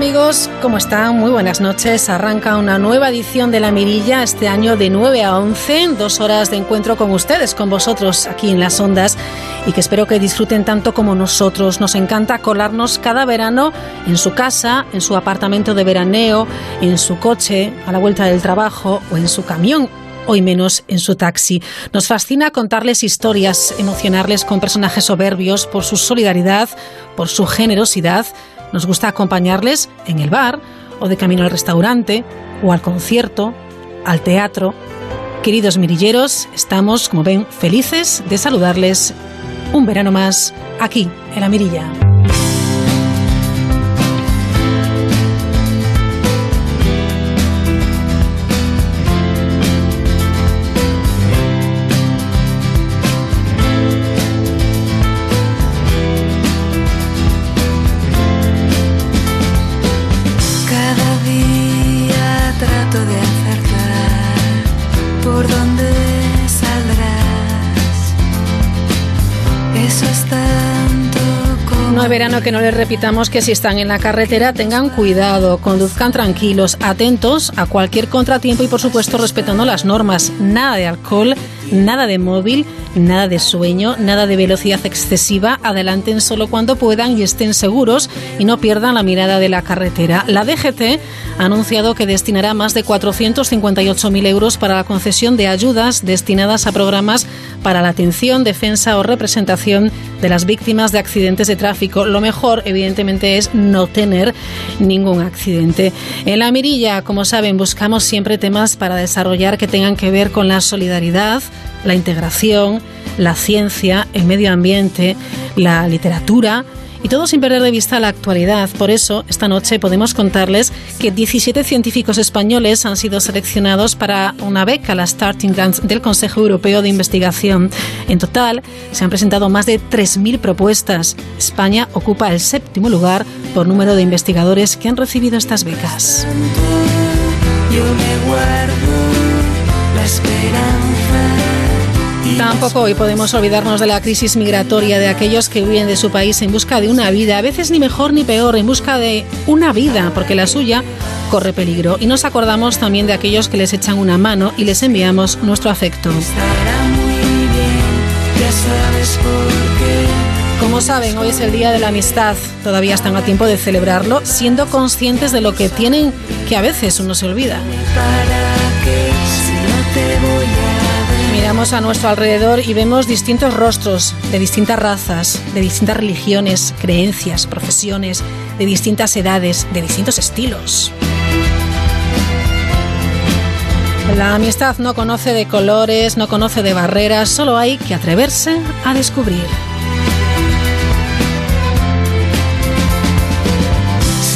Amigos? ¿Cómo están? Muy buenas noches. Arranca una nueva edición de La Mirilla este año de 9 a 11, dos horas de encuentro con ustedes, con vosotros aquí en las ondas y que espero que disfruten tanto como nosotros. Nos encanta colarnos cada verano en su casa, en su apartamento de veraneo, en su coche, a la vuelta del trabajo o en su camión hoy menos en su taxi. Nos fascina contarles historias, emocionarles con personajes soberbios por su solidaridad, por su generosidad, nos gusta acompañarles en el bar o de camino al restaurante o al concierto, al teatro. Queridos mirilleros, estamos, como ven, felices de saludarles un verano más aquí en la Mirilla. Verano que no les repitamos que si están en la carretera tengan cuidado, conduzcan tranquilos, atentos a cualquier contratiempo y por supuesto respetando las normas. Nada de alcohol, nada de móvil, nada de sueño, nada de velocidad excesiva. Adelanten solo cuando puedan y estén seguros y no pierdan la mirada de la carretera. La DGT ha anunciado que destinará más de 458.000 euros para la concesión de ayudas destinadas a programas para la atención, defensa o representación de las víctimas de accidentes de tráfico. Lo mejor, evidentemente, es no tener ningún accidente. En la mirilla, como saben, buscamos siempre temas para desarrollar que tengan que ver con la solidaridad, la integración, la ciencia, el medio ambiente, la literatura y todo sin perder de vista la actualidad. Por eso, esta noche podemos contarles que 17 científicos españoles han sido seleccionados para una beca, la Starting Grants del Consejo Europeo de Investigación. En total, se han presentado más de 3.000 propuestas. España ocupa el séptimo lugar por número de investigadores que han recibido estas becas. Yo me guardo Tampoco hoy podemos olvidarnos de la crisis migratoria de aquellos que huyen de su país en busca de una vida, a veces ni mejor ni peor, en busca de una vida, porque la suya corre peligro. Y nos acordamos también de aquellos que les echan una mano y les enviamos nuestro afecto. Como saben, hoy es el Día de la Amistad. Todavía están a tiempo de celebrarlo, siendo conscientes de lo que tienen, que a veces uno se olvida. Miramos a nuestro alrededor y vemos distintos rostros de distintas razas, de distintas religiones, creencias, profesiones, de distintas edades, de distintos estilos. La amistad no conoce de colores, no conoce de barreras, solo hay que atreverse a descubrir.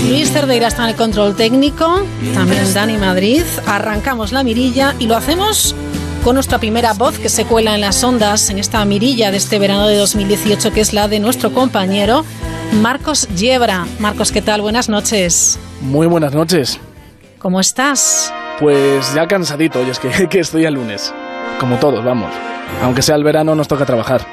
Luis Cerdeira está en el control técnico, también Dani Madrid. Arrancamos la mirilla y lo hacemos con nuestra primera voz que se cuela en las ondas en esta mirilla de este verano de 2018, que es la de nuestro compañero Marcos Yebra. Marcos, ¿qué tal? Buenas noches. Muy buenas noches. ¿Cómo estás? Pues ya cansadito, y es que, que estoy el lunes. Como todos, vamos. Aunque sea el verano, nos toca trabajar.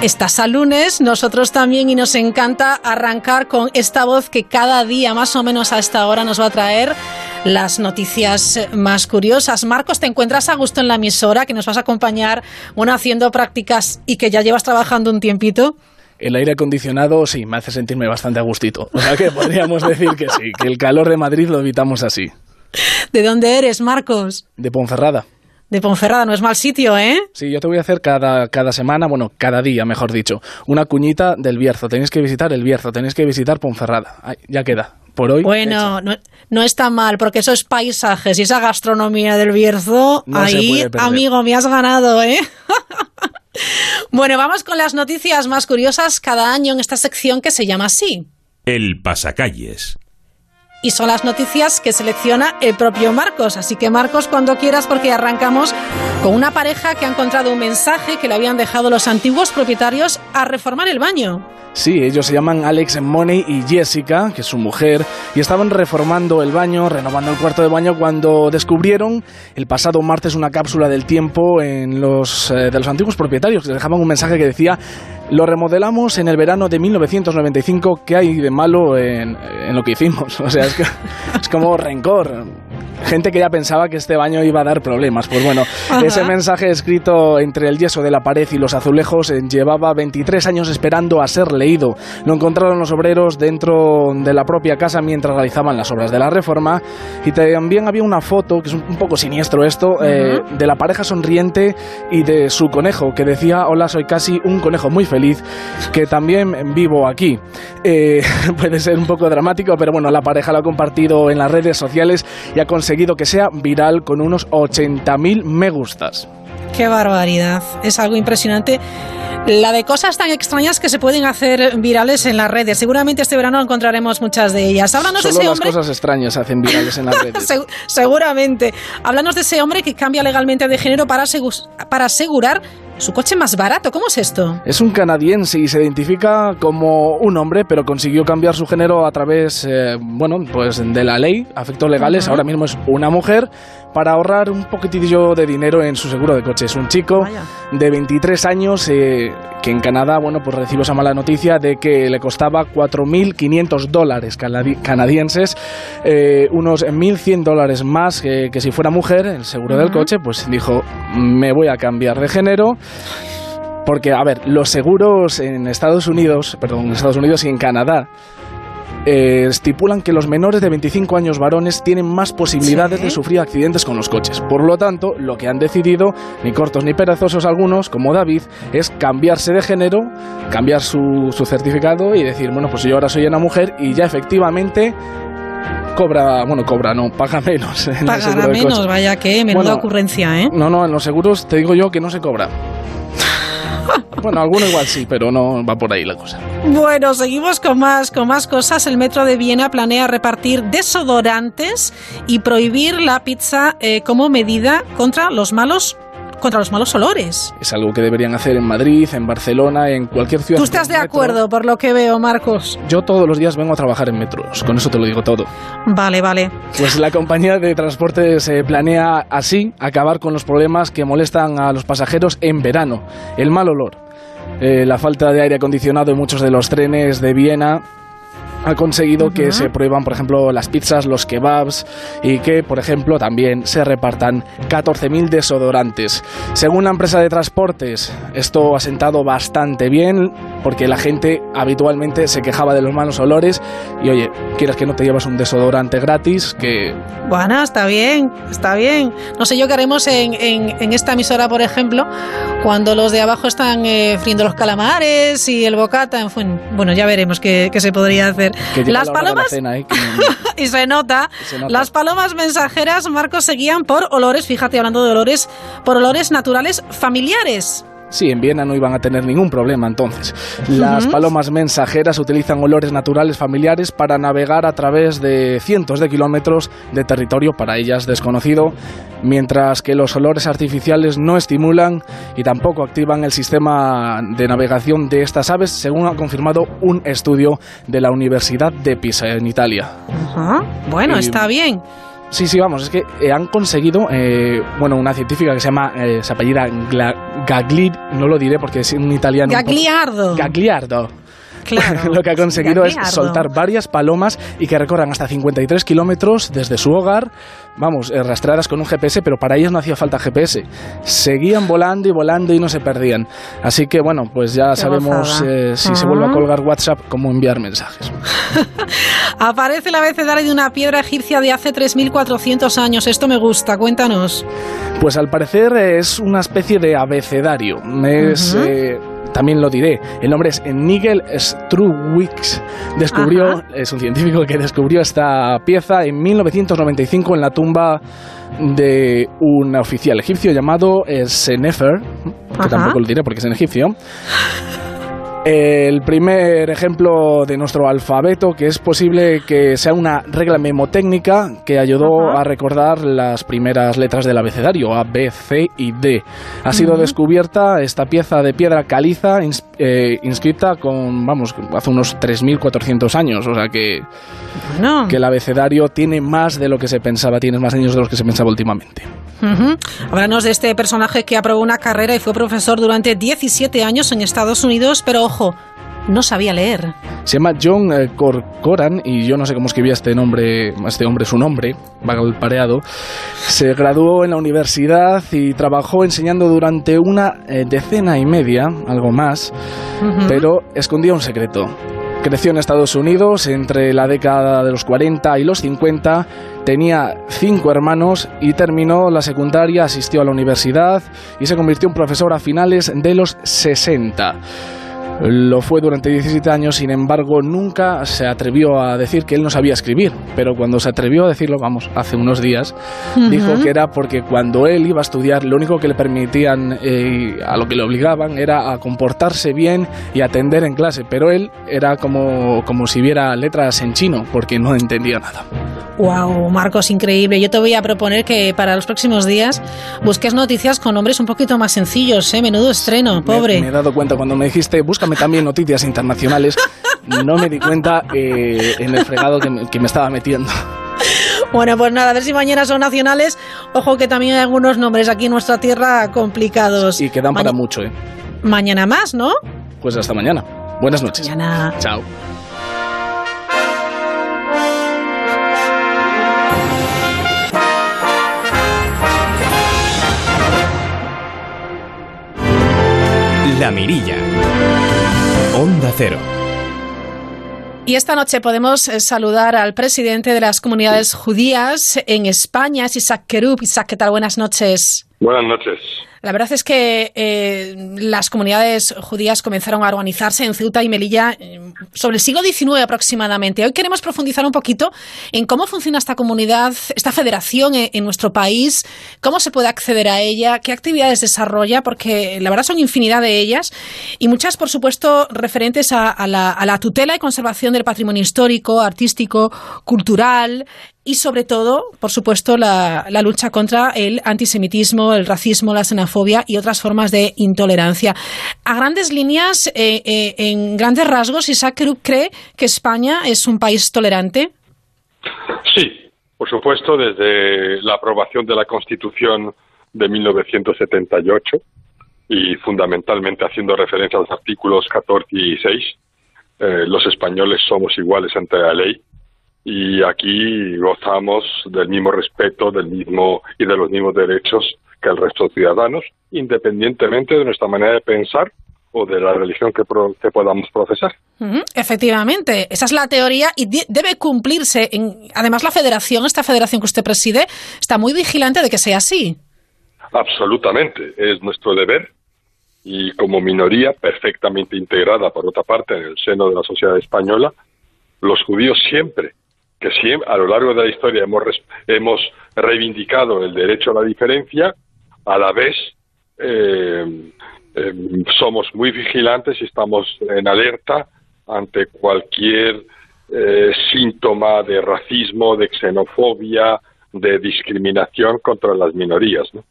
Estás al lunes, nosotros también y nos encanta arrancar con esta voz que cada día más o menos a esta hora nos va a traer las noticias más curiosas. Marcos, ¿te encuentras a gusto en la emisora que nos vas a acompañar, bueno, haciendo prácticas y que ya llevas trabajando un tiempito? El aire acondicionado sí, me hace sentirme bastante a gustito. O sea que podríamos decir que sí, que el calor de Madrid lo evitamos así. ¿De dónde eres, Marcos? De Ponferrada. De Ponferrada no es mal sitio, ¿eh? Sí, yo te voy a hacer cada, cada semana, bueno, cada día, mejor dicho, una cuñita del Bierzo. Tenéis que visitar el Bierzo, tenéis que visitar Ponferrada. ya queda por hoy. Bueno, no, está mal, porque esos paisajes y esa gastronomía del Bierzo, ahí, amigo, me has ganado, ¿eh? Bueno, vamos con las noticias más curiosas cada año en esta sección que se llama así. El pasacalles. Y son las noticias que selecciona el propio Marcos. Así que Marcos, cuando quieras, porque arrancamos con una pareja que ha encontrado un mensaje que le habían dejado los antiguos propietarios a reformar el baño. Sí, ellos se llaman Alex Money y Jessica, que es su mujer, y estaban reformando el baño, renovando el cuarto de baño cuando descubrieron el pasado martes una cápsula del tiempo en los, eh, de los antiguos propietarios, que dejaban un mensaje que decía lo remodelamos en el verano de 1995, ¿qué hay de malo en, en lo que hicimos? O sea, es, que, es como rencor gente que ya pensaba que este baño iba a dar problemas. Pues bueno, Ajá. ese mensaje escrito entre el yeso de la pared y los azulejos eh, llevaba 23 años esperando a ser leído. Lo encontraron los obreros dentro de la propia casa mientras realizaban las obras de la reforma y también había una foto, que es un un poco siniestro esto, eh, de la pareja sonriente y de su conejo que decía, hola, soy casi un conejo muy feliz, que también vivo aquí. Eh, puede ser un poco dramático, pero bueno, la pareja lo ha compartido en las redes sociales y ha conseguido que sea viral con unos 80.000 me gustas. Qué barbaridad. Es algo impresionante. La de cosas tan extrañas que se pueden hacer virales en las redes. Seguramente este verano encontraremos muchas de ellas. Háblanos Solo de ese las hombre. cosas extrañas se hacen virales en las redes. Segu- seguramente. Háblanos de ese hombre que cambia legalmente de género para asegurar su coche más barato. ¿Cómo es esto? Es un canadiense y se identifica como un hombre, pero consiguió cambiar su género a través, eh, bueno, pues de la ley, afectos legales. Ahora mismo es una mujer para ahorrar un poquitillo de dinero en su seguro de coche. Es un chico Vaya. de 23 años eh, que en Canadá, bueno, pues recibe esa mala noticia de que le costaba 4.500 dólares canadi- canadienses, eh, unos 1.100 dólares más que, que si fuera mujer, el seguro del coche, pues dijo, me voy a cambiar de género. Porque, a ver, los seguros en Estados Unidos, perdón, en Estados Unidos y en Canadá, eh, estipulan que los menores de 25 años varones tienen más posibilidades Sí. de sufrir accidentes con los coches. Por lo tanto, lo que han decidido, ni cortos ni perezosos algunos, como David, es cambiarse de género, cambiar su, su certificado y decir, bueno, pues yo ahora soy una mujer y ya efectivamente cobra, bueno, cobra, no, paga menos. Pagará menos, vaya que menuda Bueno, ocurrencia, ¿eh? No, no, en los seguros te digo yo que no se cobra. Bueno, alguno igual sí, pero no va por ahí la cosa. Bueno, seguimos con más, con más cosas. El Metro de Viena planea repartir desodorantes y prohibir la pizza eh, como medida contra los malos contra los malos olores. Es algo que deberían hacer en Madrid, en Barcelona, en cualquier ciudad. ¿Tú estás de acuerdo por lo que veo, Marcos? Yo todos los días vengo a trabajar en metros, con eso te lo digo todo. Vale, vale. Pues la compañía de transportes eh, planea así acabar con los problemas que molestan a los pasajeros en verano. El mal olor, eh, la falta de aire acondicionado en muchos de los trenes de Viena ha conseguido que se prohíban, por ejemplo, las pizzas, los kebabs y que, por ejemplo, también se repartan 14.000 desodorantes. Según la empresa de transportes, esto ha sentado bastante bien porque la gente habitualmente se quejaba de los malos olores y, oye, quieres que no te llevas un desodorante gratis, que Bueno, está bien, está bien. No sé yo qué haremos en, en- en esta emisora, por ejemplo, cuando los de abajo están eh, friendo los calamares y el bocata, en fin. Bueno, ya veremos qué, qué se podría hacer. Las la palomas, cena, ¿eh? y se nota, se nota. las palomas mensajeras, Marcos, seguían por olores, fíjate, hablando de olores, por olores naturales familiares. Sí, en Viena no iban a tener ningún problema entonces. Las palomas mensajeras utilizan olores naturales familiares para navegar a través de cientos de kilómetros de territorio para ellas desconocido, mientras que los olores artificiales no estimulan y tampoco activan el sistema de navegación de estas aves, según ha confirmado un estudio de la Universidad de Pisa en Italia. Bueno, Y- está bien. Sí, sí, vamos, es que eh, han conseguido, eh, bueno, una científica que se llama, eh, se apellida Gagli, no lo diré porque es un italiano. un poco- Gagliardo. Claro. lo que ha conseguido es soltar varias palomas y que recorran hasta 53 kilómetros desde su hogar, vamos, eh, rastreadas con un GPS, pero para ellas no hacía falta GPS. Seguían volando y volando y no se perdían. Así que, bueno, pues ya Qué sabemos eh, si se vuelve a Ah. colgar WhatsApp cómo enviar mensajes. Aparece el abecedario de una piedra egipcia de hace 3.400 años. Esto me gusta, cuéntanos. Pues al parecer es una especie de abecedario. Es, eh, también lo diré. El nombre es Nigel Struwix. Descubrió, es un científico que descubrió esta pieza en 1995 en la tumba de un oficial egipcio llamado Senefer, que tampoco lo diré porque es en egipcio el primer ejemplo de nuestro alfabeto, que es posible que sea una regla memotécnica que ayudó a recordar las primeras letras del abecedario, A, B, C y D. Ha sido descubierta esta pieza de piedra caliza eh, inscrita con, vamos, hace unos 3.400 años, o sea que, que el abecedario tiene más de lo que se pensaba, tiene más años de los que se pensaba últimamente. Háblanos de este personaje que aprobó una carrera y fue profesor durante 17 años en Estados Unidos, pero ojo, no sabía leer. Se llama John eh, Corcoran y yo no sé cómo escribía este nombre, este hombre su nombre, pareado. Se graduó en la universidad y trabajó enseñando durante una eh, decena y media, algo más, pero escondía un secreto. Creció en Estados Unidos entre la década de los 40 y los 50, tenía cinco hermanos y terminó la secundaria, asistió a la universidad y se convirtió en profesor a finales de los 60. Lo fue durante 17 años, sin embargo, nunca se atrevió a decir que él no sabía escribir. Pero cuando se atrevió a decirlo, vamos, hace unos días, dijo que era porque cuando él iba a estudiar, lo único que le permitían, eh, a lo que le obligaban, era a comportarse bien y atender en clase. Pero él era como, como si viera letras en chino, porque no entendía nada. Wow, Marcos, increíble. Yo te voy a proponer que para los próximos días busques noticias con nombres un poquito más sencillos, ¿eh? Menudo estreno, pobre. Me, he dado cuenta cuando me dijiste, búscame también noticias internacionales. No me di cuenta eh, en el fregado que me, estaba metiendo. Bueno, pues nada, a ver si mañana son nacionales. Ojo que también hay algunos nombres aquí en nuestra tierra complicados. Y quedan para mucho, ¿eh? Mañana más, ¿no? Pues hasta mañana. Buenas noches. Mañana. Chao. La Mirilla. Cero. Y esta noche podemos eh, saludar al presidente de las comunidades judías en España, Isaac Kerub. Isaac, ¿qué tal? Buenas noches. Buenas noches. La verdad es que eh, las comunidades judías comenzaron a organizarse en Ceuta y Melilla eh, sobre el siglo XIX aproximadamente. Hoy queremos profundizar un poquito en cómo funciona esta comunidad, esta federación en, nuestro país, cómo se puede acceder a ella, qué actividades desarrolla, porque la verdad son infinidad de ellas y muchas, por supuesto, referentes a, la, a la tutela y conservación del patrimonio histórico, artístico, cultural, y sobre todo, por supuesto, la, lucha contra el antisemitismo, el racismo, la xenofobia y otras formas de intolerancia. A grandes líneas, eh, eh, en grandes rasgos, Isaac cree que España es un país tolerante. Sí, por supuesto, desde la aprobación de la Constitución de 1978 y fundamentalmente haciendo referencia a los artículos 14 y 16, eh, los españoles somos iguales ante la ley y aquí gozamos del mismo respeto del mismo y de los mismos derechos que el resto de ciudadanos, independientemente de nuestra manera de pensar o de la religión que, podamos profesar. efectivamente, esa es la teoría y debe cumplirse. En, además, la federación, esta federación que usted preside, está muy vigilante de que sea así. Absolutamente, es nuestro deber y como minoría perfectamente integrada, por otra parte, en el seno de la sociedad española, los judíos siempre que siempre, a lo largo de la historia hemos, hemos reivindicado el derecho a la diferencia, a la vez eh, em, somos muy vigilantes y estamos en alerta ante cualquier eh, síntoma de racismo, de xenofobia, de discriminación contra las minorías. ¿no?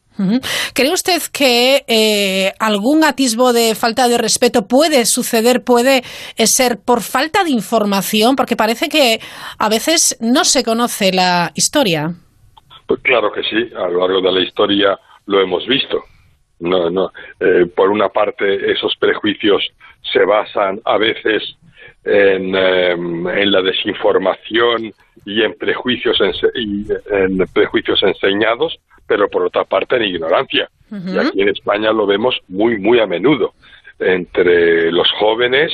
¿Cree usted que eh, algún atisbo de falta de respeto puede suceder, puede eh, ser por falta de información? Porque parece que a veces no se conoce la historia. Pues claro que sí, a lo largo de la historia lo hemos visto. No, no. Eh, por una parte, esos prejuicios se basan a veces en, em, en la desinformación y en prejuicios, en prejuicios enseñados, pero por otra parte en ignorancia. Y aquí en España lo vemos muy, muy a menudo, entre los jóvenes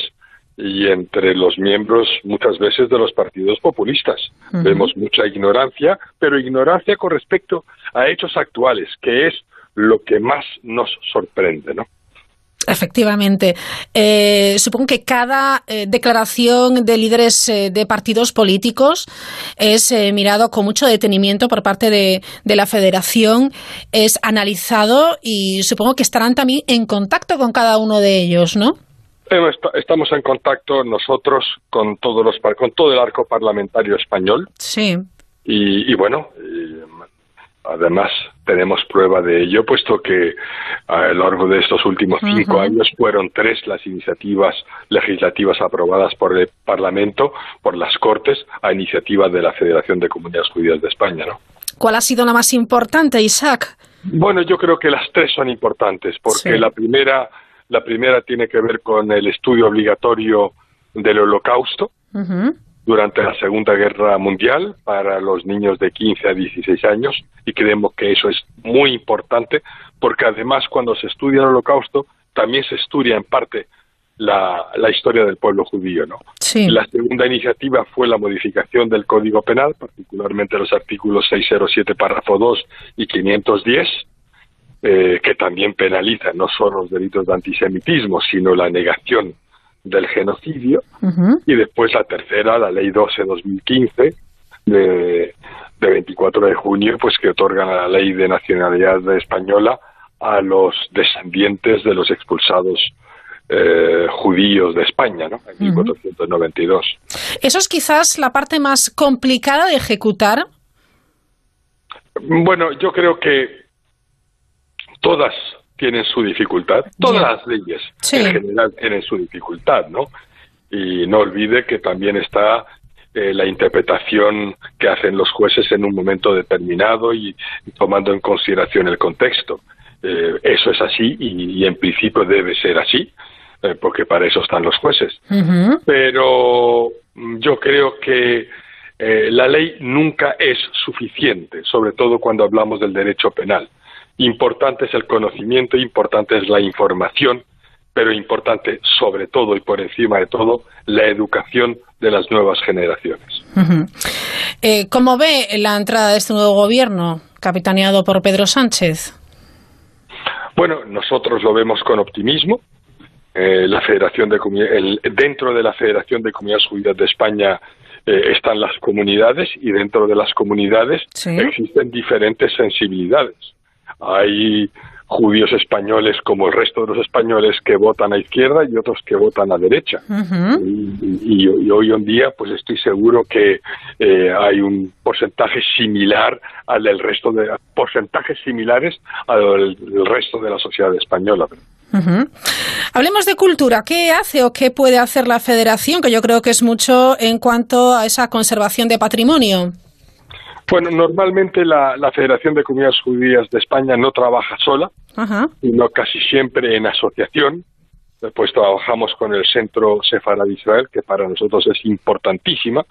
y entre los miembros muchas veces de los partidos populistas. Vemos mucha ignorancia, pero ignorancia con respecto a hechos actuales, que es lo que más nos sorprende, ¿no? Efectivamente. Eh, supongo que cada eh, declaración de líderes eh, de partidos políticos es mirado con mucho detenimiento por parte de, la Federación, es analizado y supongo que estarán también en contacto con cada uno de ellos, ¿no? Estamos en contacto nosotros con todos los con todo el arco parlamentario español. Sí. Y, bueno, Además, tenemos prueba de ello, puesto que a lo largo de estos últimos cinco años fueron tres las iniciativas legislativas aprobadas por el Parlamento, por las Cortes, a iniciativa de la Federación de Comunidades Judías de España. ¿no? ¿Cuál ha sido la más importante, Isaac? Bueno, yo creo que las tres son importantes, porque la primera la primera tiene que ver con el estudio obligatorio del Holocausto durante la Segunda Guerra Mundial para los niños de 15 a 16 años y creemos que eso es muy importante porque además cuando se estudia el Holocausto también se estudia en parte la, historia del pueblo judío. ¿no? La segunda iniciativa fue la modificación del Código Penal, particularmente los artículos 607, párrafo 2 y 510, eh, que también penalizan no solo los delitos de antisemitismo, sino la negación del genocidio, y después la tercera, la Ley 12-2015, de, de 24 de junio, pues que otorga la Ley de Nacionalidad Española a los descendientes de los expulsados eh, judíos de España, ¿no? En 1492. ¿Eso es quizás la parte más complicada de ejecutar? Bueno, yo creo que todas tienen su dificultad. Todas las leyes en general tienen su dificultad, ¿no? Y no olvide que también está eh, la interpretación que hacen los jueces en un momento determinado y, tomando en consideración el contexto. Eh, eso es así y, en principio debe ser así, eh, porque para eso están los jueces. Pero yo creo que la ley nunca es suficiente, sobre todo cuando hablamos del derecho penal Importante es el conocimiento, importante es la información, pero importante sobre todo y por encima de todo la educación de las nuevas generaciones. Eh, ¿Cómo ve la entrada de este nuevo gobierno, capitaneado por Pedro Sánchez? Bueno, nosotros lo vemos con optimismo. Eh, la Federación de dentro de la Federación de Comunidades Judías de España eh, están las comunidades y dentro de las comunidades existen diferentes sensibilidades hay judíos españoles como el resto de los españoles que votan a izquierda y otros que votan a derecha. y, hoy en día, pues estoy seguro que eh, hay un porcentaje similar al del resto de porcentajes similares al del resto de la sociedad española. Hablemos de cultura. ¿Qué hace o qué puede hacer la Federación? Que yo creo que es mucho en cuanto a esa conservación de patrimonio. Bueno, normalmente la, Federación de Comunidades Judías de España no trabaja sola, sino casi siempre en asociación. Después trabajamos con el Centro Sefarad de Israel, que para nosotros es importantísima.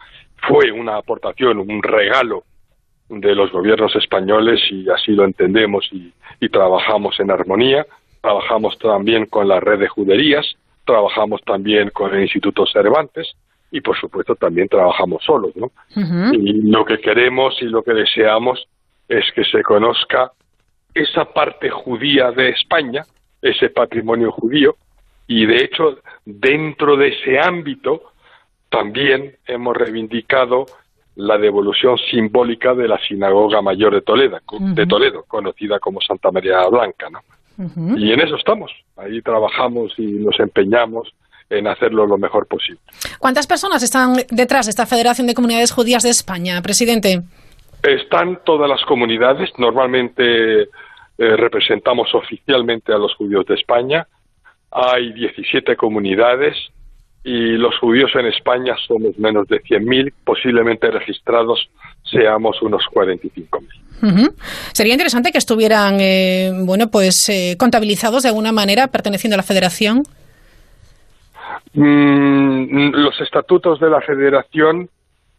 Fue una aportación, un regalo de los gobiernos españoles y así lo entendemos y, y trabajamos en armonía. Trabajamos también con la red de juderías, trabajamos también con el Instituto Cervantes y por supuesto también trabajamos solos, ¿no? Y lo que queremos y lo que deseamos es que se conozca esa parte judía de España, ese patrimonio judío, y de hecho dentro de ese ámbito también hemos reivindicado la devolución simbólica de la sinagoga mayor de Toledo, de Toledo, conocida como Santa María Blanca, ¿no? Y en eso estamos, ahí trabajamos y nos empeñamos en hacerlo lo mejor posible. ¿Cuántas personas están detrás de esta Federación de Comunidades Judías de España, presidente? Están todas las comunidades. Normalmente eh, representamos oficialmente a los judíos de España. Hay 17 comunidades y los judíos en España somos menos de 100.000, posiblemente registrados seamos unos 45.000. Sería interesante que estuvieran, eh, bueno, pues eh, contabilizados de alguna manera perteneciendo a la Federación. Mm, los estatutos de la federación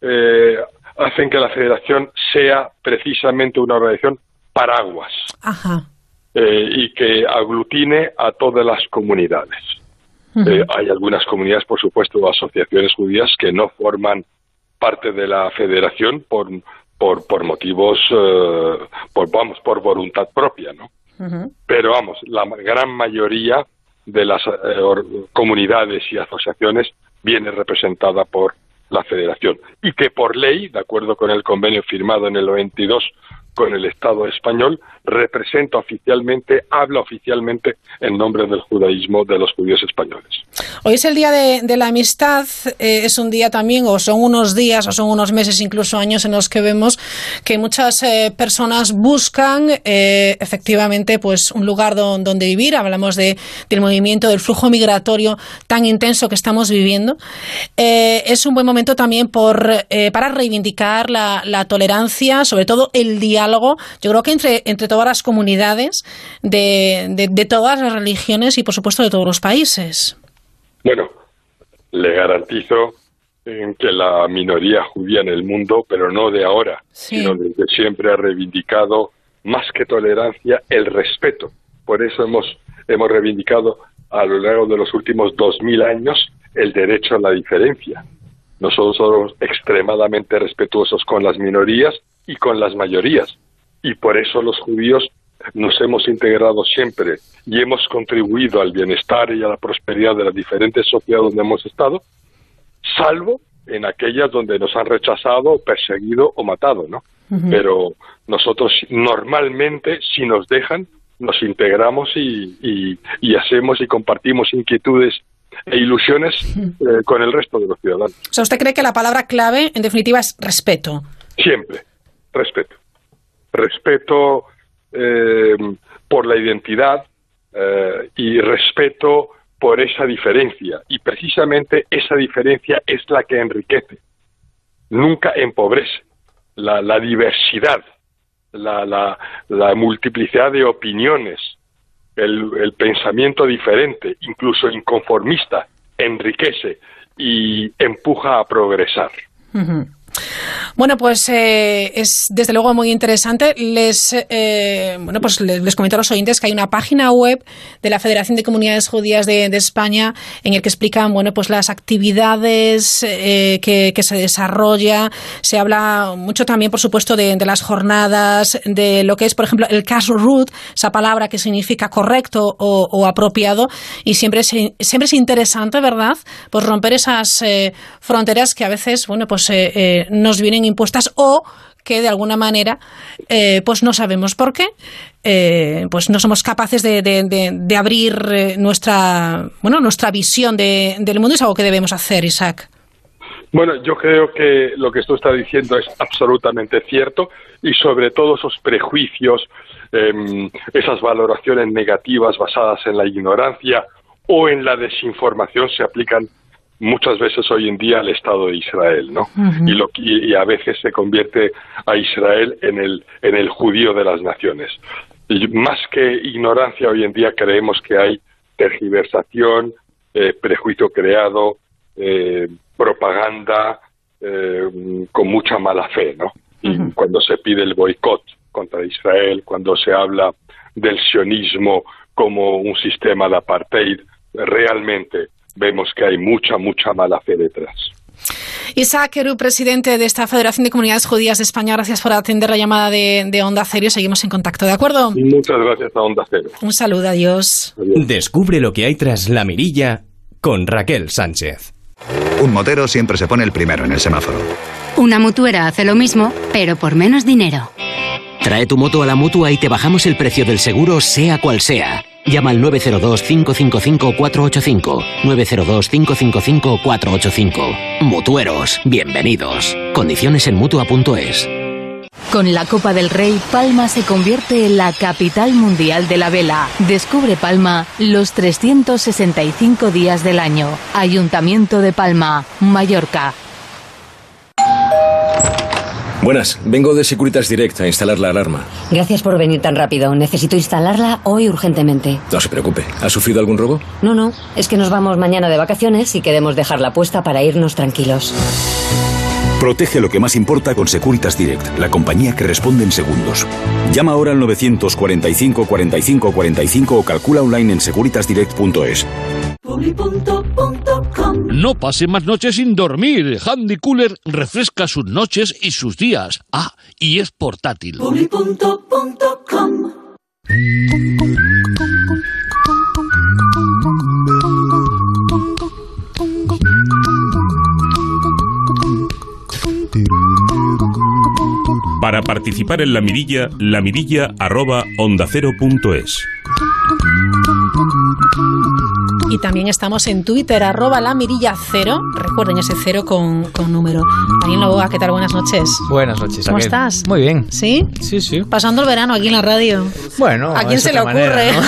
eh, hacen que la federación sea precisamente una organización paraguas eh, y que aglutine a todas las comunidades. Eh, hay algunas comunidades, por supuesto, asociaciones judías que no forman parte de la federación por, por, por motivos, por, vamos, por voluntad propia, ¿no? Pero vamos, la gran mayoría de las eh, comunidades y asociaciones viene representada por la federación. Y que por ley, de acuerdo con el convenio firmado en el 92 con el Estado español, representa oficialmente, habla oficialmente en nombre del judaísmo de los judíos españoles. Hoy es el Día de, la Amistad, eh, es un día también, o son unos días, o son unos meses, incluso años en los que vemos que muchas eh, personas buscan eh, efectivamente pues un lugar donde vivir. Hablamos de, del movimiento, del flujo migratorio tan intenso que estamos viviendo. es un buen momento también por, para reivindicar la, la tolerancia, sobre todo el diálogo. Yo creo que entre, entre todas las comunidades de, de, todas las religiones y, por supuesto, de todos los países. Bueno, le garantizo que la minoría judía en el mundo, pero no de ahora, sino desde siempre ha reivindicado más que tolerancia el respeto. Por eso hemos, hemos reivindicado a lo largo de los últimos dos mil años el derecho a la diferencia. Nosotros somos extremadamente respetuosos con las minorías y con las mayorías y por eso los judíos nos hemos integrado siempre y hemos contribuido al bienestar y a la prosperidad de las diferentes sociedades donde hemos estado, salvo en aquellas donde nos han rechazado, perseguido o matado, ¿no? Pero nosotros normalmente, si nos dejan, nos integramos y, y, hacemos y compartimos inquietudes e ilusiones eh, con el resto de los ciudadanos. O sea, ¿usted cree que la palabra clave, en definitiva, es respeto? Siempre, respeto respeto eh, por la identidad eh, y respeto por esa diferencia. Y precisamente esa diferencia es la que enriquece, nunca empobrece. La, diversidad, la, multiplicidad de opiniones, el, pensamiento diferente, incluso inconformista, enriquece y empuja a progresar. Bueno, pues eh, es desde luego muy interesante. Les, eh, bueno, pues les, comento a los oyentes que hay una página web de la Federación de Comunidades Judías de, España en el que explican, bueno, pues las actividades eh, que, se desarrolla. Se habla mucho también, por supuesto, de, las jornadas, de lo que es, por ejemplo, el cash root, esa palabra que significa correcto o, apropiado. Y siempre es, siempre es interesante, ¿verdad? Pues romper esas fronteras que a veces, bueno, pues nos vienen impuestas o que de alguna manera eh, pues no sabemos por qué eh, pues no somos capaces de, de, abrir eh, nuestra bueno nuestra visión del mundo. Es algo que debemos hacer Isaac. Bueno yo creo que lo que esto está diciendo es absolutamente cierto y sobre todo esos prejuicios em, esas valoraciones negativas basadas en la ignorancia o en la desinformación se aplican muchas veces hoy en día al Estado de Israel, ¿no? y, lo, y, a veces se convierte a Israel en el, en el judío de las naciones. Y más que ignorancia, hoy en día creemos que hay tergiversación, eh, prejuicio creado, eh, propaganda eh, con mucha mala fe, ¿no? Y cuando se pide el boicot contra Israel, cuando se habla del sionismo como un sistema de apartheid, realmente vemos que hay mucha, mucha mala fe detrás. Isaac Eru, presidente de esta Federación de Comunidades Judías de España, gracias por atender la llamada de, Onda Cero. Seguimos en contacto, ¿de acuerdo? Muchas gracias a Onda Cero. Un saludo, adiós. Descubre lo que hay tras la mirilla con Raquel Sánchez. Un motero siempre se pone el primero en el semáforo. Una mutuera hace lo mismo, pero por menos dinero. Trae tu moto a la mutua y te bajamos el precio del seguro, sea cual sea. Llama al 902-555-485. 902-555-485. Mutueros, bienvenidos. Condiciones en mutua.es. Con la Copa del Rey, Palma se convierte en la capital mundial de la vela. Descubre Palma los 365 días del año. Ayuntamiento de Palma, Mallorca. Buenas, vengo de Securitas Direct a instalar la alarma. Gracias por venir tan rápido. Necesito instalarla hoy urgentemente. No se preocupe. ¿Ha sufrido algún robo? No, no. Es que nos vamos mañana de vacaciones y queremos dejarla puesta para irnos tranquilos. Protege lo que más importa con Securitas Direct, la compañía que responde en segundos. Llama ahora al 945 45 45 o calcula online en securitasdirect.es. No pase más noches sin dormir. Handy Cooler refresca sus noches y sus días. Ah, y es portátil. Para participar en la mirilla, la mirilla arroba onda cero punto es. Y también estamos en Twitter, arroba la mirilla cero. Recuerden ese cero con, con número. Daniel Novoa, ¿qué tal? Buenas noches. Buenas noches. ¿Cómo Raquel. estás? Muy bien. ¿Sí? Sí, sí. Pasando el verano aquí en la radio. Bueno, ¿A quién se le ocurre? manera,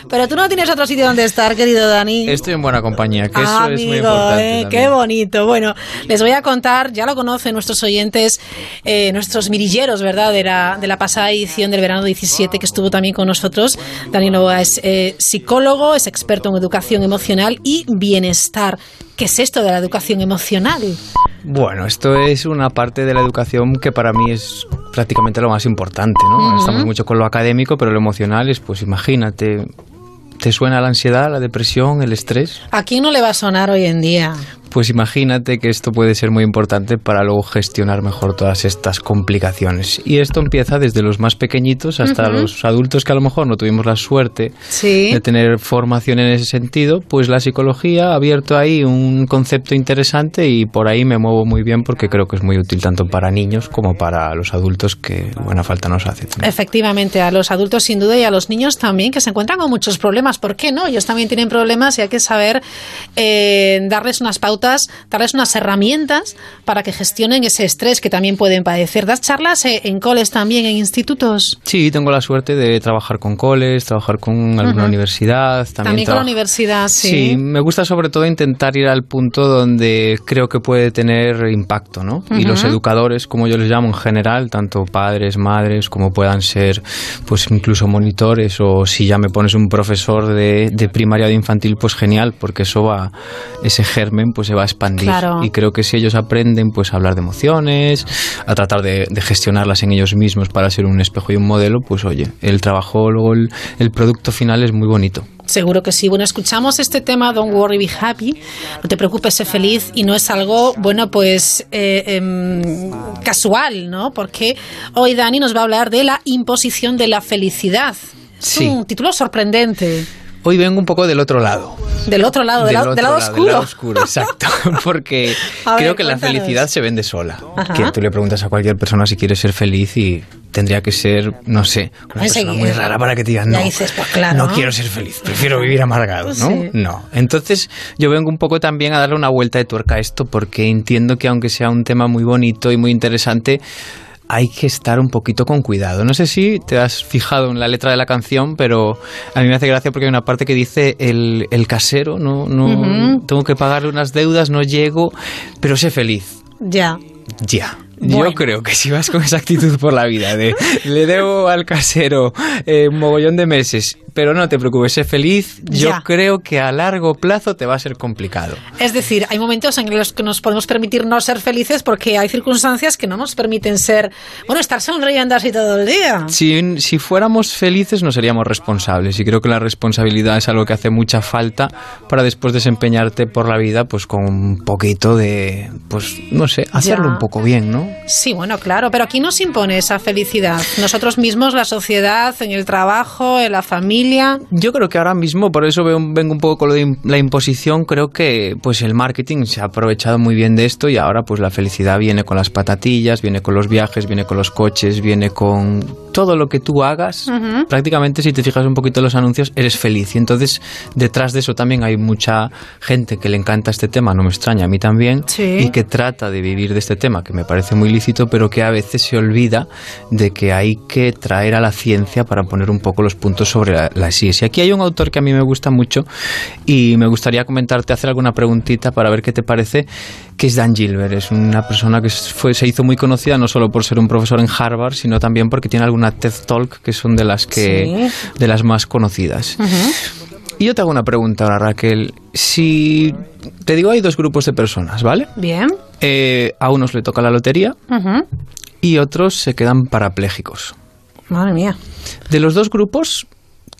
Pero tú no tienes otro sitio donde estar, querido Dani. Estoy en buena compañía, que eso Amigo, es muy importante. eh, qué bonito. Bueno, les voy a contar, ya lo conocen nuestros oyentes, eh, nuestros mirilleros, ¿verdad? De la, de la pasada edición del verano 17 que estuvo también con nosotros. Daniel Novoa es eh, psicólogo, es experto en educación emocional y bienestar. ¿Qué es esto de la educación emocional? Bueno, esto es una parte de la educación que para mí es prácticamente lo más importante, ¿no? Estamos mucho con lo académico, pero lo emocional es, pues imagínate, ¿te suena la ansiedad, la depresión, el estrés? ¿A quién no le va a sonar hoy en día? Pues imagínate que esto puede ser muy importante para luego gestionar mejor todas estas complicaciones. Y esto empieza desde los más pequeñitos hasta los adultos que a lo mejor no tuvimos la suerte Sí. de tener formación en ese sentido, pues la psicología ha abierto ahí un concepto interesante y por ahí me muevo muy bien porque creo que es muy útil tanto para niños como para los adultos que buena falta nos hace. también. Efectivamente, a los adultos sin duda y a los niños también que se encuentran con muchos problemas. ¿Por qué no? Ellos también tienen problemas y hay que saber eh, darles unas pautas, darles unas herramientas para que gestionen ese estrés que también pueden padecer. ¿Das charlas eh, en coles también, en institutos? Sí, tengo la suerte de trabajar con coles, trabajar con alguna Ujú. universidad. También, También, con la universidad, sí. Sí, me gusta sobre todo intentar ir al punto donde creo que puede tener impacto, ¿no? Y los educadores, como yo les llamo en general, tanto padres, madres, como puedan ser, pues incluso monitores, o si ya me pones un profesor de, de primaria o de infantil, pues genial, porque eso va, ese germen, pues se va a expandir. Claro. Y creo que si ellos aprenden, pues a hablar de emociones, a tratar de, de gestionarlas en ellos mismos para ser un espejo y un modelo, pues oye, el trabajo, luego el, el producto final es muy bonito. Seguro que sí. Bueno, escuchamos este tema, Don't Worry, Be Happy. No te preocupes, sé feliz. Y no es algo, bueno, pues eh, em, casual, ¿no? Porque hoy Dani nos va a hablar de la imposición de la felicidad. Es Sí. un título sorprendente. Hoy vengo un poco del otro lado. Del otro lado, del, Del lado, otro del lado lado, oscuro. del lado oscuro, exacto. Porque ver, creo que la felicidad se vende sola. Ajá. Que tú le preguntas a cualquier persona si quiere ser feliz y tendría que ser, no sé, una persona muy rara para que te digan, no, dices, pues claro. no quiero ser feliz, prefiero vivir amargado, ¿no? Sí. No. Entonces yo vengo un poco también a darle una vuelta de tuerca a esto porque entiendo que aunque sea un tema muy bonito y muy interesante, hay que estar un poquito con cuidado. No sé si te has fijado en la letra de la canción, pero a mí me hace gracia porque hay una parte que dice el, el casero, no, no tengo que pagarle unas deudas, no llego, pero sé feliz. Ya. Ya. Bueno. Yo creo que si vas con esa actitud por la vida de le debo al casero eh, un mogollón de meses, pero no te preocupes, sé feliz, yo Ya. creo que a largo plazo te va a ser complicado. Es decir, hay momentos en los que nos podemos permitir no ser felices porque hay circunstancias que no nos permiten ser, bueno, estar sonriendo así todo el día. Si, si fuéramos felices no seríamos responsables y creo que la responsabilidad es algo que hace mucha falta para después desempeñarte por la vida pues con un poquito de, pues no sé, hacerlo Ya. un poco bien, ¿no? Sí, bueno, claro, pero aquí nos impone esa felicidad. Nosotros mismos, la sociedad, en el trabajo, en la familia. Yo creo que ahora mismo, por eso veo- vengo un poco con lo de la imposición, creo que pues el marketing se ha aprovechado muy bien de esto y ahora pues la felicidad viene con las patatillas, viene con los viajes, viene con los coches, viene con todo lo que tú hagas. Prácticamente si te fijas un poquito en los anuncios, eres feliz. Y entonces detrás de eso también hay mucha gente que le encanta este tema, no me extraña, a mí también, Sí. y que trata de vivir de este tema, que me parece muy lícito, pero que a veces se olvida de que hay que traer a la ciencia para poner un poco los puntos sobre la- Y aquí hay un autor que a mí me gusta mucho y me gustaría comentarte, hacer alguna preguntita para ver qué te parece, que es Dan Gilbert. Es una persona que fue, se hizo muy conocida no solo por ser un profesor en Harvard, sino también porque tiene alguna TED Talk que son de las que de las más conocidas. Y yo te hago una pregunta ahora, Raquel. Si te digo, hay dos grupos de personas, ¿vale? Bien. Eh, a unos le toca la lotería y otros se quedan parapléjicos. Madre mía. De los dos grupos,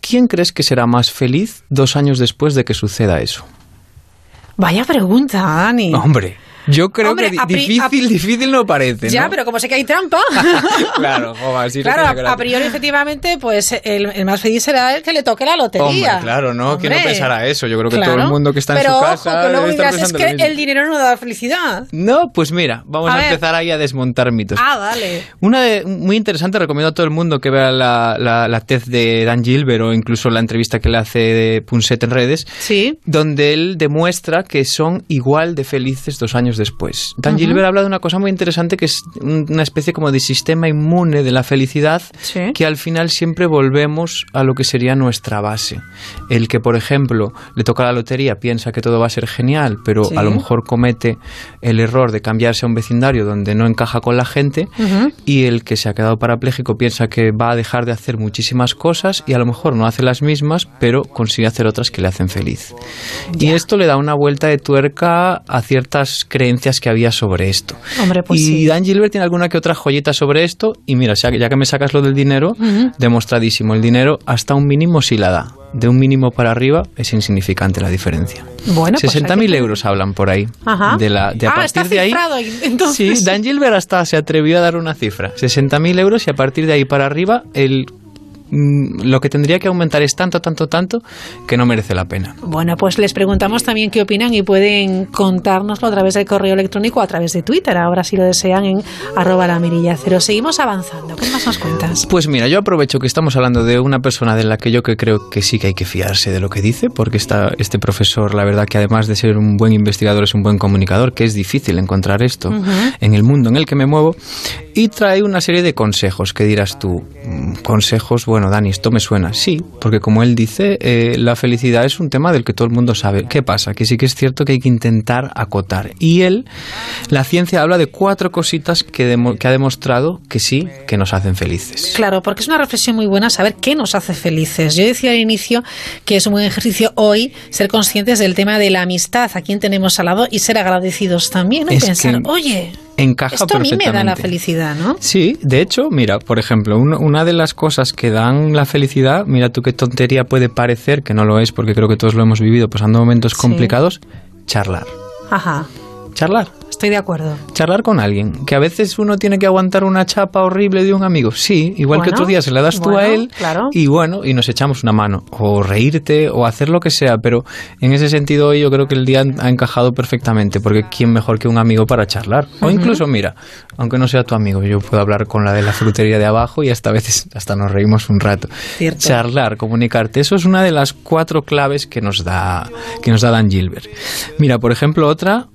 ¿quién crees que será más feliz dos años después de que suceda eso? Vaya pregunta, Dani. Hombre, Yo creo Hombre, que a difícil, a- difícil no parece, Ya, ¿no? pero como sé que hay trampa. Claro, joder, sí, claro, no a, priori, efectivamente, pues el, el más feliz será el que le toque la lotería. Hombre, claro, ¿no? ¿Quién no Hombre. pensará eso? Yo creo que Claro. todo el mundo que está Pero en su ojo, casa que luego dirás, es que el dinero no da felicidad. No, pues mira, vamos A empezar ahí a desmontar mitos. Ah, dale. Una de, muy interesante, recomiendo a todo el mundo que vea la, la, la TED de Dan Gilbert o incluso la entrevista que le hace de Punset en redes, Sí. donde él demuestra que son igual de felices dos años después. Dan Ujú. Gilbert habla de una cosa muy interesante que es un- una especie como de sistema inmune de la felicidad Sí. que al final siempre volvemos a lo que sería nuestra base. El que, por ejemplo, le toca la lotería, piensa que todo va a ser genial, pero Sí. a lo mejor comete el error de cambiarse a un vecindario donde no encaja con la gente Ujú. y el que se ha quedado parapléjico piensa que va a dejar de hacer muchísimas cosas y a lo mejor no hace las mismas, pero consigue hacer otras que le hacen feliz. Y esto le da una vuelta de tuerca a ciertas creencias que había sobre esto. Hombre, pues y sí. Dan Gilbert tiene alguna que otra joyita sobre esto y mira, ya ya que me sacas lo del dinero, demostradísimo, el dinero hasta un mínimo sí la da. De un mínimo para arriba es insignificante la diferencia. Bueno, pues 60.000 hay que- euros hablan por ahí. Ajá. De la, de a ah, partir está de ahí. entonces. Sí, Dan Gilbert hasta se atrevió a dar una cifra, 60.000 euros y a partir de ahí para arriba el lo que tendría que aumentar es tanto, tanto, tanto que no merece la pena. Bueno, pues les preguntamos también qué opinan y pueden contárnoslo a través del correo electrónico o a través de Twitter, ahora si lo desean en arroba la mirilla cero. Seguimos avanzando. ¿Qué más nos cuentas? Pues mira, yo aprovecho que estamos hablando de una persona de la que yo que creo que sí que hay que fiarse de lo que dice, porque está este profesor, la verdad que además de ser un buen investigador es un buen comunicador, que es difícil encontrar esto en el mundo en el que me muevo, y trae una serie de consejos que dirás tú, mm, consejos, bueno, Dani, esto me suena, sí, porque como él dice, eh, la felicidad es un tema del que todo el mundo sabe. ¿Qué pasa? Que sí que es cierto que hay que intentar acotar. Y él, la ciencia habla de cuatro cositas que, que ha demostrado que sí, que nos hacen felices. Claro, porque es una reflexión muy buena saber qué nos hace felices. Yo decía al inicio que es un buen ejercicio hoy ser conscientes del tema de la amistad, a quien tenemos al lado y ser agradecidos también ¿no? y pensar, que oye, Encaja esto a mí me da la felicidad, ¿no? Sí, de hecho, mira, por ejemplo, una, una de las cosas que dan la felicidad, mira tú qué tontería puede parecer, que no lo es porque creo que todos lo hemos vivido pasando momentos complicados, charlar. Ajá, Charlar. Estoy de acuerdo. Charlar con alguien, que a veces uno tiene que aguantar una chapa horrible de un amigo. Sí, igual que Bueno, otro día se la das tú a bueno, él claro. y bueno, y nos echamos una mano. O reírte o hacer lo que sea, pero en ese sentido hoy yo creo que el día ha encajado perfectamente, porque ¿quién mejor que un amigo para charlar? O incluso, mira, aunque no sea tu amigo, yo puedo hablar con la de la frutería de abajo y hasta a veces hasta nos reímos un rato. Cierto. Charlar, comunicarte, eso es una de las cuatro claves que nos da, que nos da Dan Gilbert. Mira, por ejemplo, otra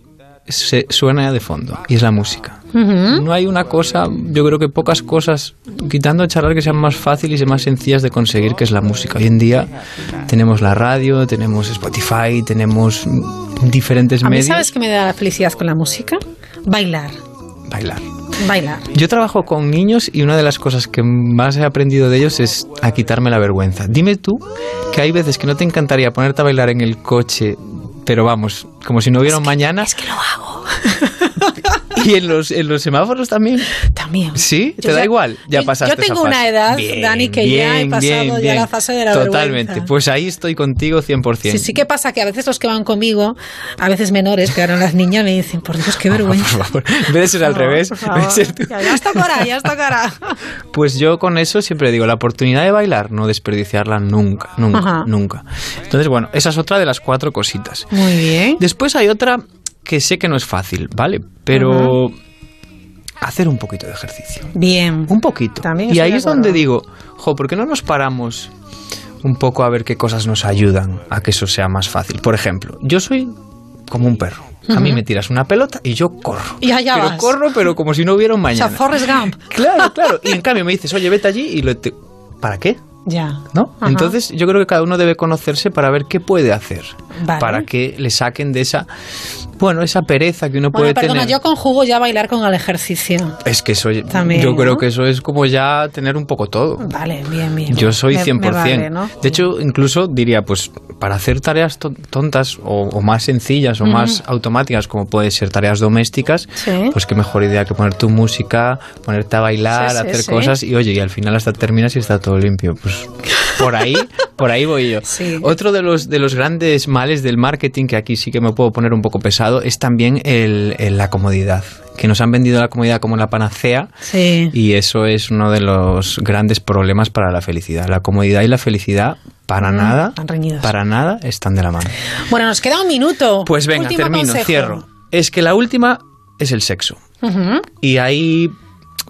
se suena de fondo y es la música. No hay una cosa, yo creo que pocas cosas, quitando charlar que sean más fáciles y más sencillas de conseguir, que es la música. Hoy en día tenemos la radio, tenemos Spotify, tenemos diferentes A mí, medios. ¿sabes qué me da felicidad con la música? Bailar, Bailar. bailar. Yo trabajo con niños y una de las cosas que más he aprendido de ellos es a quitarme la vergüenza. Dime tú que hay veces que no te encantaría ponerte a bailar en el coche, pero vamos, como si no hubiera un mañana. Es que lo hago. Y en los, en los semáforos también. También. ¿Sí? ¿Te Yo da ya- igual? Ya yo- pasaste Yo tengo esa una edad, Bien, Dani, que ya he pasado bien, ya la fase de la Totalmente. vergüenza. Pues ahí estoy contigo 100%. Sí, sí que pasa que a veces los que van conmigo, a veces menores, que ahora las niñas me dicen, por Dios, qué vergüenza. Ser al Por favor, revés, en vez de ser favor. tú. Ya, ya está cara, ya está cara. Pues yo con eso siempre digo, la oportunidad de bailar, no desperdiciarla nunca, nunca, Ajá. nunca. Entonces, bueno, esa es otra de las cuatro cositas. Muy bien. Después hay otra que sé que no es fácil, ¿vale? Pero hacer un poquito de ejercicio. Bien. Un poquito. También y ahí es donde digo, jo, ¿por qué no nos paramos un poco a ver qué cosas nos ayudan a que eso sea más fácil? Por ejemplo, yo soy como un perro. A mí me tiras una pelota y yo corro. Y allá pero vas. corro, pero como si no hubiera un O sea, mañana. Forrest Gump. Claro, claro. Y en cambio me dices, oye, vete allí y lo te- ¿Para qué? Ya. ¿No? Ajá. Entonces yo creo que cada uno debe conocerse para ver qué puede hacer. Vale. Para que le saquen de esa, bueno, esa pereza que uno Bueno, puede perdona, tener. yo conjugo ya bailar con el ejercicio. Es que eso, También, yo creo que eso es como ya tener un poco todo. Vale, bien, bien. Yo soy Me- 100%. me vale, ¿no? De hecho, incluso diría, pues para hacer tareas to- tontas o, o más sencillas o más automáticas, como puede ser tareas domésticas, Sí. pues qué mejor idea que poner tu música, ponerte a bailar, Sí, sí, hacer cosas y oye, y al final hasta terminas y está todo limpio. Pues por ahí Por ahí voy yo. Otro de los, de los grandes males del marketing, que aquí sí que me puedo poner un poco pesado, es también el, la comodidad. Que nos han vendido la comodidad como la panacea. Y eso es uno de los grandes problemas para la felicidad. La comodidad y la felicidad para Mm, nada, para nada están de la mano. Bueno, nos queda un minuto. Pues venga, Último termino, consejo. cierro. Es que la última es el sexo. Y ahí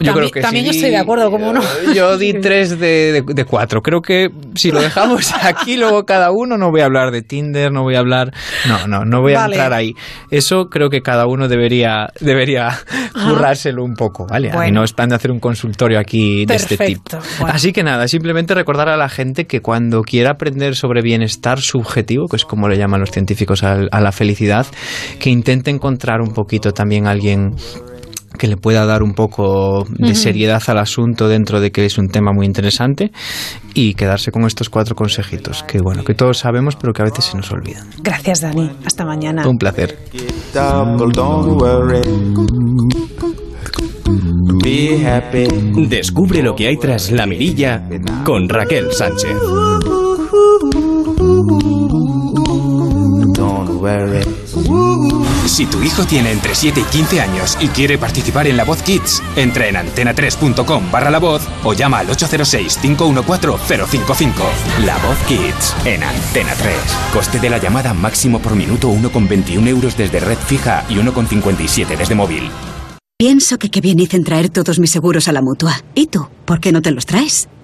yo También- creo que también sí estoy de acuerdo, ¿cómo no? Yo di tres de, de, de cuatro. Creo que si lo dejamos aquí, luego cada uno, no voy a hablar de Tinder, no voy a hablar... No, no, no voy a Vale. entrar ahí. Eso creo que cada uno debería, debería currárselo un poco, ¿vale? A mí Bueno. no es plan de hacer un consultorio aquí de este tipo. Perfecto. Bueno. Así que nada, simplemente recordar a la gente que cuando quiera aprender sobre bienestar subjetivo, que es como le llaman los científicos al- a, la felicidad, que intente encontrar un poquito también alguien que le pueda dar un poco de seriedad al asunto dentro de que es un tema muy interesante y quedarse con estos cuatro consejitos que bueno que todos sabemos pero que a veces se nos olvidan. Gracias, Dani. Hasta mañana. Un placer. Descubre lo que hay tras la mirilla con Raquel Sánchez. Si tu hijo tiene entre 7 y 15 años y quiere participar en La Voz Kids, entra en antena3.com barra La Voz o llama al 806-514-055. La Voz Kids en Antena 3. Coste de la llamada máximo por minuto 1,21 euros desde red fija y 1,57 desde móvil. Pienso que qué bien hice en traer todos mis seguros a la mutua. ¿Y tú? ¿Por qué no te los traes?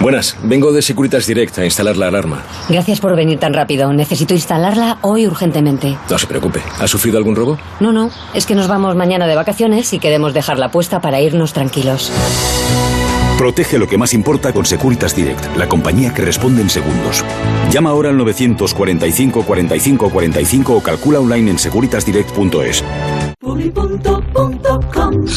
Buenas, vengo de Securitas Direct a instalar la alarma. Gracias por venir tan rápido. Necesito instalarla hoy urgentemente. No se preocupe. ¿Ha sufrido algún robo? No, no, es que nos vamos mañana de vacaciones y queremos dejarla puesta para irnos tranquilos. Protege lo que más importa con Securitas Direct, la compañía que responde en segundos. Llama ahora al 945 45 45 o calcula online en securitasdirect.es.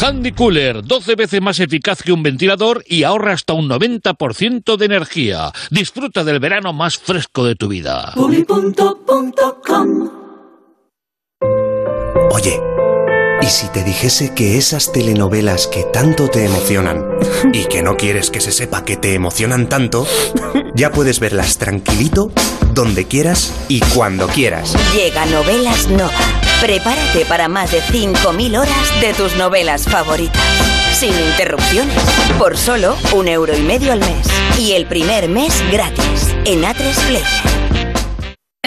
Handy Cooler, 12 veces más eficaz que un ventilador y ahorra hasta un 90% de energía. Disfruta del verano más fresco de tu vida. Oye, ¿y si te dijese que esas telenovelas que tanto te emocionan y que no quieres que se sepa que te emocionan tanto, ya puedes verlas tranquilito, donde quieras y cuando quieras? Llega Novelas Nova. Prepárate para más de 5.000 horas de tus novelas favoritas. Sin interrupciones. Por solo un euro y medio al mes. Y el primer mes gratis. En A3 Player.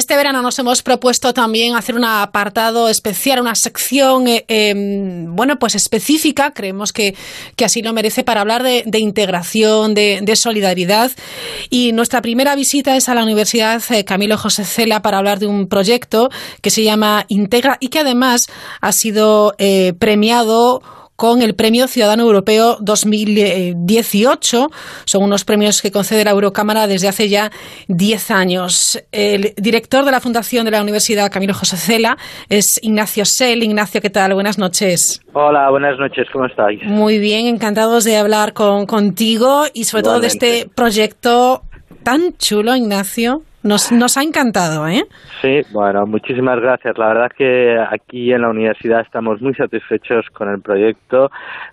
Este verano nos hemos propuesto también hacer un apartado especial, una sección, eh, eh, bueno, pues específica, creemos que, que así lo merece, para hablar de, integración, de, de solidaridad. Y nuestra primera visita es a la Universidad eh, Camilo José Cela para hablar de un proyecto que se llama Integra y que además ha sido eh, premiado con el Premio Ciudadano Europeo 2018. Son unos premios que concede la Eurocámara desde hace ya 10 años. El director de la Fundación de la Universidad Camilo José Cela es Ignacio Sel. Ignacio, ¿qué tal? Buenas noches. Hola, buenas noches, ¿cómo estáis? Muy bien, encantados de hablar con, contigo y sobre todo de este proyecto tan chulo, Ignacio. Nos, nos ha encantado, ¿eh? Sí, bueno, muchísimas gracias. La verdad es que aquí en la universidad estamos muy satisfechos con el proyecto,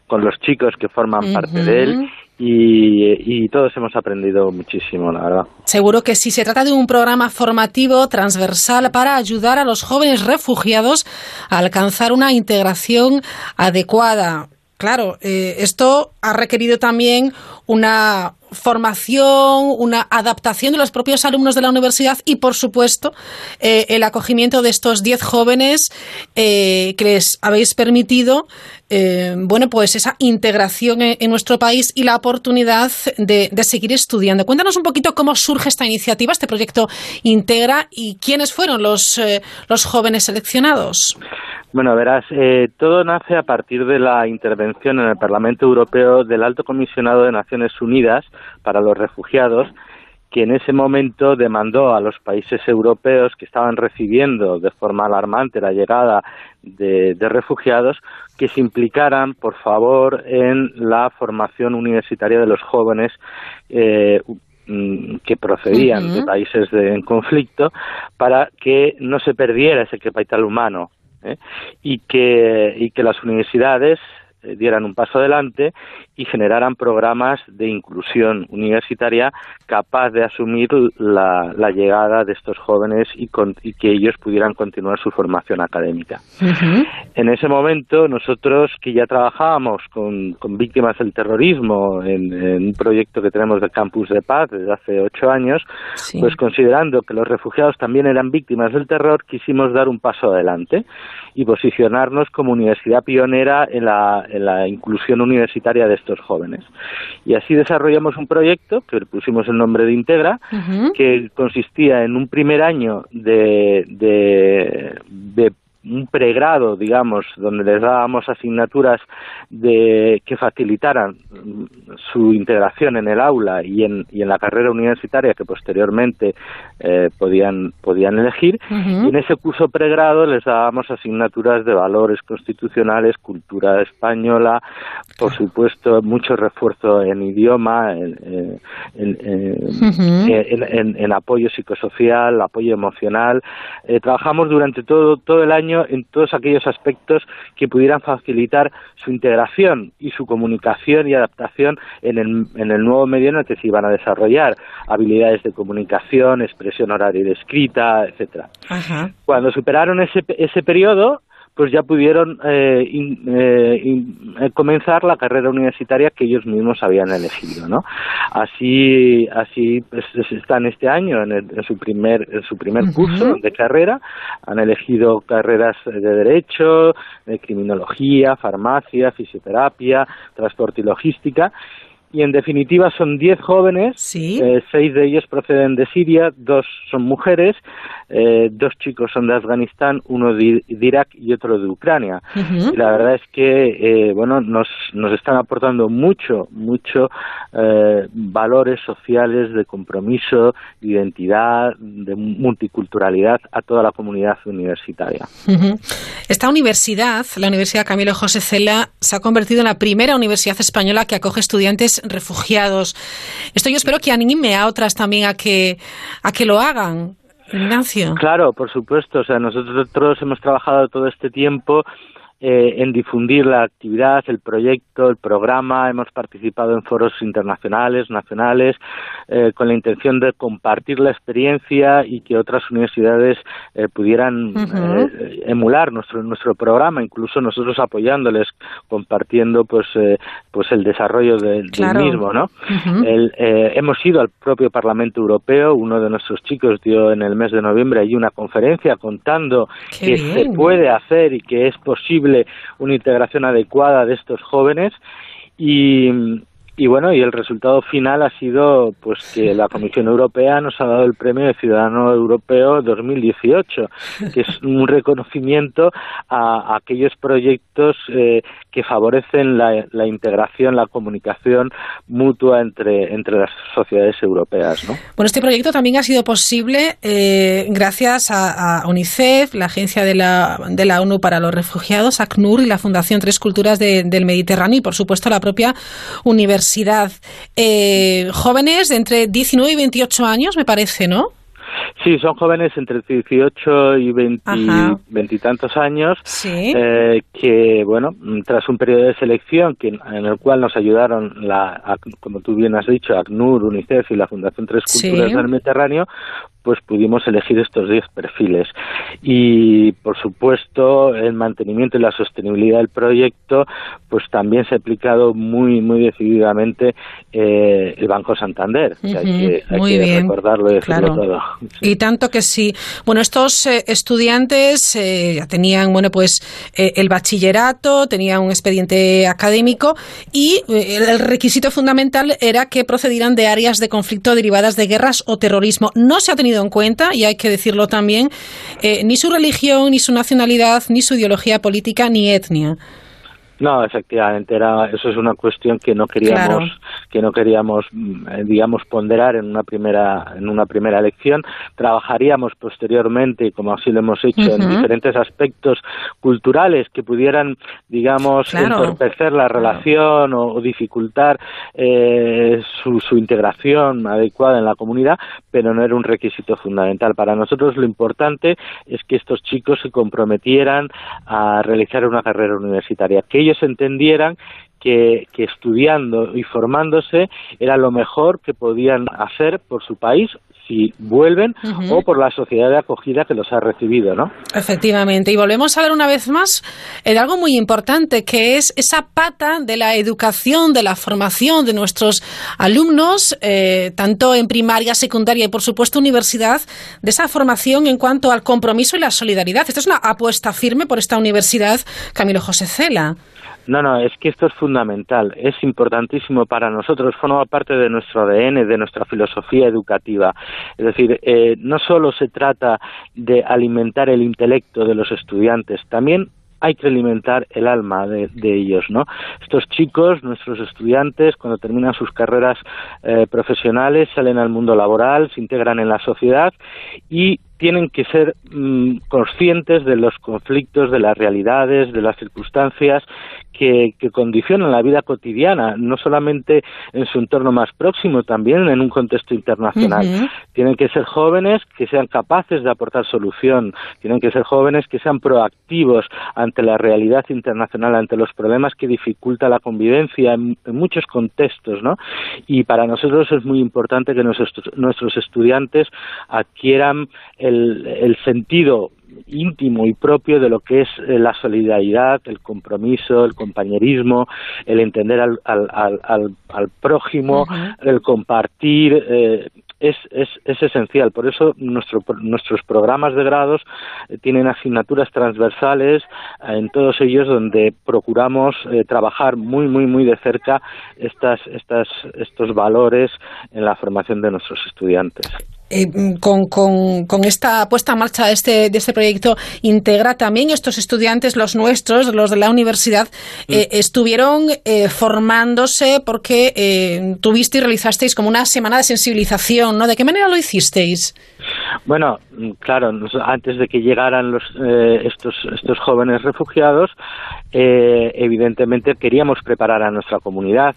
con los chicos que forman parte de él y, y todos hemos aprendido muchísimo, la verdad. Seguro que sí. Se trata de un programa formativo transversal para ayudar a los jóvenes refugiados a alcanzar una integración adecuada. Claro, eh, esto ha requerido también una formación, una adaptación de los propios alumnos de la universidad y, por supuesto, eh, el acogimiento de estos 10 jóvenes eh, que les habéis permitido, eh, bueno, pues esa integración en, nuestro país y la oportunidad de, de seguir estudiando. Cuéntanos un poquito cómo surge esta iniciativa, este proyecto Integra y quiénes fueron los, eh, los jóvenes seleccionados. Bueno, verás, eh, todo nace a partir de la intervención en el Parlamento Europeo del Alto Comisionado de Naciones Unidas para los Refugiados, que en ese momento demandó a los países europeos que estaban recibiendo de forma alarmante la llegada de, de refugiados que se implicaran, por favor, en la formación universitaria de los jóvenes. Eh, mm, que procedían de países en conflicto para que no se perdiera ese capital humano ¿eh? y, que, y que las universidades dieran un paso adelante y generaran programas de inclusión universitaria capaz de asumir la, llegada de estos jóvenes y, que ellos pudieran continuar su formación académica. En ese momento, nosotros que ya trabajábamos con, víctimas del terrorismo en, un proyecto que tenemos de Campus de Paz desde hace ocho años, pues considerando que los refugiados también eran víctimas del terror, quisimos dar un paso adelante y posicionarnos como universidad pionera en la, en la inclusión universitaria de estos jóvenes. Y así desarrollamos un proyecto que le pusimos el nombre de Integra, que consistía en un primer año de, de, de un pregrado, digamos, donde les dábamos asignaturas de que facilitaran su integración en el aula y en, y en la carrera universitaria que posteriormente eh, podían, podían elegir. Y en ese curso pregrado les dábamos asignaturas de valores constitucionales, cultura española, por supuesto, mucho refuerzo en idioma, en, en, apoyo psicosocial, apoyo emocional. Eh, trabajamos durante todo, todo el año en todos aquellos aspectos que pudieran facilitar su integración y su comunicación y adaptación en el, en el nuevo medio en el que se iban a desarrollar habilidades de comunicación, expresión oral y escrita, etcétera. Cuando superaron ese, ese periodo, pues ya pudieron eh, eh, eh, comenzar la carrera universitaria que ellos mismos habían elegido, ¿no? Así, así pues, están este año en, su primer, en su primer curso de carrera, han elegido carreras de derecho, de criminología, farmacia, fisioterapia, transporte y logística y en definitiva son 10 jóvenes, eh, seis de ellos proceden de Siria, dos son mujeres, eh, dos chicos son de Afganistán, uno de, Irak y otro de Ucrania. Y la verdad es que eh, bueno nos, nos están aportando mucho, mucho valores sociales de compromiso, de identidad, de multiculturalidad a toda la comunidad universitaria. Esta universidad, la Universidad Camilo José Cela, se ha convertido en la primera universidad española que acoge estudiantes refugiados. Esto yo espero que anime a otras también a que, a que lo hagan. Ignacio. Claro, por supuesto. O sea, nosotros hemos trabajado todo este tiempo eh, en difundir la actividad, el proyecto, el programa. Hemos participado en foros internacionales, nacionales, eh, con la intención de compartir la experiencia y que otras universidades eh, pudieran emular nuestro nuestro programa, incluso nosotros apoyándoles, compartiendo pues pues el desarrollo del mismo, ¿no? hemos ido al propio Parlamento Europeo. Uno de nuestros chicos dio en el mes de noviembre allí una conferencia contando que se puede hacer y que es posible una integración adecuada de estos jóvenes y, y bueno, y el resultado final ha sido pues que la Comisión Europea nos ha dado el premio de Ciudadano Europeo 2018, que es un reconocimiento a, aquellos proyectos eh, que favorecen la, integración, la comunicación mutua entre, entre las sociedades europeas. ¿no? Bueno, este proyecto también ha sido posible eh, gracias a, UNICEF, la Agencia de la, de la ONU para los Refugiados, ACNUR y la Fundación Tres Culturas del Mediterráneo y, por supuesto, la propia Universidad universidad. Eh, jóvenes de entre 19 y 28 años, me parece, ¿no? Sí, son jóvenes entre 18 y 20, veintitantos años eh, que, bueno, tras un periodo de selección que, en el cual nos ayudaron, la, como tú bien has dicho, ACNUR, UNICEF y la Fundación Tres Culturas del Mediterráneo, pues pudimos elegir estos 10 perfiles. Y, por supuesto, el mantenimiento y la sostenibilidad del proyecto, pues también se ha aplicado muy, muy decididamente eh, el Banco Santander. hay que, recordarlo y decirlo todo. Y tanto que sí. Bueno, estos eh, estudiantes eh, ya tenían, bueno, pues el bachillerato, tenían un expediente académico y el requisito fundamental era que procedieran de áreas de conflicto derivadas de guerras o terrorismo. No se ha tenido en cuenta, y hay que decirlo también, eh, ni su religión, ni su nacionalidad, ni su ideología política, ni etnia. No, efectivamente, era, eso es una cuestión que no queríamos, que no queríamos, mm, digamos, ponderar en una primera, en una primera elección. Trabajaríamos posteriormente, como así lo hemos hecho, en diferentes aspectos culturales que pudieran, digamos, entorpecer la relación o, dificultar eh, su, su integración adecuada en la comunidad, pero no era un requisito fundamental. Para nosotros lo importante es que estos chicos se comprometieran a realizar una carrera universitaria, que ellos entendieran que, estudiando y formándose era lo mejor que podían hacer por su país si vuelven o por la sociedad de acogida que los ha recibido, ¿no? Efectivamente. Y volvemos a ver una vez más de algo muy importante, que es esa pata de la educación, de la formación de nuestros alumnos, eh, tanto en primaria, secundaria y, por supuesto, universidad, de esa formación en cuanto al compromiso y la solidaridad. Esta es una apuesta firme por esta universidad, Camilo José Cela. No, no, es que esto es fundamental, es importantísimo para nosotros, forma parte de nuestro ADN, de nuestra filosofía educativa. Es decir, eh, no solo se trata de alimentar el intelecto de los estudiantes, también hay que alimentar el alma de, ellos, ¿no? Estos chicos, nuestros estudiantes, cuando terminan sus carreras eh, profesionales, salen al mundo laboral, se integran en la sociedad y tienen que ser mm, conscientes de los conflictos, de las realidades, de las circunstancias que, condicionan la vida cotidiana, no solamente en su entorno más próximo, también en un contexto internacional. Tienen que ser jóvenes que sean capaces de aportar solución, tienen que ser jóvenes que sean proactivos ante la realidad internacional, ante los problemas que dificulta la convivencia en, muchos contextos, ¿no? Y para nosotros es muy importante que nuestros, nuestros estudiantes adquieran el, el sentido íntimo y propio de lo que es eh, la solidaridad, el compromiso, el compañerismo, el entender al, al, al, prójimo, el compartir. Eh, es, es, es, esencial. Por eso nuestro, nuestros programas de grados eh, tienen asignaturas transversales en todos ellos donde procuramos trabajar muy, muy, muy de cerca estas, estas, estos valores en la formación de nuestros estudiantes. Eh, con, con, esta puesta en marcha de este, de este proyecto integra también estos estudiantes, los nuestros, los de la universidad, mm. eh, estuvieron eh, formándose porque tuviste y realizasteis como una semana de sensibilización, ¿no? ¿De qué manera lo hicisteis? Bueno, claro, antes de que llegaran los, estos, estos jóvenes refugiados, evidentemente queríamos preparar a nuestra comunidad,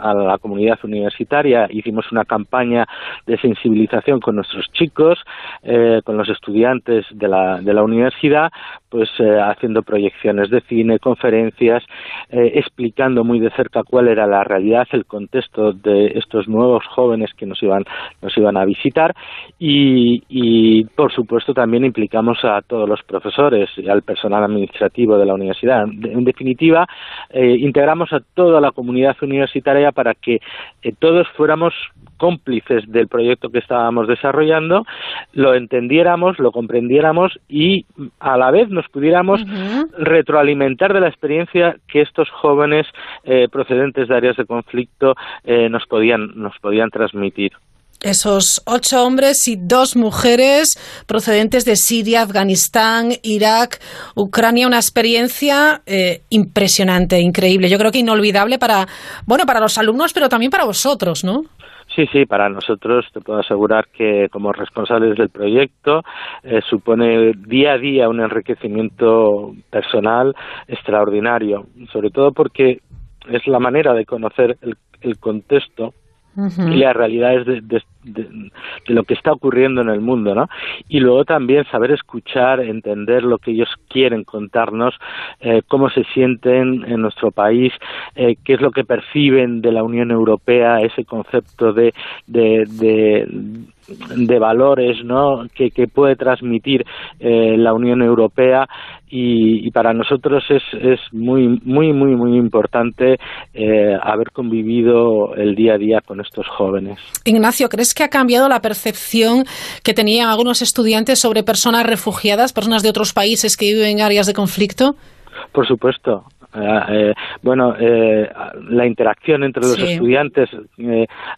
a la comunidad universitaria. Hicimos una campaña de sensibilización con nuestros chicos, eh, con los estudiantes de la, de la universidad, pues eh, haciendo proyecciones de cine, conferencias, eh, explicando muy de cerca cuál era la realidad, el contexto de estos nuevos jóvenes que nos iban, nos iban a visitar y, y por supuesto también implicamos a todos los profesores y al personal administrativo de la universidad. En definitiva, integramos a toda la comunidad universitaria para que todos fuéramos cómplices del proyecto que estábamos desarrollando, lo entendiéramos, lo comprendiéramos y a la vez nos pudiéramos retroalimentar de la experiencia que estos jóvenes eh, procedentes de áreas de conflicto eh, nos podían nos podían transmitir. Esos ocho hombres y dos mujeres procedentes de Siria, Afganistán, Irak, Ucrania, una experiencia eh, impresionante, increíble. Yo creo que inolvidable para, bueno, para los alumnos, pero también para vosotros, ¿no? Sí, sí, para nosotros te puedo asegurar que como responsables del proyecto eh, supone día a día un enriquecimiento personal extraordinario, sobre todo porque es la manera de conocer el contexto y las realidades de, de, lo que está ocurriendo en el mundo, ¿no? Y luego también saber escuchar, entender lo que ellos quieren contarnos, eh, cómo se sienten en nuestro país, eh, qué es lo que perciben de la Unión Europea, ese concepto de, de, de valores ¿no? que, que puede transmitir eh, la Unión Europea y, para nosotros es, es muy muy muy muy importante haber convivido el día a día con estos jóvenes. Ignacio, ¿crees que ha cambiado la percepción que tenían algunos estudiantes sobre personas refugiadas, personas de otros países que viven en áreas de conflicto? Por supuesto, eh, eh, bueno, eh, la interacción entre los estudiantes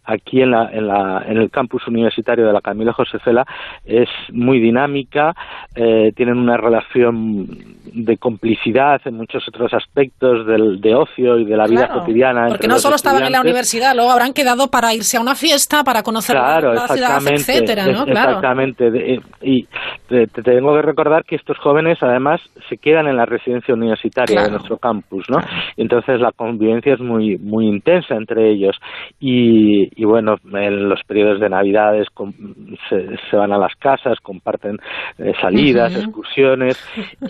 aquí en, la, en, la, en el campus universitario de la Camila José Cela es muy dinámica, tienen una relación de complicidad en muchos otros aspectos del, de ocio y de la vida cotidiana. Porque no solo estaban en la universidad, luego habrán quedado para irse a una fiesta, para conocer claro, la ciudad, etcétera, ¿no? Claro. Exactamente. Y te, tengo que recordar que estos jóvenes, además, se quedan en la residencia universitaria de nuestro campus, ¿no? Entonces la convivencia es muy muy intensa entre ellos. Y, y bueno, en los periodos de Navidades se, se van a las casas, comparten eh, salidas, excursiones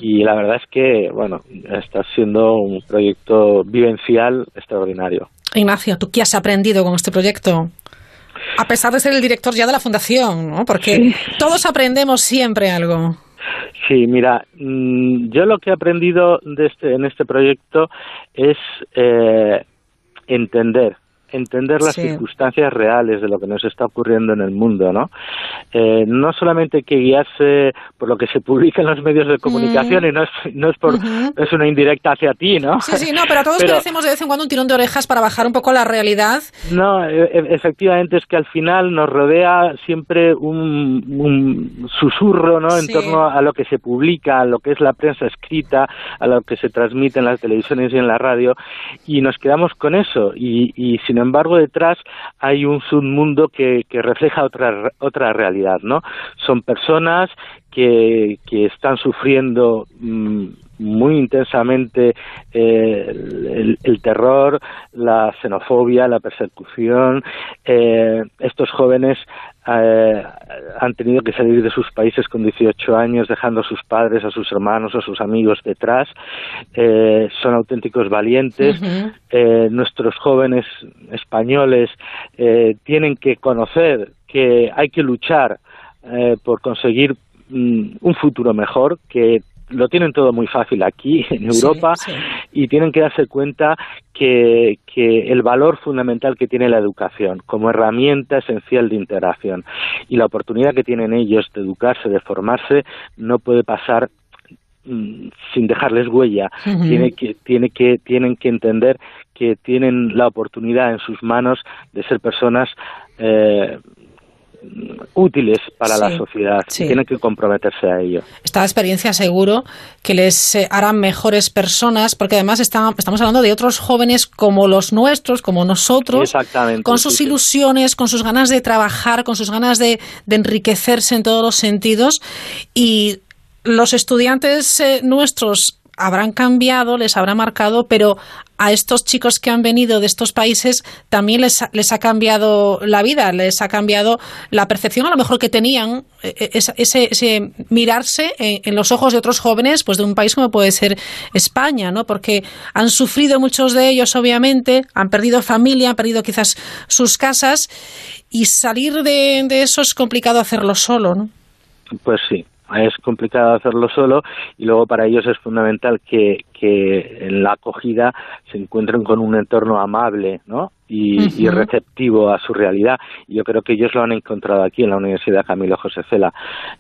y la verdad es que, bueno, está siendo un proyecto vivencial extraordinario. Ignacio, ¿tú qué has aprendido con este proyecto? A pesar de ser el director ya de la fundación, ¿no? Porque todos aprendemos siempre algo. Sí, mira, mm, yo lo que he aprendido de este, en este proyecto es eh, entender entender las circunstancias reales de lo que nos está ocurriendo en el mundo, ¿no? Eh, no solamente hay que guiarse por lo que se publica en los medios de comunicación y no es, no es, por, es una indirecta hacia ti, ¿no? Sí, sí, no, pero todos merecemos de vez en cuando un tirón de orejas para bajar un poco la realidad. No, e, e, efectivamente es que al final nos rodea siempre un, un susurro, ¿no? En torno a lo que se publica, a lo que es la prensa escrita, a lo que se transmite en las televisiones y en la radio y nos quedamos con eso y, y sin embargo detrás hay un submundo que, que refleja otra, otra realidad, ¿no? Son personas que, que están sufriendo mm, muy intensamente eh, el, terror, la xenofobia, la persecución. Eh, estos jóvenes eh, han tenido que salir de sus países con 18 años, dejando a sus padres, a sus hermanos, a sus amigos detrás. son auténticos valientes. nuestros jóvenes españoles tienen que conocer que hay que luchar por conseguir mm, un futuro mejor, que lo tienen todo muy fácil aquí en Europa y tienen que darse cuenta que, que, el valor fundamental que tiene la educación como herramienta esencial de integración y la oportunidad que tienen ellos de educarse, de formarse, no puede pasar mm, sin dejarles huella. tiene que, tiene que, tienen que entender que tienen la oportunidad en sus manos de ser personas eh, útiles para la sociedad tienen que comprometerse a ello. Esta experiencia seguro que les eh, harán mejores personas, porque además estamos hablando de otros jóvenes como los nuestros, como nosotros, con sus ilusiones, con sus ganas de trabajar, con sus ganas de, enriquecerse en todos los sentidos. Y los estudiantes eh, nuestros habrán cambiado, les habrá marcado, pero a estos chicos que han venido de estos países también les, les ha cambiado la vida, les ha cambiado la percepción a lo mejor que tenían, e, e, ese, ese mirarse en, los ojos de otros jóvenes pues de un país como puede ser España, ¿no? Porque han sufrido muchos de ellos, obviamente, han perdido familia, han perdido quizás sus casas y salir de, de eso es complicado hacerlo solo, ¿no? Pues sí, es complicado hacerlo solo y luego para ellos es fundamental que, que en la acogida se encuentren con un entorno amable, ¿no? y, receptivo a su realidad. Y yo creo que ellos lo han encontrado aquí en la Universidad Camilo José Cela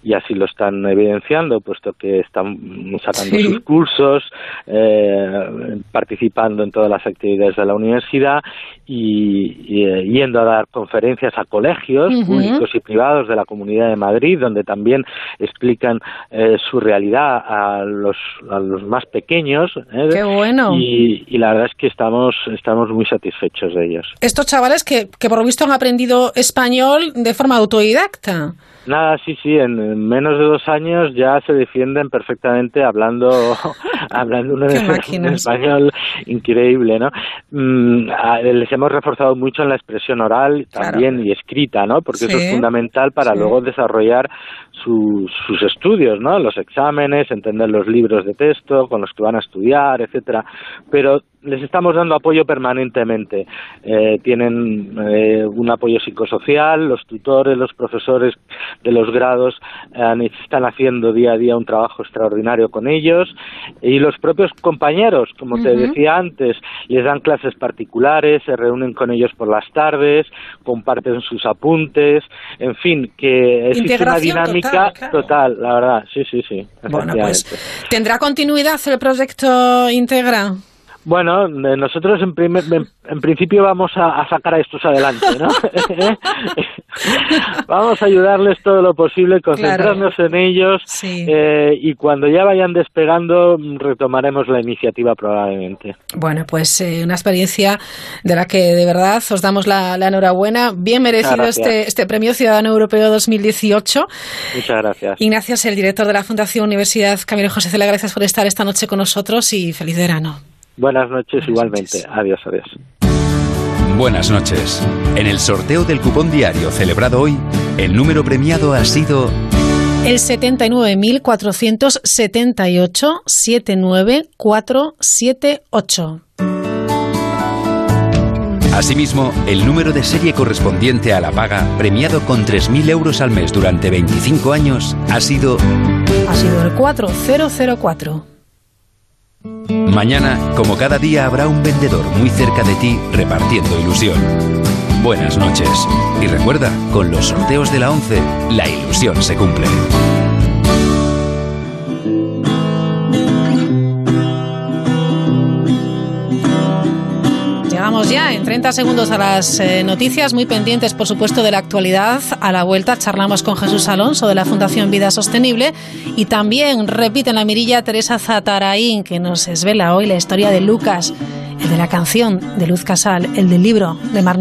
y así lo están evidenciando, puesto que están sacando sus cursos, eh, participando en todas las actividades de la universidad y, eh, yendo a dar conferencias a colegios públicos y privados de la Comunidad de Madrid, donde también explican eh, su realidad a los, a los más pequeños. Qué bueno. Y, y la verdad es que estamos, estamos muy satisfechos de ellos. Estos chavales que, que por lo visto han aprendido español de forma autodidacta. Nada, sí, sí, en menos de dos años ya se defienden perfectamente hablando, hablando un, español increíble, ¿no? Mm, les hemos reforzado mucho en la expresión oral también y escrita, ¿no? Porque eso es fundamental para luego desarrollar sus estudios, ¿no? Los exámenes, entender los libros de texto con los que van a estudiar, etcétera. Pero les estamos dando apoyo permanentemente. Eh, tienen eh, un apoyo psicosocial, los tutores, los profesores de los grados eh, están haciendo día a día un trabajo extraordinario con ellos y los propios compañeros, como te decía antes, les dan clases particulares, se reúnen con ellos por las tardes, comparten sus apuntes, en fin, que es una dinámica total, la verdad, sí, sí, sí. Bueno, pues tendrá continuidad el proyecto Integra. Bueno, nosotros en, en, principio vamos a, sacar a estos adelante, ¿no? Vamos a ayudarles todo lo posible, concentrarnos en ellos eh, y cuando ya vayan despegando retomaremos la iniciativa probablemente. Bueno, pues eh, una experiencia de la que de verdad os damos la, enhorabuena. Bien merecido este, este Premio Ciudadano Europeo 2018. Muchas gracias. Ignacio es el director de la Fundación Universidad Camilo José Cela. Gracias por estar esta noche con nosotros y feliz verano. Buenas noches igualmente. Adiós, adiós. Buenas noches. En el sorteo del cupón diario celebrado hoy, el número premiado ha sido el 79.478 79478. Asimismo, el número de serie correspondiente a la paga, premiado con 3.000 euros al mes durante 25 años, ha sido... Ha sido el 4004. Mañana, como cada día, habrá un vendedor muy cerca de ti repartiendo ilusión. Buenas noches. Y recuerda, con los sorteos de la 11, la ilusión se cumple. Ya en 30 segundos a las eh, noticias, muy pendientes por supuesto de la actualidad. A la vuelta charlamos con Jesús Alonso de la Fundación Vida Sostenible y también repite en la mirilla Teresa Zataraín que nos desvela hoy la historia de Lucas, el de la canción de Luz Casal, el del libro de Mar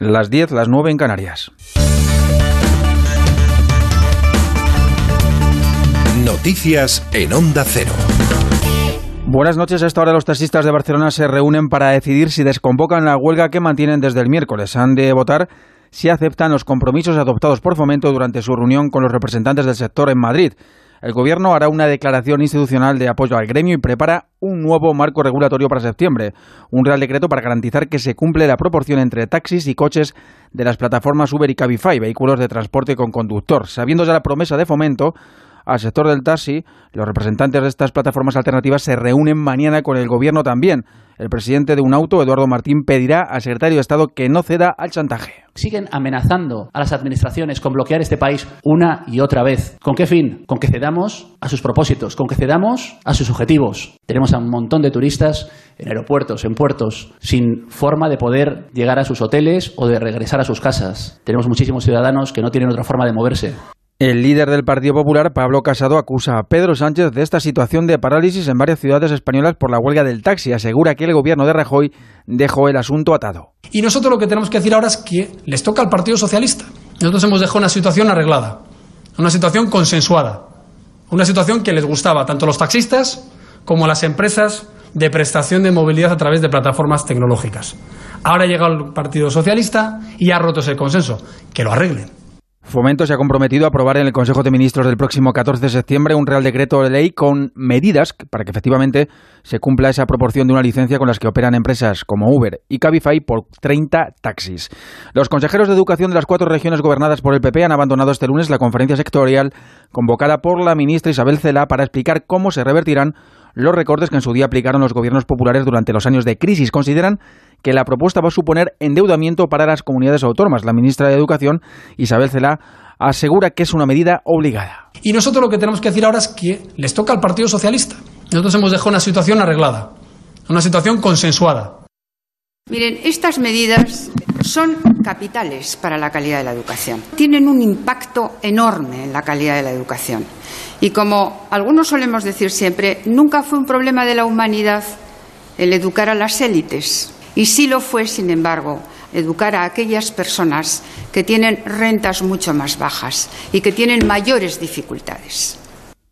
Las 10, las 9 en Canarias. Noticias en Onda Cero. Buenas noches. A esta hora los taxistas de Barcelona se reúnen para decidir si desconvocan la huelga que mantienen desde el miércoles. Han de votar si aceptan los compromisos adoptados por Fomento durante su reunión con los representantes del sector en Madrid. El Gobierno hará una declaración institucional de apoyo al gremio y prepara un nuevo marco regulatorio para septiembre, un real decreto para garantizar que se cumple la proporción entre taxis y coches de las plataformas Uber y Cabify, vehículos de transporte con conductor. Sabiendo ya la promesa de fomento, al sector del taxi, los representantes de estas plataformas alternativas se reúnen mañana con el gobierno también. El presidente de un auto, Eduardo Martín, pedirá al secretario de Estado que no ceda al chantaje. Siguen amenazando a las administraciones con bloquear este país una y otra vez. ¿Con qué fin? Con que cedamos a sus propósitos, con que cedamos a sus objetivos. Tenemos a un montón de turistas en aeropuertos, en puertos, sin forma de poder llegar a sus hoteles o de regresar a sus casas. Tenemos muchísimos ciudadanos que no tienen otra forma de moverse. El líder del Partido Popular, Pablo Casado, acusa a Pedro Sánchez de esta situación de parálisis en varias ciudades españolas por la huelga del taxi. Asegura que el gobierno de Rajoy dejó el asunto atado. Y nosotros lo que tenemos que decir ahora es que les toca al Partido Socialista. Nosotros hemos dejado una situación arreglada, una situación consensuada, una situación que les gustaba tanto a los taxistas como a las empresas de prestación de movilidad a través de plataformas tecnológicas. Ahora llega el Partido Socialista y ha roto ese consenso. Que lo arreglen. Fomento se ha comprometido a aprobar en el Consejo de Ministros del próximo 14 de septiembre un Real Decreto de Ley con medidas para que efectivamente se cumpla esa proporción de una licencia con las que operan empresas como Uber y Cabify por 30 taxis. Los consejeros de educación de las cuatro regiones gobernadas por el PP han abandonado este lunes la conferencia sectorial convocada por la ministra Isabel Cela para explicar cómo se revertirán los recortes que en su día aplicaron los gobiernos populares durante los años de crisis. Consideran que la propuesta va a suponer endeudamiento para las comunidades autónomas. La ministra de Educación, Isabel Cela, asegura que es una medida obligada. Y nosotros lo que tenemos que decir ahora es que les toca al Partido Socialista. Nosotros hemos dejado una situación arreglada, una situación consensuada. Miren, estas medidas son capitales para la calidad de la educación. Tienen un impacto enorme en la calidad de la educación. Y como algunos solemos decir siempre, nunca fue un problema de la humanidad el educar a las élites. Y sí lo fue, sin embargo, educar a aquellas personas que tienen rentas mucho más bajas y que tienen mayores dificultades.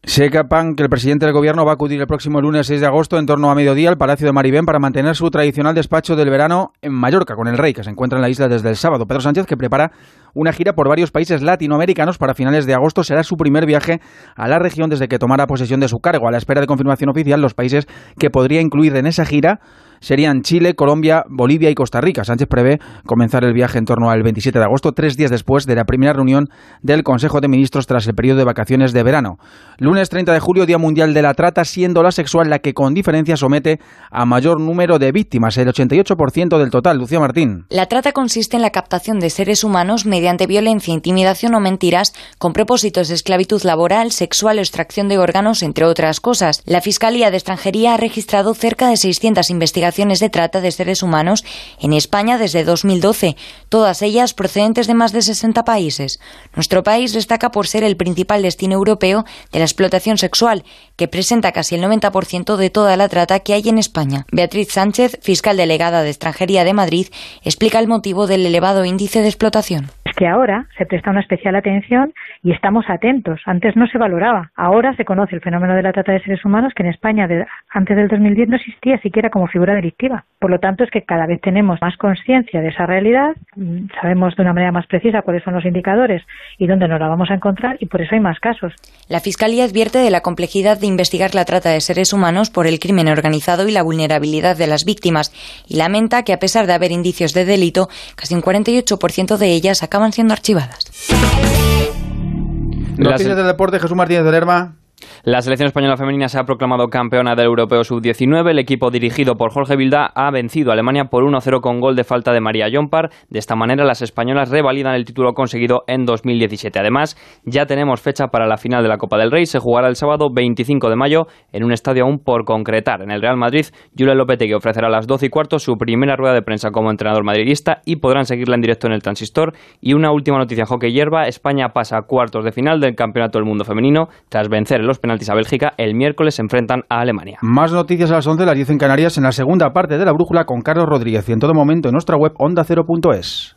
Sepan que el presidente del gobierno va a acudir el próximo lunes 6 de agosto en torno a mediodía al Palacio de Maribén para mantener su tradicional despacho del verano en Mallorca con el rey, que se encuentra en la isla desde el sábado. Pedro Sánchez, que prepara una gira por varios países latinoamericanos para finales de agosto. Será su primer viaje a la región desde que tomara posesión de su cargo. A la espera de confirmación oficial, los países que podría incluir en esa gira serían Chile, Colombia, Bolivia y Costa Rica. Sánchez prevé comenzar el viaje en torno al 27 de agosto, tres días después de la primera reunión del Consejo de Ministros tras el periodo de vacaciones de verano. Lunes 30 de julio, Día Mundial de la Trata, siendo la sexual la que con diferencia somete a mayor número de víctimas, el 88% del total. Lucía Martín. La trata consiste en la captación de seres humanos mediante violencia, intimidación o mentiras con propósitos de esclavitud laboral, sexual o extracción de órganos, entre otras cosas. La Fiscalía de Extranjería ha registrado cerca de 600 investigaciones de trata de seres humanos en España desde 2012, todas ellas procedentes de más de 60 países. Nuestro país destaca por ser el principal destino europeo de la explotación sexual, que presenta casi el 90% de toda la trata que hay en España. Beatriz Sánchez, fiscal delegada de Extranjería de Madrid, explica el motivo del elevado índice de explotación. Que ahora se presta una especial atención y estamos atentos. Antes no se valoraba. Ahora se conoce el fenómeno de la trata de seres humanos que en España antes del 2010 no existía siquiera como figura delictiva. Por lo tanto, es que cada vez tenemos más conciencia de esa realidad, mm, sabemos de una manera más precisa cuáles son los indicadores y dónde nos la vamos a encontrar y por eso hay más casos. La Fiscalía advierte de la complejidad de investigar la trata de seres humanos por el crimen organizado y la vulnerabilidad de las víctimas y lamenta que a pesar de haber indicios de delito, casi un 48% de ellas acaban siendo archivadas. Noticias del deporte, Jesús Martínez de Lerma. La selección española femenina se ha proclamado campeona del Europeo Sub-19. El equipo dirigido por Jorge Vilda ha vencido a Alemania por 1-0 con gol de falta de María Jompar. De esta manera, las españolas revalidan el título conseguido en 2017. Además, ya tenemos fecha para la final de la Copa del Rey. Se jugará el sábado 25 de mayo en un estadio aún por concretar. En el Real Madrid, Julia Lopetegui ofrecerá a las 12 y cuarto su primera rueda de prensa como entrenador madridista y podrán seguirla en directo en el Transistor. Y una última noticia, hockey hierba. España pasa a cuartos de final del Campeonato del Mundo Femenino tras vencer los penaltis a Bélgica. El miércoles se enfrentan a Alemania. Más noticias a las 11, las 10 en Canarias, en la segunda parte de la brújula con Carlos Rodríguez y en todo momento en nuestra web onda0.es.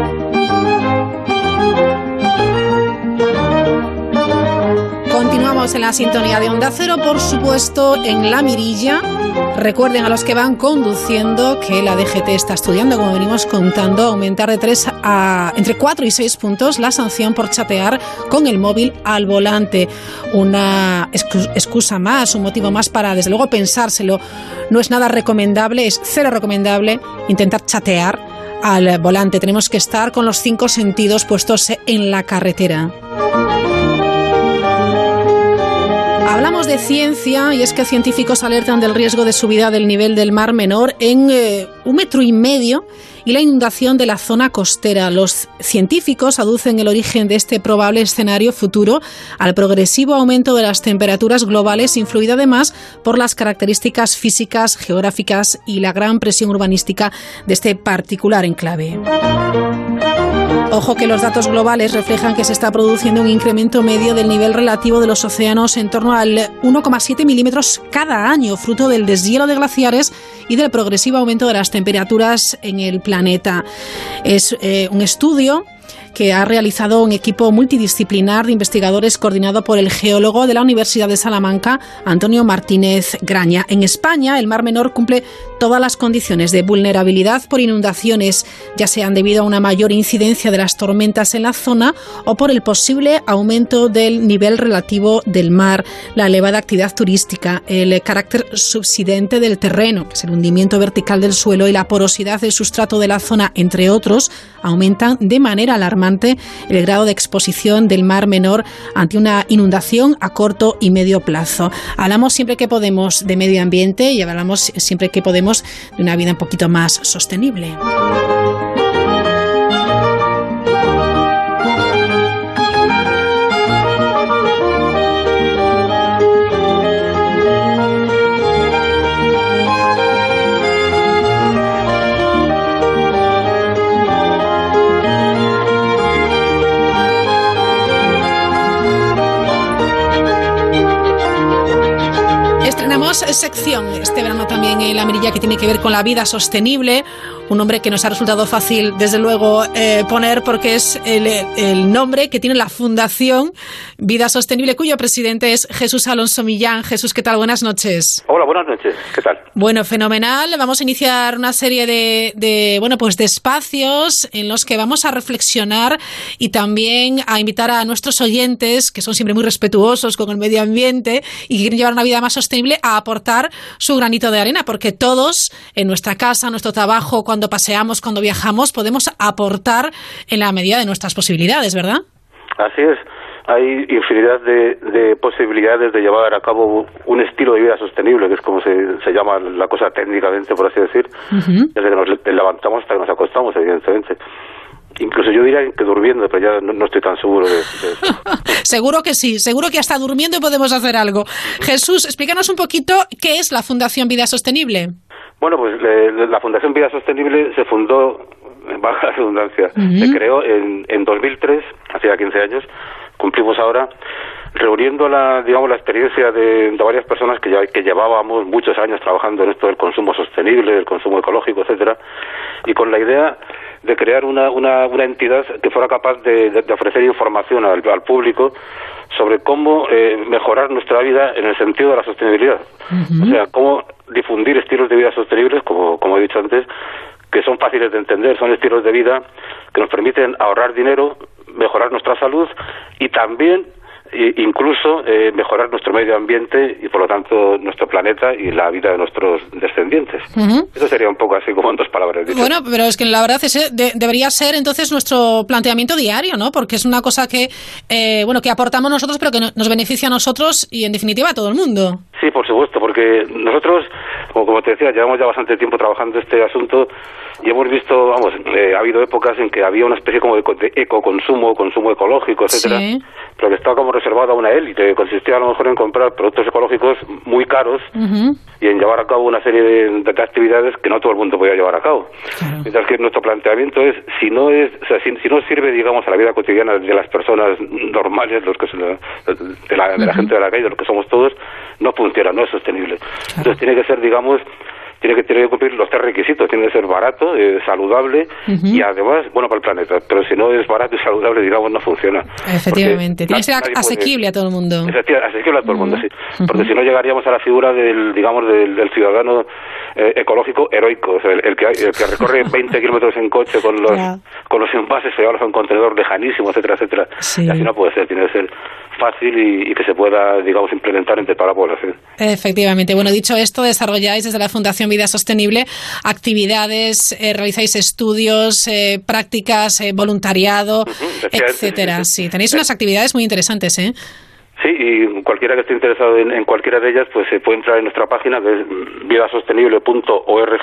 Continuamos en la sintonía de Onda Cero, por supuesto, en La Mirilla. Recuerden a los que van conduciendo que la DGT está estudiando, como venimos contando, aumentar de 3 a entre 4 y 6 puntos la sanción por chatear con el móvil al volante. Una excusa más, un motivo más para, desde luego, pensárselo. No es nada recomendable, es cero recomendable intentar chatear al volante. Tenemos que estar con los cinco sentidos puestos en la carretera. De ciencia y es que científicos alertan del riesgo de subida del nivel del mar menor en eh, un metro y medio y la inundación de la zona costera. Los científicos aducen el origen de este probable escenario futuro al progresivo aumento de las temperaturas globales, influido además por las características físicas, geográficas y la gran presión urbanística de este particular enclave. Ojo que los datos globales reflejan que se está produciendo un incremento medio del nivel relativo de los océanos en torno al 1,7 milímetros cada año, fruto del deshielo de glaciares y del progresivo aumento de las temperaturas en el planeta. Es eh, un estudio que ha realizado un equipo multidisciplinar de investigadores coordinado por el geólogo de la Universidad de Salamanca, Antonio Martínez Graña. En España, el Mar Menor cumple todas las condiciones de vulnerabilidad por inundaciones, ya sean debido a una mayor incidencia de las tormentas en la zona o por el posible aumento del nivel relativo del mar, la elevada actividad turística, el carácter subsidente del terreno, que es el hundimiento vertical del suelo y la porosidad del sustrato de la zona, entre otros, aumentan de manera alarmante el grado de exposición del Mar Menor ante una inundación a corto y medio plazo. Hablamos siempre que podemos de medio ambiente y hablamos siempre que podemos de una vida un poquito más sostenible. Sección este verano también en La Mirilla que tiene que ver con la vida sostenible. Un nombre que nos ha resultado fácil, desde luego, eh, poner porque es el, el, nombre que tiene la Fundación Vida Sostenible, cuyo presidente es Jesús Alonso Millán. Jesús, ¿qué tal? Buenas noches. Hola, buenas noches. ¿Qué tal? Bueno, fenomenal. Vamos a iniciar una serie de, de, bueno, pues de espacios en los que vamos a reflexionar y también a invitar a nuestros oyentes, que son siempre muy respetuosos con el medio ambiente y quieren llevar una vida más sostenible, a aportar su granito de arena, porque todos en nuestra casa, en nuestro trabajo, cuando paseamos, cuando viajamos, podemos aportar en la medida de nuestras posibilidades, ¿verdad? Así es. Hay infinidad de, posibilidades de llevar a cabo un estilo de vida sostenible, que es como se, llama la cosa técnicamente, por así decir, desde que nos levantamos hasta que nos acostamos, evidentemente. Incluso yo diría que durmiendo, pero ya no, estoy tan seguro de, eso. seguro que sí, seguro que hasta durmiendo podemos hacer algo. Jesús, explícanos un poquito qué es la Fundación Vida Sostenible. Bueno, pues la Fundación Vida Sostenible se fundó, baja redundancia, se creó en, en 2003, hace ya 15 años, cumplimos ahora, reuniendo la, digamos, la experiencia de, varias personas que, ya, que llevábamos muchos años trabajando en esto del consumo sostenible, del consumo ecológico, etcétera, y con la idea de crear una, una, una entidad que fuera capaz de, ofrecer información al, público sobre cómo eh, mejorar nuestra vida en el sentido de la sostenibilidad. O sea, cómo difundir estilos de vida sostenibles, como, como he dicho antes, que son fáciles de entender, son estilos de vida que nos permiten ahorrar dinero, mejorar nuestra salud y también incluso eh, mejorar nuestro medio ambiente y por lo tanto nuestro planeta y la vida de nuestros descendientes. Eso sería un poco así como en dos palabras. Bueno, pero es que la verdad es, debería ser entonces nuestro planteamiento diario, ¿no? Porque es una cosa que, eh, bueno, que aportamos nosotros pero que nos beneficia a nosotros y en definitiva a todo el mundo. Sí, por supuesto, porque nosotros, como, te decía, llevamos ya bastante tiempo trabajando este asunto y hemos visto, vamos, eh, ha habido épocas en que había una especie como de, de ecoconsumo, consumo ecológico, etcétera, pero que estaba como reservado a una élite, consistía a lo mejor en comprar productos ecológicos muy caros y en llevar a cabo una serie de, actividades que no todo el mundo podía llevar a cabo. Mientras que nuestro planteamiento es, si no es, o sea, si, no sirve, digamos, a la vida cotidiana de las personas normales, los que de, la, de la gente de la calle, de los que somos todos, no funciona, no es sostenible. Entonces tiene que ser, digamos, tiene que, tiene que cumplir los tres requisitos. Tiene que ser barato, eh, saludable y además bueno para el planeta. Pero si no es barato y saludable, digamos, no funciona. Efectivamente. Tiene que ser asequible a todo el mundo. Asequible a todo el mundo, sí. Porque si no llegaríamos a la figura del, digamos, del, ciudadano eh, ecológico heroico. el, que, el que recorre 20 kilómetros en coche con los, con los envases pegados a un contenedor lejanísimo, etcétera, etcétera. Y así no puede ser. Tiene que ser fácil y, que se pueda, digamos, implementar entre toda la población. Efectivamente. Bueno, dicho esto, desarrolláis desde la Fundación Vida Sostenible actividades, eh, realizáis estudios, eh, prácticas, eh, voluntariado, etcétera. Sí, tenéis unas actividades muy interesantes, ¿eh? Sí, y cualquiera que esté interesado en, cualquiera de ellas, pues se puede entrar en nuestra página que es vidasostenible.org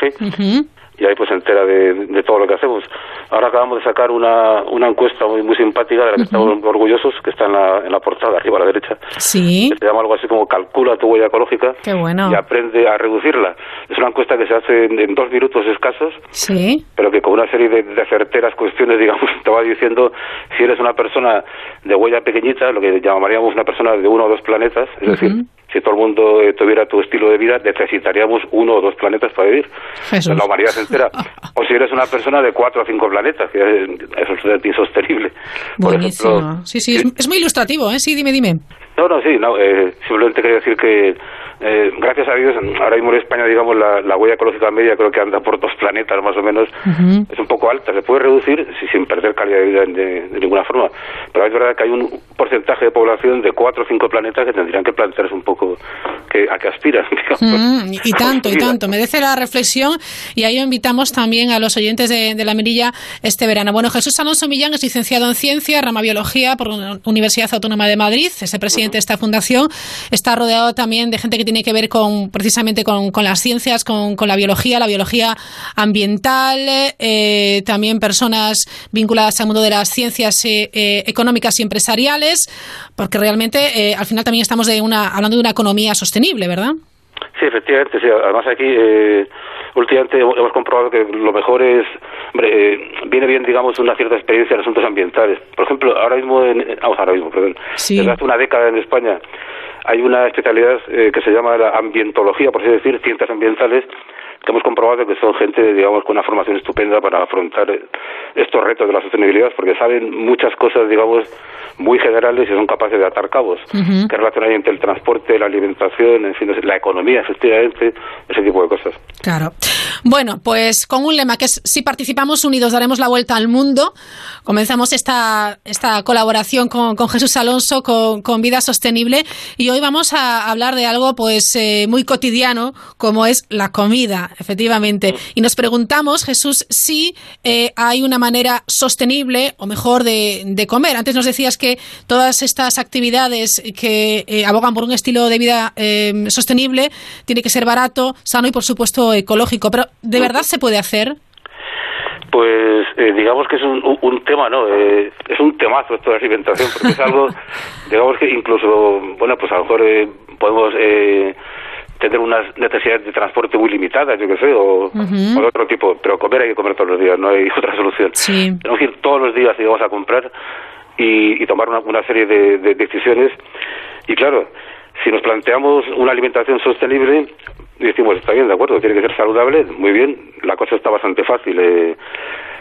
y ahí pues se entera de, todo lo que hacemos. Ahora acabamos de sacar una, una encuesta muy, muy simpática de la que estamos orgullosos, que está en la, en la portada, arriba a la derecha. Sí. se llama algo así como calcula tu huella ecológica. Qué bueno. Y aprende a reducirla. Es una encuesta que se hace en, dos minutos escasos. Sí. Pero que con una serie de, de, certeras cuestiones, digamos, te va diciendo si eres una persona de huella pequeñita, lo que llamaríamos una persona de uno o dos planetas, es decir, si todo el mundo eh, tuviera tu estilo de vida, necesitaríamos uno o dos planetas para vivir. La humanidad entera. o si eres una persona de cuatro o cinco planetas, que es, es insostenible. Buenísimo. sí, sí, es, muy ilustrativo, ¿eh? Sí, dime, dime. No, no, sí, no, eh, simplemente quería decir que eh, gracias a Dios, ahora mismo en España, digamos, la, huella ecológica media creo que anda por dos planetas más o menos. Es un poco alta, se puede reducir sin perder calidad de vida de, ninguna forma. Pero es verdad que hay un porcentaje de población de cuatro o cinco planetas que tendrían que plantearse un poco que, a qué aspiran. y tanto, y tanto. Merece la reflexión y ahí invitamos también a los oyentes de, la Mirilla este verano. Bueno, Jesús Alonso Millán es licenciado en Ciencia, rama Biología por la Universidad Autónoma de Madrid, es el presidente de esta fundación. Está rodeado también de gente que tiene que ver con precisamente con, las ciencias, con, la biología, la biología ambiental, eh, también personas vinculadas al mundo de las ciencias eh, eh, económicas y empresariales, porque realmente al final también estamos de una, hablando de una economía sostenible, ¿verdad? Sí, efectivamente, sí. Además aquí últimamente hemos comprobado que lo mejor es, viene bien, digamos, una cierta experiencia en asuntos ambientales. Por ejemplo, ahora mismo, en, vamos, ahora mismo, perdón, desde hace una década en España hay una especialidad eh, que se llama la ambientología, por así decir, ciencias ambientales, que hemos comprobado que son gente, digamos, con una formación estupenda para afrontar estos retos de la sostenibilidad, porque saben muchas cosas, digamos, muy generales y son capaces de atar cabos, que relacionan entre el transporte, la alimentación, en fin, la economía, efectivamente, ese tipo de cosas. Claro. Bueno, pues con un lema que es si participamos unidos daremos la vuelta al mundo. Comenzamos esta, esta colaboración con, con Jesús Alonso con, con, Vida Sostenible y hoy vamos a hablar de algo pues eh, muy cotidiano como es la comida, efectivamente. Y nos preguntamos, Jesús, si eh, hay una manera sostenible o mejor de, de, comer. Antes nos decías que todas estas actividades que eh, abogan por un estilo de vida sostenible tiene que ser barato, sano y por supuesto ecológico. Pero ¿de verdad se puede hacer? Pues eh, digamos que es un, un tema, ¿no? Eh, es un temazo esto de la alimentación, porque es algo, digamos que incluso, bueno, pues a lo mejor eh, podemos tener unas necesidades de transporte muy limitadas, yo qué sé, o, de otro tipo, pero comer hay que comer todos los días, no hay otra solución. Tenemos que ir todos los días y vamos a comprar y, tomar una, una serie de, de decisiones. Y claro, si nos planteamos una alimentación sostenible, y decimos, está bien, de acuerdo, tiene que ser saludable, muy bien, la cosa está bastante fácil. Eh,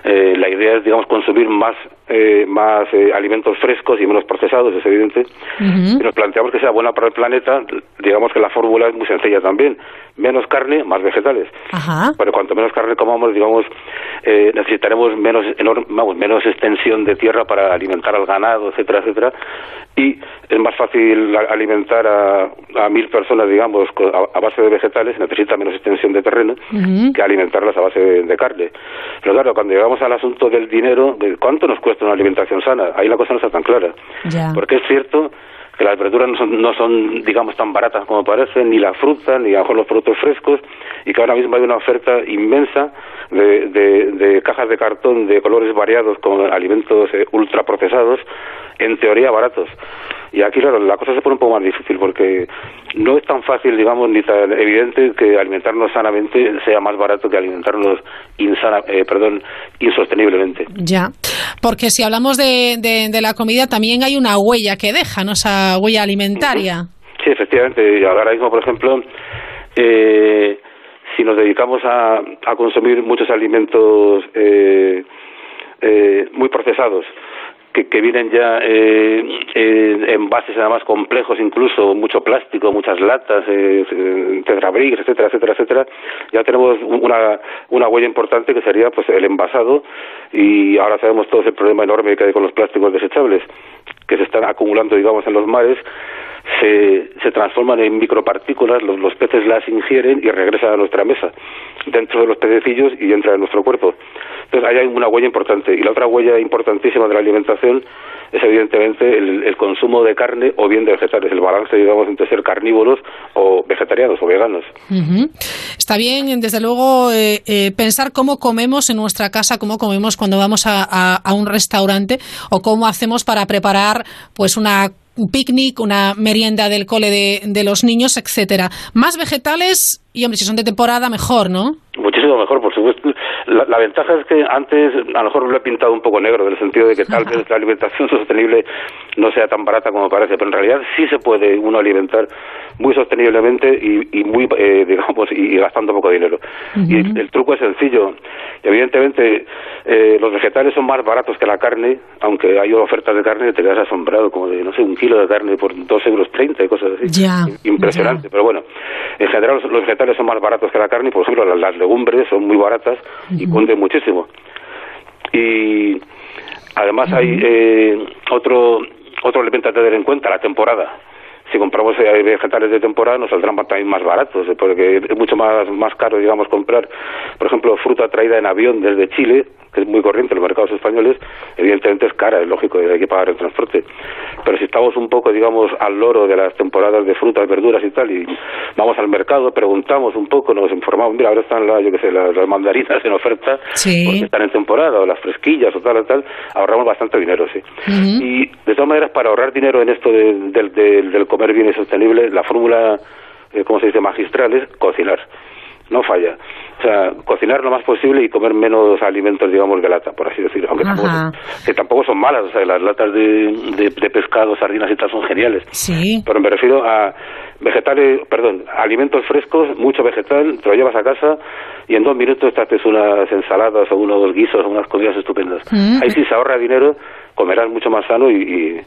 eh, la idea es, digamos, consumir más, eh, más eh, alimentos frescos y menos procesados, es evidente. Si nos planteamos que sea buena para el planeta, digamos que la fórmula es muy sencilla también. Menos carne, más vegetales. Pero cuanto menos carne comamos, digamos, eh, necesitaremos menos, vamos, menos extensión de tierra para alimentar al ganado, etcétera, etcétera. Y es más fácil alimentar a, a mil personas, digamos, a, base de vegetales, necesita menos extensión de terreno que alimentarlas a base de, carne. Pero claro, cuando llegamos al asunto del dinero, de cuánto nos cuesta una alimentación sana, ahí la cosa no está tan clara. Porque es cierto que las verduras no son, no son, digamos, tan baratas como parecen, ni la fruta, ni a lo mejor los productos frescos, y que ahora mismo hay una oferta inmensa de, de, cajas de cartón de colores variados con alimentos eh, ultraprocesados, en teoría baratos. Y aquí, claro, la cosa se pone un poco más difícil porque no es tan fácil, digamos, ni tan evidente que alimentarnos sanamente sea más barato que alimentarnos insana, eh, perdón, insosteniblemente. Ya, porque si hablamos de, de, la comida, también hay una huella que deja, ¿no? Esa huella alimentaria. Sí, efectivamente. Ahora mismo, por ejemplo, eh, si nos dedicamos a, a consumir muchos alimentos eh, eh, muy procesados, que, vienen ya eh, en bases además complejos, incluso mucho plástico, muchas latas, eh, tetrabricks, etcétera, etcétera, etcétera, ya tenemos una, una huella importante que sería pues el envasado y ahora sabemos todo el problema enorme que hay con los plásticos desechables que se están acumulando, digamos, en los mares, se, se transforman en micropartículas, los, los peces las ingieren y regresan a nuestra mesa, dentro de los pececillos y entra en nuestro cuerpo. Entonces ahí hay una huella importante. Y la otra huella importantísima de la alimentación es evidentemente el, consumo de carne o bien de vegetales, el balance, digamos, entre ser carnívoros o vegetarianos o veganos. Está bien, desde luego, eh, eh, pensar cómo comemos en nuestra casa, cómo comemos cuando vamos a, a un restaurante o cómo hacemos para preparar pues una un picnic, una merienda del cole de, de los niños, etcétera. Más vegetales y, hombre, si son de temporada, mejor, ¿no? Muchísimo mejor, por supuesto. La, ventaja es que antes a lo mejor lo he pintado un poco negro, en el sentido de que tal vez la alimentación sostenible no sea tan barata como parece, pero en realidad sí se puede uno alimentar muy sosteniblemente y, muy, eh, digamos, y, gastando poco dinero. Y el, truco es sencillo. Evidentemente, eh, los vegetales son más baratos que la carne, aunque hay ofertas de carne te quedas asombrado, como de, no sé, un kilo de carne por dos euros treinta y cosas así. Impresionante, pero bueno, en general los, vegetales son más baratos que la carne, por ejemplo, las, legumbres son muy baratas y cunden muchísimo. Y además hay eh, otro otro elemento a tener en cuenta, la temporada. Si compramos eh, vegetales de temporada nos saldrán también más baratos, eh, porque es mucho más, más caro, digamos, comprar, por ejemplo, fruta traída en avión desde Chile, que es muy corriente en los mercados españoles, evidentemente es cara, es lógico, hay que pagar el transporte. Pero si estamos un poco, digamos, al loro de las temporadas de frutas, verduras y tal, y vamos al mercado, preguntamos un poco, nos informamos, mira, ahora están, la, yo qué sé, las, mandarinas en oferta, porque están en temporada, o las fresquillas o tal, o tal, ahorramos bastante dinero, sí. Y de todas maneras, para ahorrar dinero en esto del, del, del comer bien y sostenible, la fórmula, eh, como se dice, magistral es cocinar. No falla. O sea, cocinar lo más posible y comer menos alimentos, digamos, de lata, por así decirlo. Aunque tampoco, que tampoco son malas, o sea, las latas de, de, pescado, sardinas y tal son geniales. Sí. Pero me refiero a vegetales, perdón, alimentos frescos, mucho vegetal, te lo llevas a casa y en dos minutos te haces unas ensaladas o unos guisos o unas comidas estupendas. Mm. Ahí sí se ahorra dinero, comerás mucho más sano y,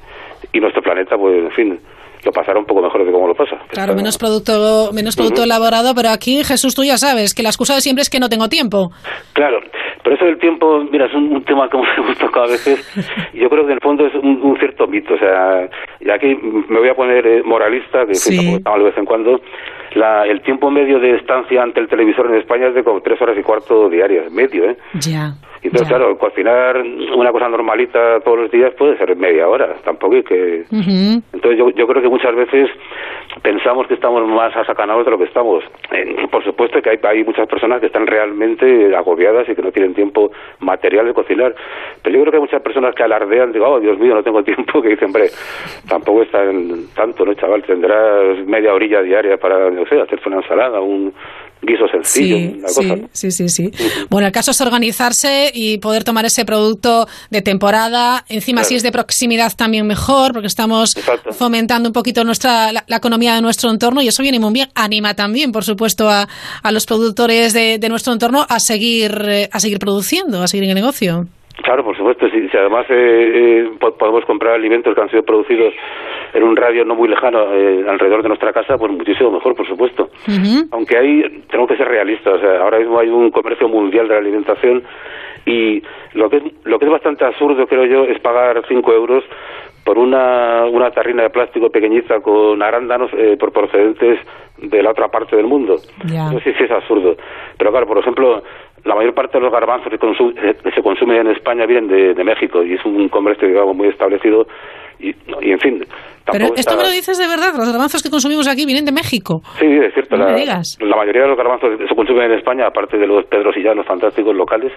y nuestro planeta, pues, en fin, lo pasará un poco mejor de cómo lo pasa. Claro, menos producto, menos producto elaborado, pero aquí, Jesús, tú ya sabes que la excusa de siempre es que no tengo tiempo. Claro, pero eso del tiempo, mira, es un, tema que hemos tocado a veces. Yo creo que en el fondo es un, cierto mito. O sea, y aquí me voy a poner eh, moralista, que sí. de vez en cuando. La, el tiempo medio de estancia ante el televisor en España es de como tres horas y cuarto diarias, medio, ¿eh? Ya. Entonces, claro, cocinar una cosa normalita todos los días puede ser media hora, tampoco hay que... Entonces yo, yo creo que muchas veces pensamos que estamos más asacanados de lo que estamos. Eh, por supuesto que hay, hay muchas personas que están realmente agobiadas y que no tienen tiempo material de cocinar, pero yo creo que hay muchas personas que alardean, digo, oh, Dios mío, no tengo tiempo, que dicen, hombre, tampoco está tanto, ¿no, chaval? Tendrás media orilla diaria para, no sé, hacerse una ensalada, un guiso sencillo. Sí, sí, sí, sí, Bueno, el caso es organizarse y poder tomar ese producto de temporada. Encima, si es de proximidad, también mejor, porque estamos fomentando un poquito nuestra la, economía de nuestro entorno y eso viene muy bien. Anima también, por supuesto, a, a los productores de, de, nuestro entorno a seguir, eh, a seguir produciendo, a seguir en el negocio. Claro, por supuesto. Si, si además eh, eh podemos comprar alimentos que han sido producidos en un radio no muy lejano eh, alrededor de nuestra casa, pues muchísimo mejor, por supuesto. Aunque hay, tengo que ser realista. O sea, ahora mismo hay un comercio mundial de la alimentación y lo que es, lo que es bastante absurdo, creo yo, es pagar 5 euros por una, una tarrina de plástico pequeñita con arándanos eh, por procedentes de la otra parte del mundo. No sé si es absurdo. Pero claro, por ejemplo, la mayor parte de los garbanzos que, eh, se consumen en España vienen de, México y es un comercio, digamos, muy establecido y, y en fin. Pero esto me lo dices de verdad, los garbanzos que consumimos aquí vienen de México. Sí, es cierto. la, la, mayoría de los garbanzos que se consumen en España, aparte de los pedros y llanos fantásticos locales,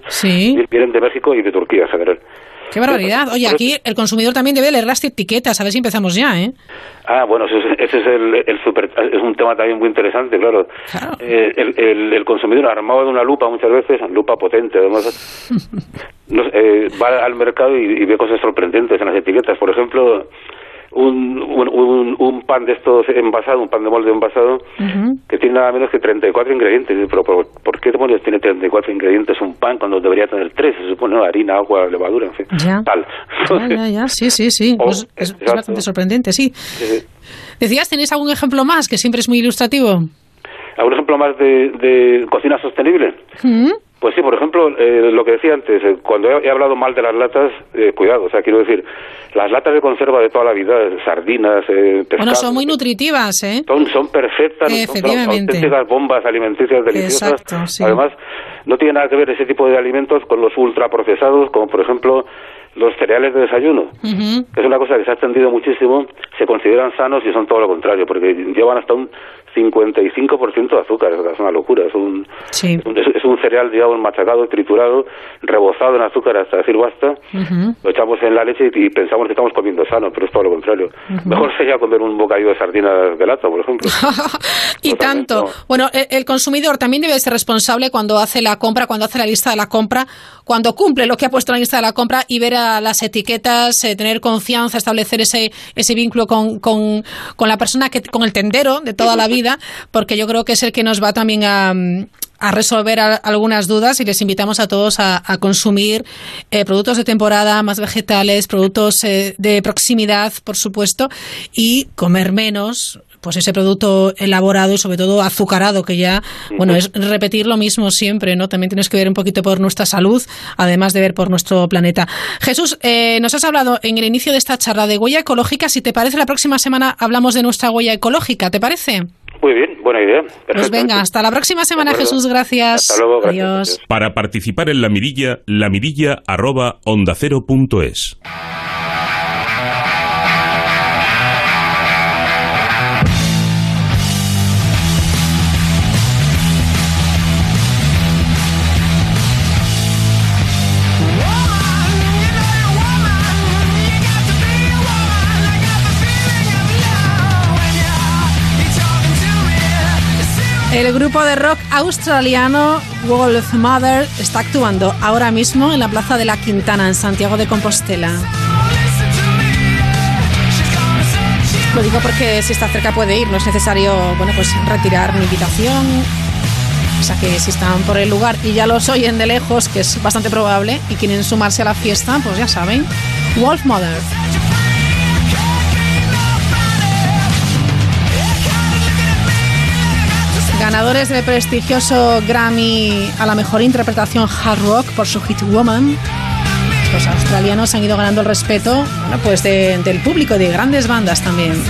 vienen de México y de Turquía en general. Qué barbaridad. Oye, aquí el consumidor también debe leer las etiquetas, a ver si empezamos ya, ¿eh? Ah, bueno, ese, es, el, es un tema también muy interesante, claro. Eh, el, el, consumidor armado de una lupa muchas veces, lupa potente, además, eh, va al mercado y, ve cosas sorprendentes en las etiquetas. Por ejemplo, un, un, un, pan de estos envasado, un pan de molde envasado, que tiene nada menos que 34 ingredientes. Pero ¿por, qué demonios tiene 34 ingredientes un pan cuando debería tener 3? Se supone harina, agua, levadura, en fin. Ya. Tal. ya, ya, sí, sí, sí. Pues es, bastante sorprendente, sí. Decías, ¿tenéis algún ejemplo más que siempre es muy ilustrativo? ¿Algún ejemplo más de, de cocina sostenible? Pues sí, por ejemplo, eh, lo que decía antes, eh, cuando he, hablado mal de las latas, eh, cuidado, o sea, quiero decir, las latas de conserva de toda la vida, sardinas, eh, Bueno, son muy nutritivas, ¿eh? Son, son perfectas, son auténticas bombas alimenticias deliciosas. Exacto, sí. Además, no tiene nada que ver ese tipo de alimentos con los ultraprocesados, como por ejemplo los cereales de desayuno, es una cosa que se ha extendido muchísimo, se consideran sanos y son todo lo contrario, porque llevan hasta un 55% de azúcar, es una locura, es un, es, un cereal, digamos, machacado, triturado, rebozado en azúcar hasta decir basta, lo echamos en la leche y, pensamos que estamos comiendo sano, pero es todo lo contrario. Mejor sería comer un bocadillo de sardinas de lata, por ejemplo. y tanto. Bueno, el, consumidor también debe ser responsable cuando hace la compra, cuando hace la lista de la compra, cuando cumple lo que ha puesto en la lista de la compra y ver a las etiquetas, eh, tener confianza, establecer ese, ese vínculo con, con, con la persona, que, con el tendero de toda la vida porque yo creo que es el que nos va también a, resolver algunas dudas y les invitamos a todos a, consumir eh, productos de temporada, más vegetales, productos eh, de proximidad, por supuesto, y comer menos, pues ese producto elaborado y sobre todo azucarado, que ya, bueno, es repetir lo mismo siempre, ¿no? También tienes que ver un poquito por nuestra salud, además de ver por nuestro planeta. Jesús, eh, nos has hablado en el inicio de esta charla de huella ecológica. Si te parece, la próxima semana hablamos de nuestra huella ecológica, ¿te parece? Muy bien, buena idea. Pues venga, hasta la próxima semana, Jesús. Gracias. Hasta luego. Adiós. Para participar en la mirilla, la El grupo de rock australiano Wolf Mother está actuando ahora mismo en la Plaza de la Quintana, en Santiago de Compostela. Lo digo porque si está cerca puede ir, no es necesario bueno, pues retirar mi invitación. O sea que si están por el lugar y ya los oyen de lejos, que es bastante probable, y quieren sumarse a la fiesta, pues ya saben. Wolf Mother. Ganadores del prestigioso Grammy a la mejor interpretación hard rock por su hit Woman. Los australianos han ido ganando el respeto pues de- del público de grandes bandas también.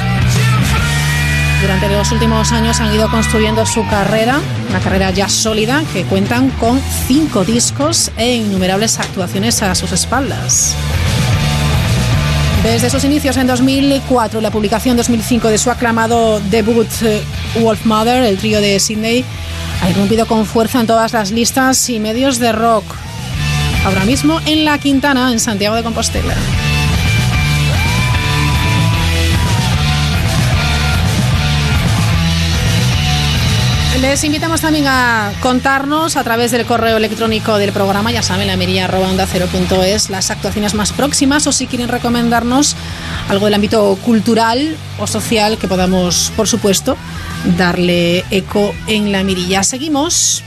Durante los últimos años han ido construyendo su carrera, una carrera ya sólida que cuentan con cinco discos e innumerables actuaciones a sus espaldas. Desde sus inicios en 2004 y la publicación en 2005 de su aclamado debut eh, Wolf Mother, el trío de Sydney, ha irrumpido con fuerza en todas las listas y medios de rock. Ahora mismo en La Quintana, en Santiago de Compostela. Les invitamos también a contarnos a través del correo electrónico del programa, ya saben, la onda es las actuaciones más próximas o si quieren recomendarnos algo del ámbito cultural o social que podamos, por supuesto, darle eco en la mirilla. Seguimos.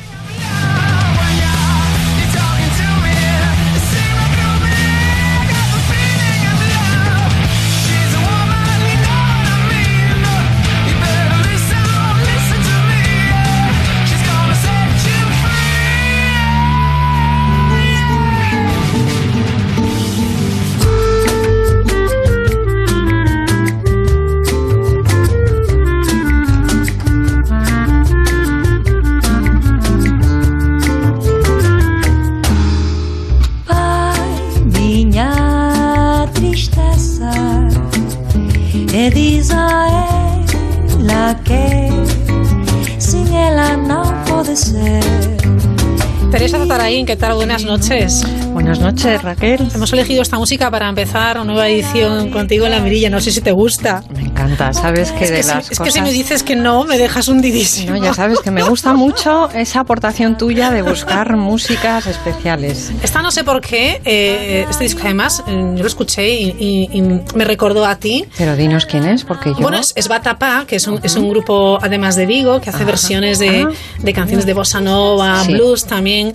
Buenas noches. Buenas noches, Raquel. Hemos elegido esta música para empezar una nueva edición contigo en la mirilla. No sé si te gusta. Encanta, sabes que es de que, si, las es cosas... que si me dices que no, me dejas hundidísimo. No, ya sabes que me gusta mucho esa aportación tuya de buscar músicas especiales. Esta no sé por qué, eh, este disco además, eh, yo lo escuché y, y- y me recordó a ti. Pero dinos quién es, porque yo... Bueno, es, es Batapá, que es un, es un grupo además de Vigo, que hace versiones de, de canciones de bossa nova, Ah. Sí. blues también.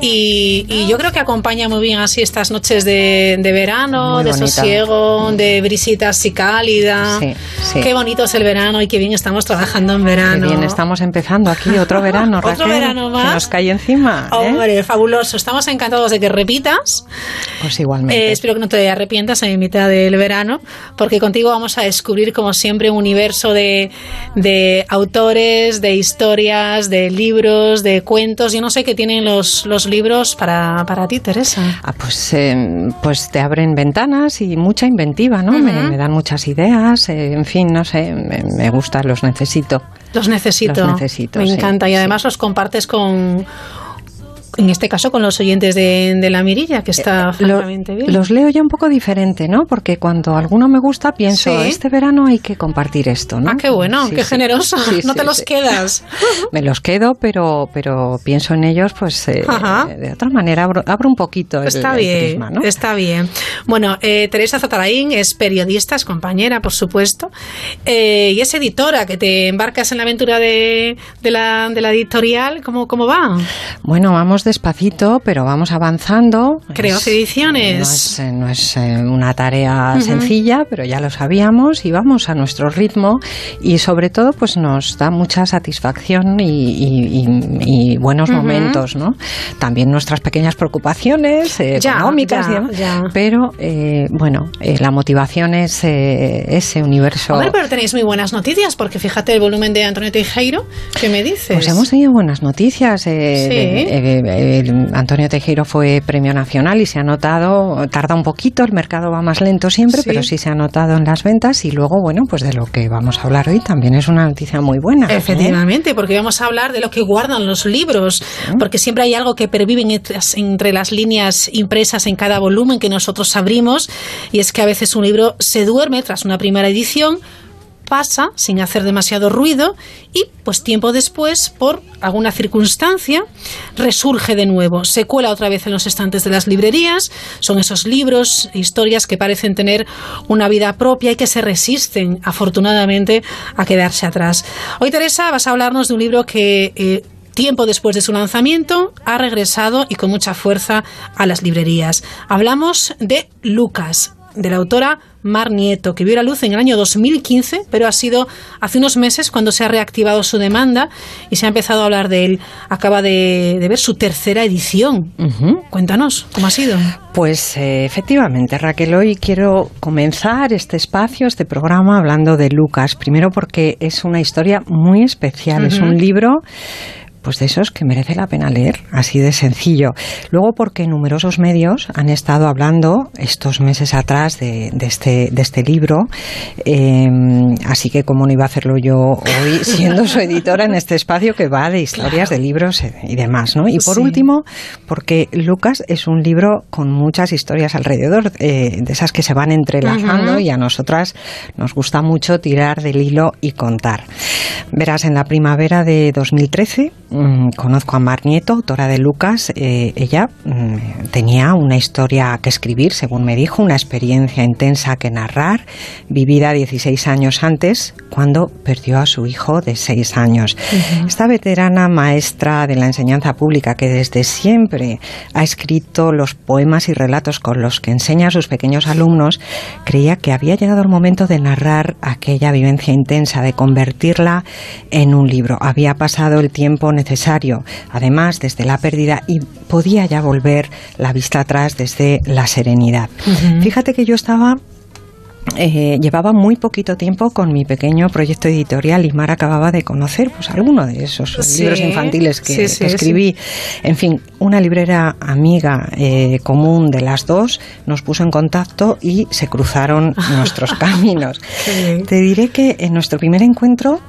y, y yo creo que acompaña muy bien así estas noches de, de verano, Muy de bonita. sosiego, de brisita así cálida. Sí, sí. Qué bonito es el verano y qué bien estamos trabajando en Qué verano. bien, estamos empezando aquí otro verano, Otro Raquel. verano más. Que nos cae encima. ¿eh? Hombre, fabuloso. Estamos encantados de que repitas. Pues igualmente. Eh, espero que no te arrepientas en mitad del verano, porque contigo vamos a descubrir, como siempre, un universo de, de autores, de historias, de libros, de cuentos. Yo no sé qué tienen los, los libros para, para ti, Teresa. Ah, pues, eh, pues te abren ventanas y mucha inventiva, ¿no? me, dan muchas ideas, eh, en fin, no sé, me, me gusta, los necesito. Los necesito. Los necesito, Me sí, encanta. Y además los compartes con. En este caso con los oyentes de, de la mirilla, que está Eh, Lo- francamente bien. los leo ya un poco diferente, ¿no? Porque cuando alguno me gusta pienso, Sí. este verano hay que compartir esto, ¿no? Ah, qué bueno, Sí, qué sí. generoso. No te los quedas. Me los quedo, pero, pero pienso en ellos, pues eh, de otra manera abro, abro un poquito el, Está el bien, prisma, ¿no? está bien. Bueno, eh, Teresa Zatarain es periodista, es compañera, por supuesto, eh, y es editora, que te embarcas en la aventura de, de la, de la editorial. ¿Cómo, ¿Cómo va? Bueno, vamos despacito, pero vamos avanzando. Creo Es- que ediciones. No es, eh, no es, eh, una tarea sencilla, pero ya lo sabíamos y vamos a nuestro ritmo y sobre todo pues nos da mucha satisfacción y, y- y- y buenos momentos, ¿no? También nuestras pequeñas preocupaciones eh, Ya, económicas, ya, ya. pero eh, bueno, eh, la motivación es ese universo. Hombre, pero tenéis muy buenas noticias, porque fíjate el volumen de Antonio Teijeiro, ¿qué me dices? Pues hemos tenido buenas noticias. Sí. Eh, el Antonio Tejero fue premio nacional y se ha notado, tarda un poquito, el mercado va más lento siempre, Sí. pero sí se ha notado en las ventas y luego, bueno, pues de lo que vamos a hablar hoy también es una noticia muy buena. ¿eh? Efectivamente, porque vamos a hablar de lo que guardan los libros, porque siempre hay algo que pervive entre las líneas impresas en cada volumen que nosotros abrimos, y es que a veces un libro se duerme tras una primera edición pasa sin hacer demasiado ruido y pues tiempo después, por alguna circunstancia, resurge de nuevo, se cuela otra vez en los estantes de las librerías, son esos libros, historias que parecen tener una vida propia y que se resisten afortunadamente a quedarse atrás. Hoy Teresa vas a hablarnos de un libro que... Eh, tiempo después de su lanzamiento, ha regresado y con mucha fuerza a las librerías. Hablamos de Lucas, de la autora Mar Nieto, que vio la luz en el año 2015, pero ha sido hace unos meses cuando se ha reactivado su demanda y se ha empezado a hablar de él. Acaba de, ver su tercera edición. Cuéntanos, ¿cómo ha sido? Pues eh, efectivamente, Raquel, hoy quiero comenzar este espacio, este programa, hablando de Lucas. Primero porque es una historia muy especial, es un libro pues de esos que merece la pena leer, así de sencillo. Luego porque numerosos medios han estado hablando estos meses atrás de, este, de este libro, em, así que como no iba a hacerlo yo hoy, siendo su editora en este espacio que va de historias de libros y demás, ¿no? Y por último, porque Lucas es un libro con muchas historias alrededor, eh, de esas que se van entrelazando y a nosotras nos gusta mucho tirar del hilo y contar. Verás, en la primavera de 2013 Mm, conozco a Mar Nieto, autora de Lucas. Eh, ella mm, tenía una historia que escribir, según me dijo, una experiencia intensa que narrar, vivida 16 años antes, cuando perdió a su hijo de 6 años. Esta veterana maestra de la enseñanza pública que desde siempre ha escrito los poemas y relatos con los que enseña a sus pequeños alumnos, creía que había llegado el momento de narrar aquella vivencia intensa, de convertirla en un libro. Había pasado el tiempo necesario necesario, además desde la pérdida, y podía ya volver la vista atrás desde la serenidad. Fíjate que yo estaba eh, llevaba muy poquito tiempo con mi pequeño proyecto editorial y Mar acababa de conocer pues alguno de esos libros infantiles que, escribí. En fin, una librera amiga eh, común de las dos nos puso en contacto y se cruzaron nuestros caminos. Te diré que en nuestro primer encuentro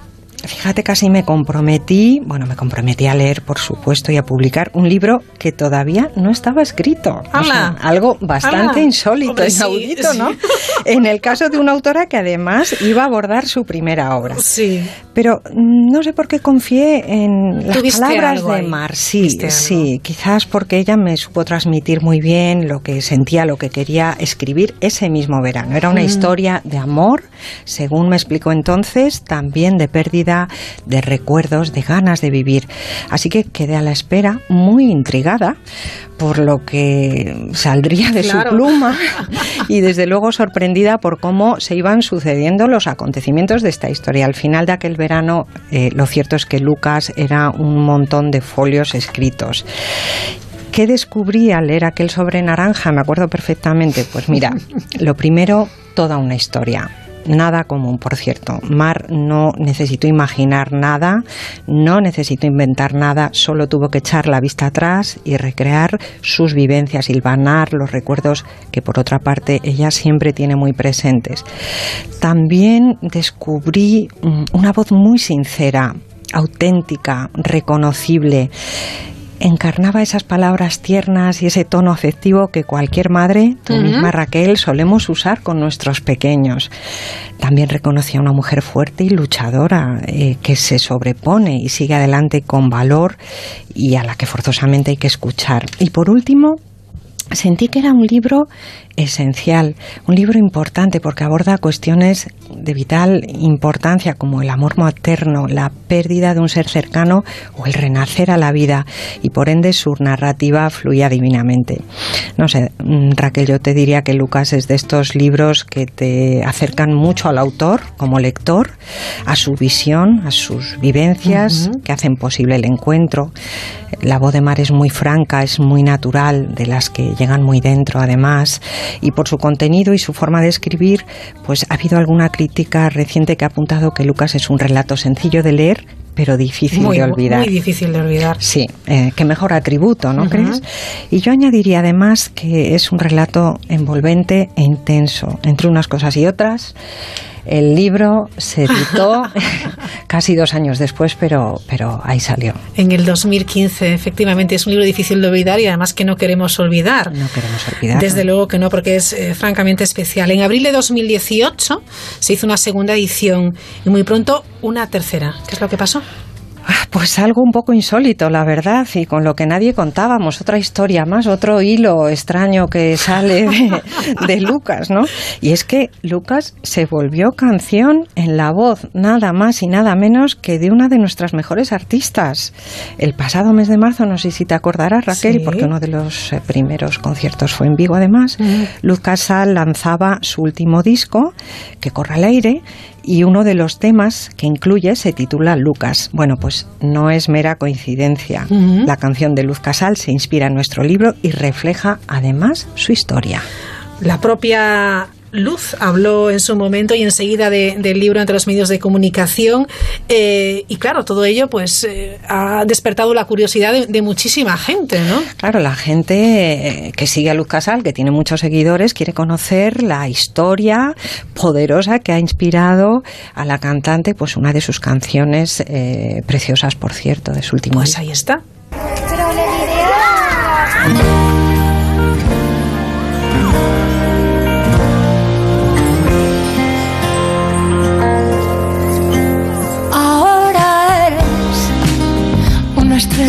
Fíjate, casi me comprometí, bueno, me comprometí a leer, por supuesto, y a publicar un libro que todavía no estaba escrito. algo bastante insólito, inaudito, ¿no? en el caso de una autora que además iba a abordar su primera obra. Sí. Pero no sé por qué confié en las palabras de Mar. Sí, sí, quizás porque ella me supo transmitir muy bien lo que sentía, lo que quería escribir ese mismo verano. Era una mm. historia de amor, según me explicó entonces, también de pérdida de recuerdos, de ganas de vivir. Así que quedé a la espera, muy intrigada por lo que saldría de su pluma y desde luego sorprendida por cómo se iban sucediendo los acontecimientos de esta historia. Al final de aquel verano, eh, lo cierto es que Lucas era un montón de folios escritos. ¿Qué descubrí al leer aquel sobre naranja? Me acuerdo perfectamente. Pues mira, lo primero, toda una historia nada común, por cierto. Mar no necesitó imaginar nada, no necesitó inventar nada, solo tuvo que echar la vista atrás y recrear sus vivencias, hilvanar los recuerdos que por otra parte ella siempre tiene muy presentes. También descubrí mm, una voz muy sincera, auténtica, reconocible encarnaba esas palabras tiernas y ese tono afectivo que cualquier madre, tú misma Raquel, solemos usar con nuestros pequeños. También reconocía a una mujer fuerte y luchadora eh, que se sobrepone y sigue adelante con valor y a la que forzosamente hay que escuchar. Y por último, sentí que era un libro esencial, un libro importante porque aborda cuestiones de vital importancia como el amor materno, la pérdida de un ser cercano o el renacer a la vida y por ende su narrativa fluía divinamente. No sé, mm, Raquel, yo te diría que Lucas es de estos libros que te acercan mucho al autor como lector, a su visión, a sus vivencias que hacen posible el encuentro. La voz de Mar es muy franca, es muy natural, de las que llegan muy dentro además y por su contenido y su forma de escribir, pues ha habido alguna crítica reciente que ha apuntado que Lucas es un relato sencillo de leer, pero difícil de olvidar. Muy difícil de olvidar. Sí, eh, qué mejor atributo, ¿no crees? Y yo añadiría además que es un relato envolvente e intenso, entre unas cosas y otras. El libro se editó casi dos años después, pero, pero ahí salió. En el 2015, efectivamente, es un libro difícil de olvidar y además que no queremos olvidar. No queremos olvidar. Desde luego que no, porque es eh, francamente especial. En abril de 2018 se hizo una segunda edición y muy pronto una tercera. ¿Qué es lo que pasó? Ah, pues algo un poco insólito, la verdad, y con lo que nadie contábamos, otra historia más, otro hilo extraño que sale de, Lucas, ¿no? Y es que Lucas se volvió canción en la voz, nada más y nada menos que de una de nuestras mejores artistas. El pasado mes de marzo, no sé si te acordarás, Raquel, porque uno de los eh, primeros conciertos fue en Vigo, además, Lucas Sal lanzaba su último disco, que corre al aire, y uno de los temas que incluye se titula Lucas. Bueno, pues no es mera coincidencia. La canción de Luz Casal se inspira en nuestro libro y refleja además su historia. La propia Luz habló en su momento y enseguida del libro ante los medios de comunicación eh, y claro, todo ello pues eh, ha despertado la curiosidad de, muchísima gente, ¿no? Claro, la gente eh, que sigue a Luz Casal, que tiene muchos seguidores, quiere conocer la historia poderosa que ha inspirado a la cantante, pues una de sus canciones preciosas, por cierto, de su último Pues ahí está.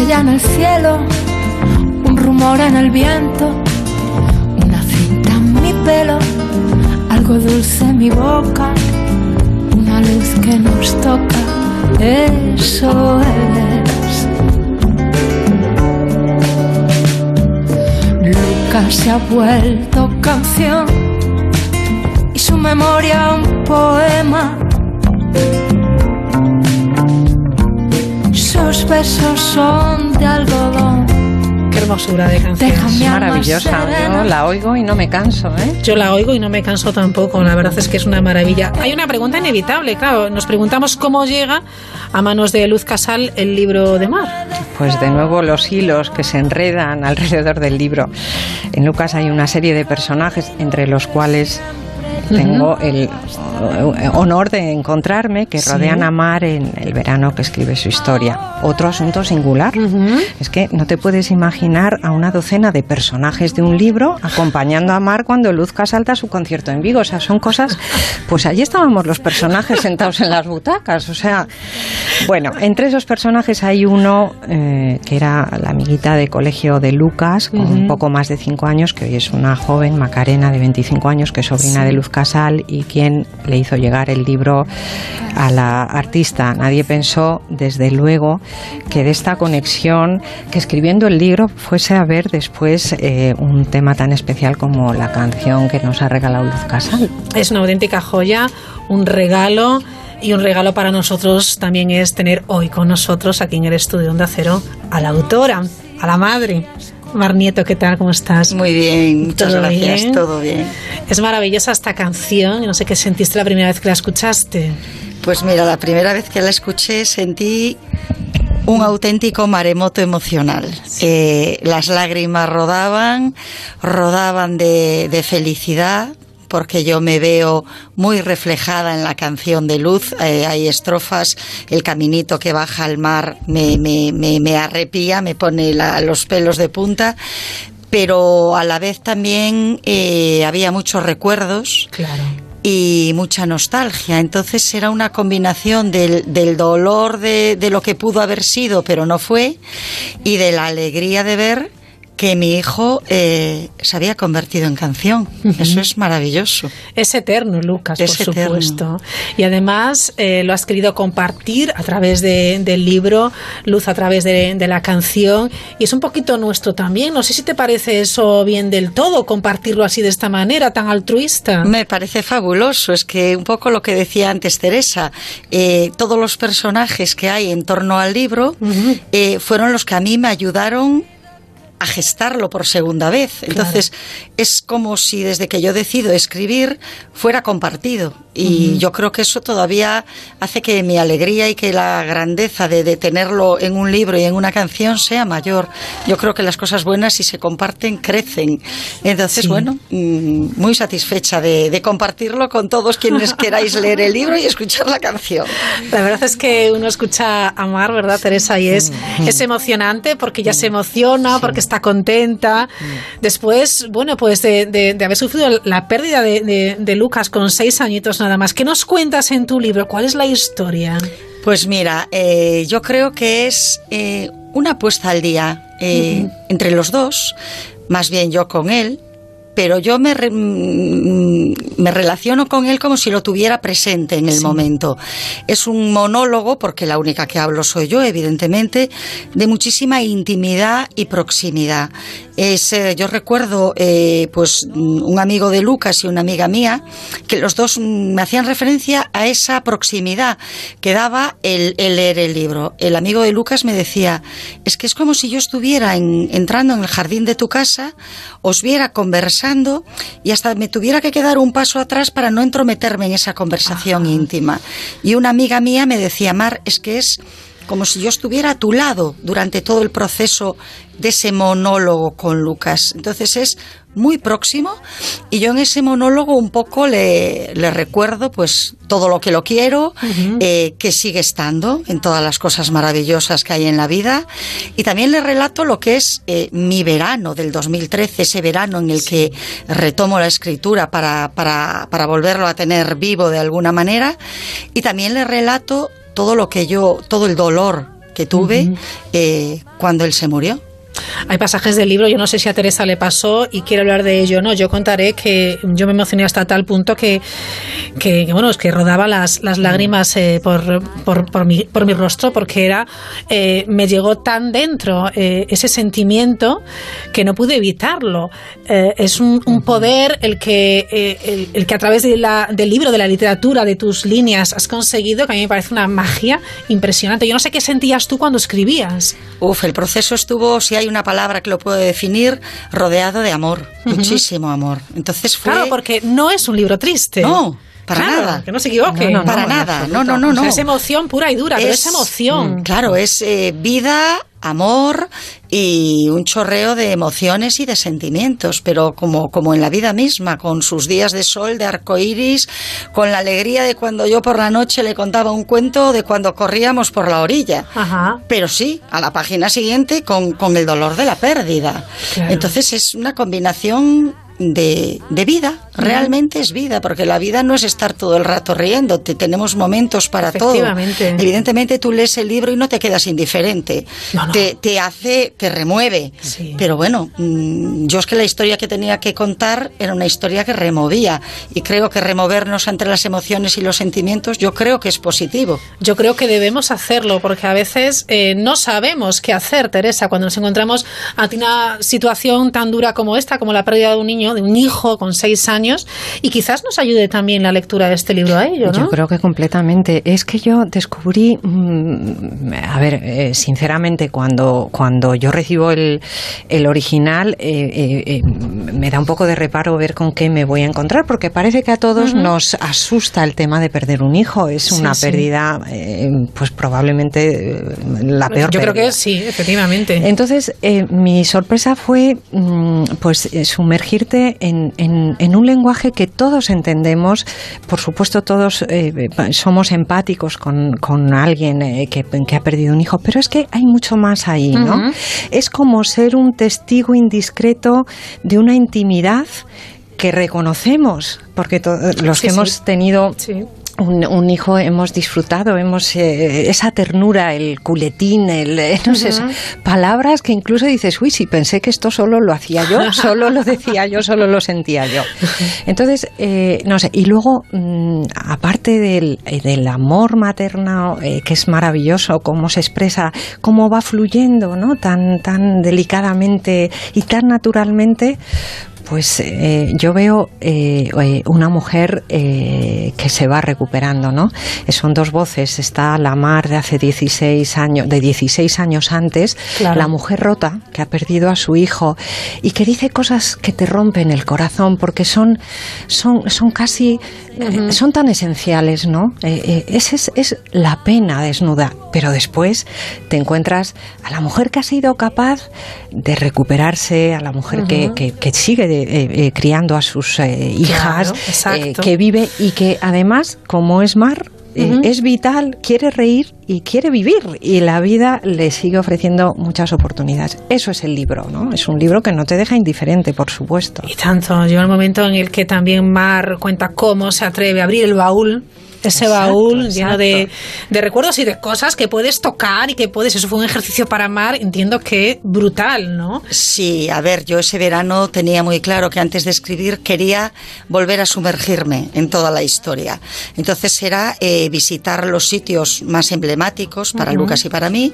Estrella en el cielo, un rumor en el viento, una cinta en mi pelo, algo dulce en mi boca, una luz que nos toca, eso es. Lucas se ha vuelto canción y su memoria un poema Sus besos son de algodón. Qué hermosura de canción. Maravillosa. Yo la oigo y no me canso, ¿eh? Yo la oigo y no me canso tampoco. La verdad es que es una maravilla. Hay una pregunta inevitable, claro. Nos preguntamos cómo llega a manos de Luz Casal el libro de mar. Pues de nuevo los hilos que se enredan alrededor del libro. En Lucas hay una serie de personajes entre los cuales tengo el eh, honor de encontrarme que rodean a Mar en el verano que escribe su historia. Otro asunto singular es que no te puedes imaginar a una docena de personajes de un libro acompañando a Mar cuando Luzca salta su concierto en Vigo. O sea, son cosas. Pues allí estábamos los personajes sentados en las butacas. O sea, bueno, entre esos personajes hay uno eh, que era la amiguita de colegio de Lucas, con un poco más de cinco años, que hoy es una joven, Macarena, de 25 años, que es sobrina de Luz Casal y quien le hizo llegar el libro a la artista. Nadie pensó, desde luego, que de esta conexión, que escribiendo el libro fuese a ver después eh, un tema tan especial como la canción que nos ha regalado Luz Casal. Es una auténtica joya, un regalo. Y un regalo para nosotros también es tener hoy con nosotros, aquí en el estudio Onda Cero, a la autora, a la madre, Mar Nieto, ¿qué tal? ¿Cómo estás? Muy bien, muchas gracias, todo bien. Es maravillosa esta canción, no sé qué sentiste la primera vez que la escuchaste. Pues mira, la primera vez que la escuché sentí un auténtico maremoto emocional. Eh, las lágrimas rodaban, rodaban de, de felicidad, porque yo me veo muy reflejada en la canción de Luz. Eh, hay estrofas, el caminito que baja al mar me, me, me, arrepía, me pone los pelos de punta pero a la vez también eh, había muchos recuerdos. y mucha nostalgia. Entonces era una combinación del, del dolor de, de, lo que pudo haber sido, pero no fue, y de la alegría de ver que mi hijo eh, se había convertido en canción. Eso es maravilloso. Es eterno, Lucas, por supuesto. Y además eh, lo has querido compartir a través del libro, Luz a través de, la canción. Y es un poquito nuestro también. No sé si te parece eso bien del todo, compartirlo así de esta manera, tan altruista. Me parece fabuloso. Es que un poco lo que decía antes Teresa, eh, todos los personajes que hay en torno al libro fueron los que a mí me ayudaron a gestarlo por segunda vez. Entonces, es como si desde que yo decido escribir fuera compartido. Y yo creo que eso todavía hace que mi alegría y que la grandeza de, tenerlo en un libro y en una canción sea mayor. Yo creo que las cosas buenas, si se comparten, crecen. Entonces, bueno, mm, muy satisfecha de, compartirlo con todos quienes queráis leer el libro y escuchar la canción. La verdad es que uno escucha a Mar, ¿verdad, Teresa? Y es, es emocionante porque ya se emociona, porque está contenta. Después, bueno, pues de, haber sufrido la pérdida de, Lucas con seis añitos nada más. ¿Qué nos cuentas en tu libro? ¿Cuál es la historia? Pues mira, eh, yo creo que es eh, una apuesta al día eh, entre los dos, más bien yo con él, pero yo me, mm, me relaciono con él como si lo tuviera presente en el momento. Es un monólogo, porque la única que hablo soy yo, evidentemente, de muchísima intimidad y proximidad. Es, eh, yo recuerdo, eh, pues, un amigo de Lucas y una amiga mía, que los dos me hacían referencia a esa proximidad que daba el, leer el libro. El amigo de Lucas me decía, es que es como si yo estuviera entrando en el jardín de tu casa, os viera conversando y hasta me tuviera que quedar un paso atrás para no entrometerme en esa conversación íntima. Y una amiga mía me decía, Mar, es que es como si yo estuviera a tu lado durante todo el proceso de ese monólogo con Lucas. Entonces es muy próximo y yo en ese monólogo un poco le, recuerdo pues todo lo que lo quiero, eh, que sigue estando en todas las cosas maravillosas que hay en la vida. Y también le relato lo que es eh, mi verano del 2013, ese verano en el que retomo la escritura para, para, para volverlo a tener vivo de alguna manera. Y también le relato todo lo que yo, todo el dolor que tuve eh, cuando él se murió. Hay pasajes del libro, yo no sé si a Teresa le pasó y quiere hablar de ello, ¿no? Yo contaré que yo me emocioné hasta tal punto que, que, bueno, es que rodaba las, las lágrimas eh, por, por, por, mi, por mi rostro porque era, eh, me llegó tan dentro eh, ese sentimiento que no pude evitarlo. es un, poder el que, el, el, que a través de la, del libro, de la literatura, de tus líneas has conseguido, que a mí me parece una magia impresionante. Yo no sé qué sentías tú cuando escribías. Uf, el proceso estuvo, si hay hay una palabra que lo puede definir, rodeado de amor, muchísimo amor. Entonces fue... Claro, porque no es un libro triste. No, para nada. Que no se equivoque. para nada. No, no, no, no. es emoción pura y dura, es, pero es emoción. Mm, claro, es eh, vida, amor y un chorreo de emociones y de sentimientos, pero como, como en la vida misma, con sus días de sol, de arco iris, con la alegría de cuando yo por la noche le contaba un cuento de cuando corríamos por la orilla. Pero sí, a la página siguiente con, con el dolor de la pérdida. Entonces es una combinación de, de, vida, realmente es vida, porque la vida no es estar todo el rato riendo, te, tenemos momentos para todo. Evidentemente tú lees el libro y no te quedas indiferente, Te, te, hace, te remueve. Pero bueno, mm, yo es que la historia que tenía que contar era una historia que removía y creo que removernos entre las emociones y los sentimientos, yo creo que es positivo. Yo creo que debemos hacerlo, porque a veces eh, no sabemos qué hacer, Teresa, cuando nos encontramos ante una situación tan dura como esta, como la pérdida de un niño de un hijo con seis años, y quizás nos ayude también la lectura de este libro a ello, ¿no? Yo creo que completamente. Es que yo descubrí, mm, a ver, eh, sinceramente, cuando, cuando yo recibo el, el original, eh, eh, me da un poco de reparo ver con qué me voy a encontrar, porque parece que a todos nos asusta el tema de perder un hijo. Es una pérdida, pues probablemente la peor. Yo creo que sí, efectivamente. Entonces, mi sorpresa fue, mm, pues, sumergirte en, un lenguaje que todos entendemos. Por supuesto, todos eh, somos empáticos con, alguien eh, que, ha perdido un hijo, pero es que hay mucho más ahí, ¿no? Es como ser un testigo indiscreto de una intimidad que reconocemos, porque los que hemos tenido un, hijo hemos disfrutado, hemos eh, esa ternura, el culetín, el eh, no sé, palabras que incluso dices, uy, si pensé que esto solo lo hacía yo, solo lo decía yo, solo lo sentía yo. Entonces, eh, no sé, y luego, mm, aparte del, del, amor materno, que es maravilloso, cómo se expresa, cómo va fluyendo, ¿no? Tan, tan delicadamente y tan naturalmente, pues eh, yo veo eh, eh, una mujer que se va recuperando, ¿no? Son dos voces. Está la Mar de hace 16 años, de 16 años antes, la mujer rota que ha perdido a su hijo y que dice cosas que te rompen el corazón porque son, son, son casi, son tan esenciales, ¿no? esa es, es la pena desnuda, pero después te encuentras a la mujer que ha sido capaz de recuperarse, a la mujer que, que, sigue eh, eh, criando a sus eh, hijas, que vive y que además, como es Mar, es vital, quiere reír y quiere vivir y la vida le sigue ofreciendo muchas oportunidades. Eso es el libro, ¿no? Es un libro que no te deja indiferente, por supuesto. Y tanto, llega el momento en el que también Mar cuenta cómo se atreve a abrir el baúl ese baúl lleno de, recuerdos y de cosas que puedes tocar y que puedes. Eso fue un ejercicio para Mar, entiendo que brutal, ¿no? Sí, a ver, yo ese verano tenía muy claro que antes de escribir quería volver a sumergirme en toda la historia. Entonces era eh, visitar los sitios más emblemáticos para Lucas y para mí,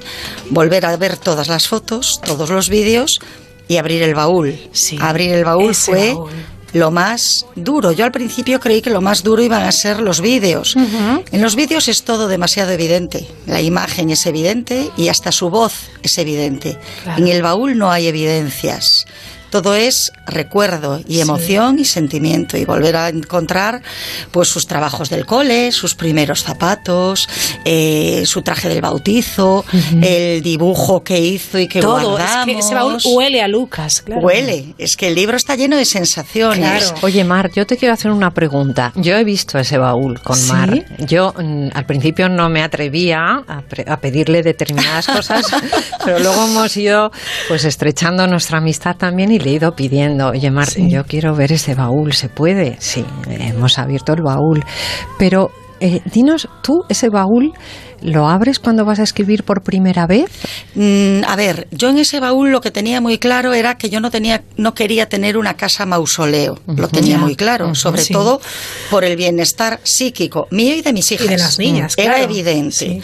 volver a ver todas las fotos, todos los vídeos y abrir el baúl. Sí, abrir el baúl fue lo más duro. Yo al principio creí que lo más duro iban a ser los vídeos. En los vídeos es todo demasiado evidente. La imagen es evidente y hasta su voz es evidente. En el baúl no hay evidencias todo es recuerdo y emoción y sentimiento y volver a encontrar pues sus trabajos del cole, sus primeros zapatos, eh, su traje del bautizo, el dibujo que hizo y que todo, Es que ese baúl huele a Lucas, claro. Huele, es que el libro está lleno de sensaciones. Oye, Mar, yo te quiero hacer una pregunta. Yo he visto ese baúl con Mar. Yo mm, al principio no me atrevía a, a pedirle determinadas cosas, pero luego hemos ido pues estrechando nuestra amistad también y le he ido pidiendo, oye Martín, yo quiero ver ese baúl, ¿se puede? Sí, hemos abierto el baúl, pero eh, dinos tú, ese baúl, ¿Lo abres cuando vas a escribir por primera vez? Mm, a ver, yo en ese baúl lo que tenía muy claro era que yo no tenía, no quería tener una casa mausoleo. Lo tenía muy claro, sobre todo por el bienestar psíquico mío y de mis hijas. Y de las niñas. Era evidente.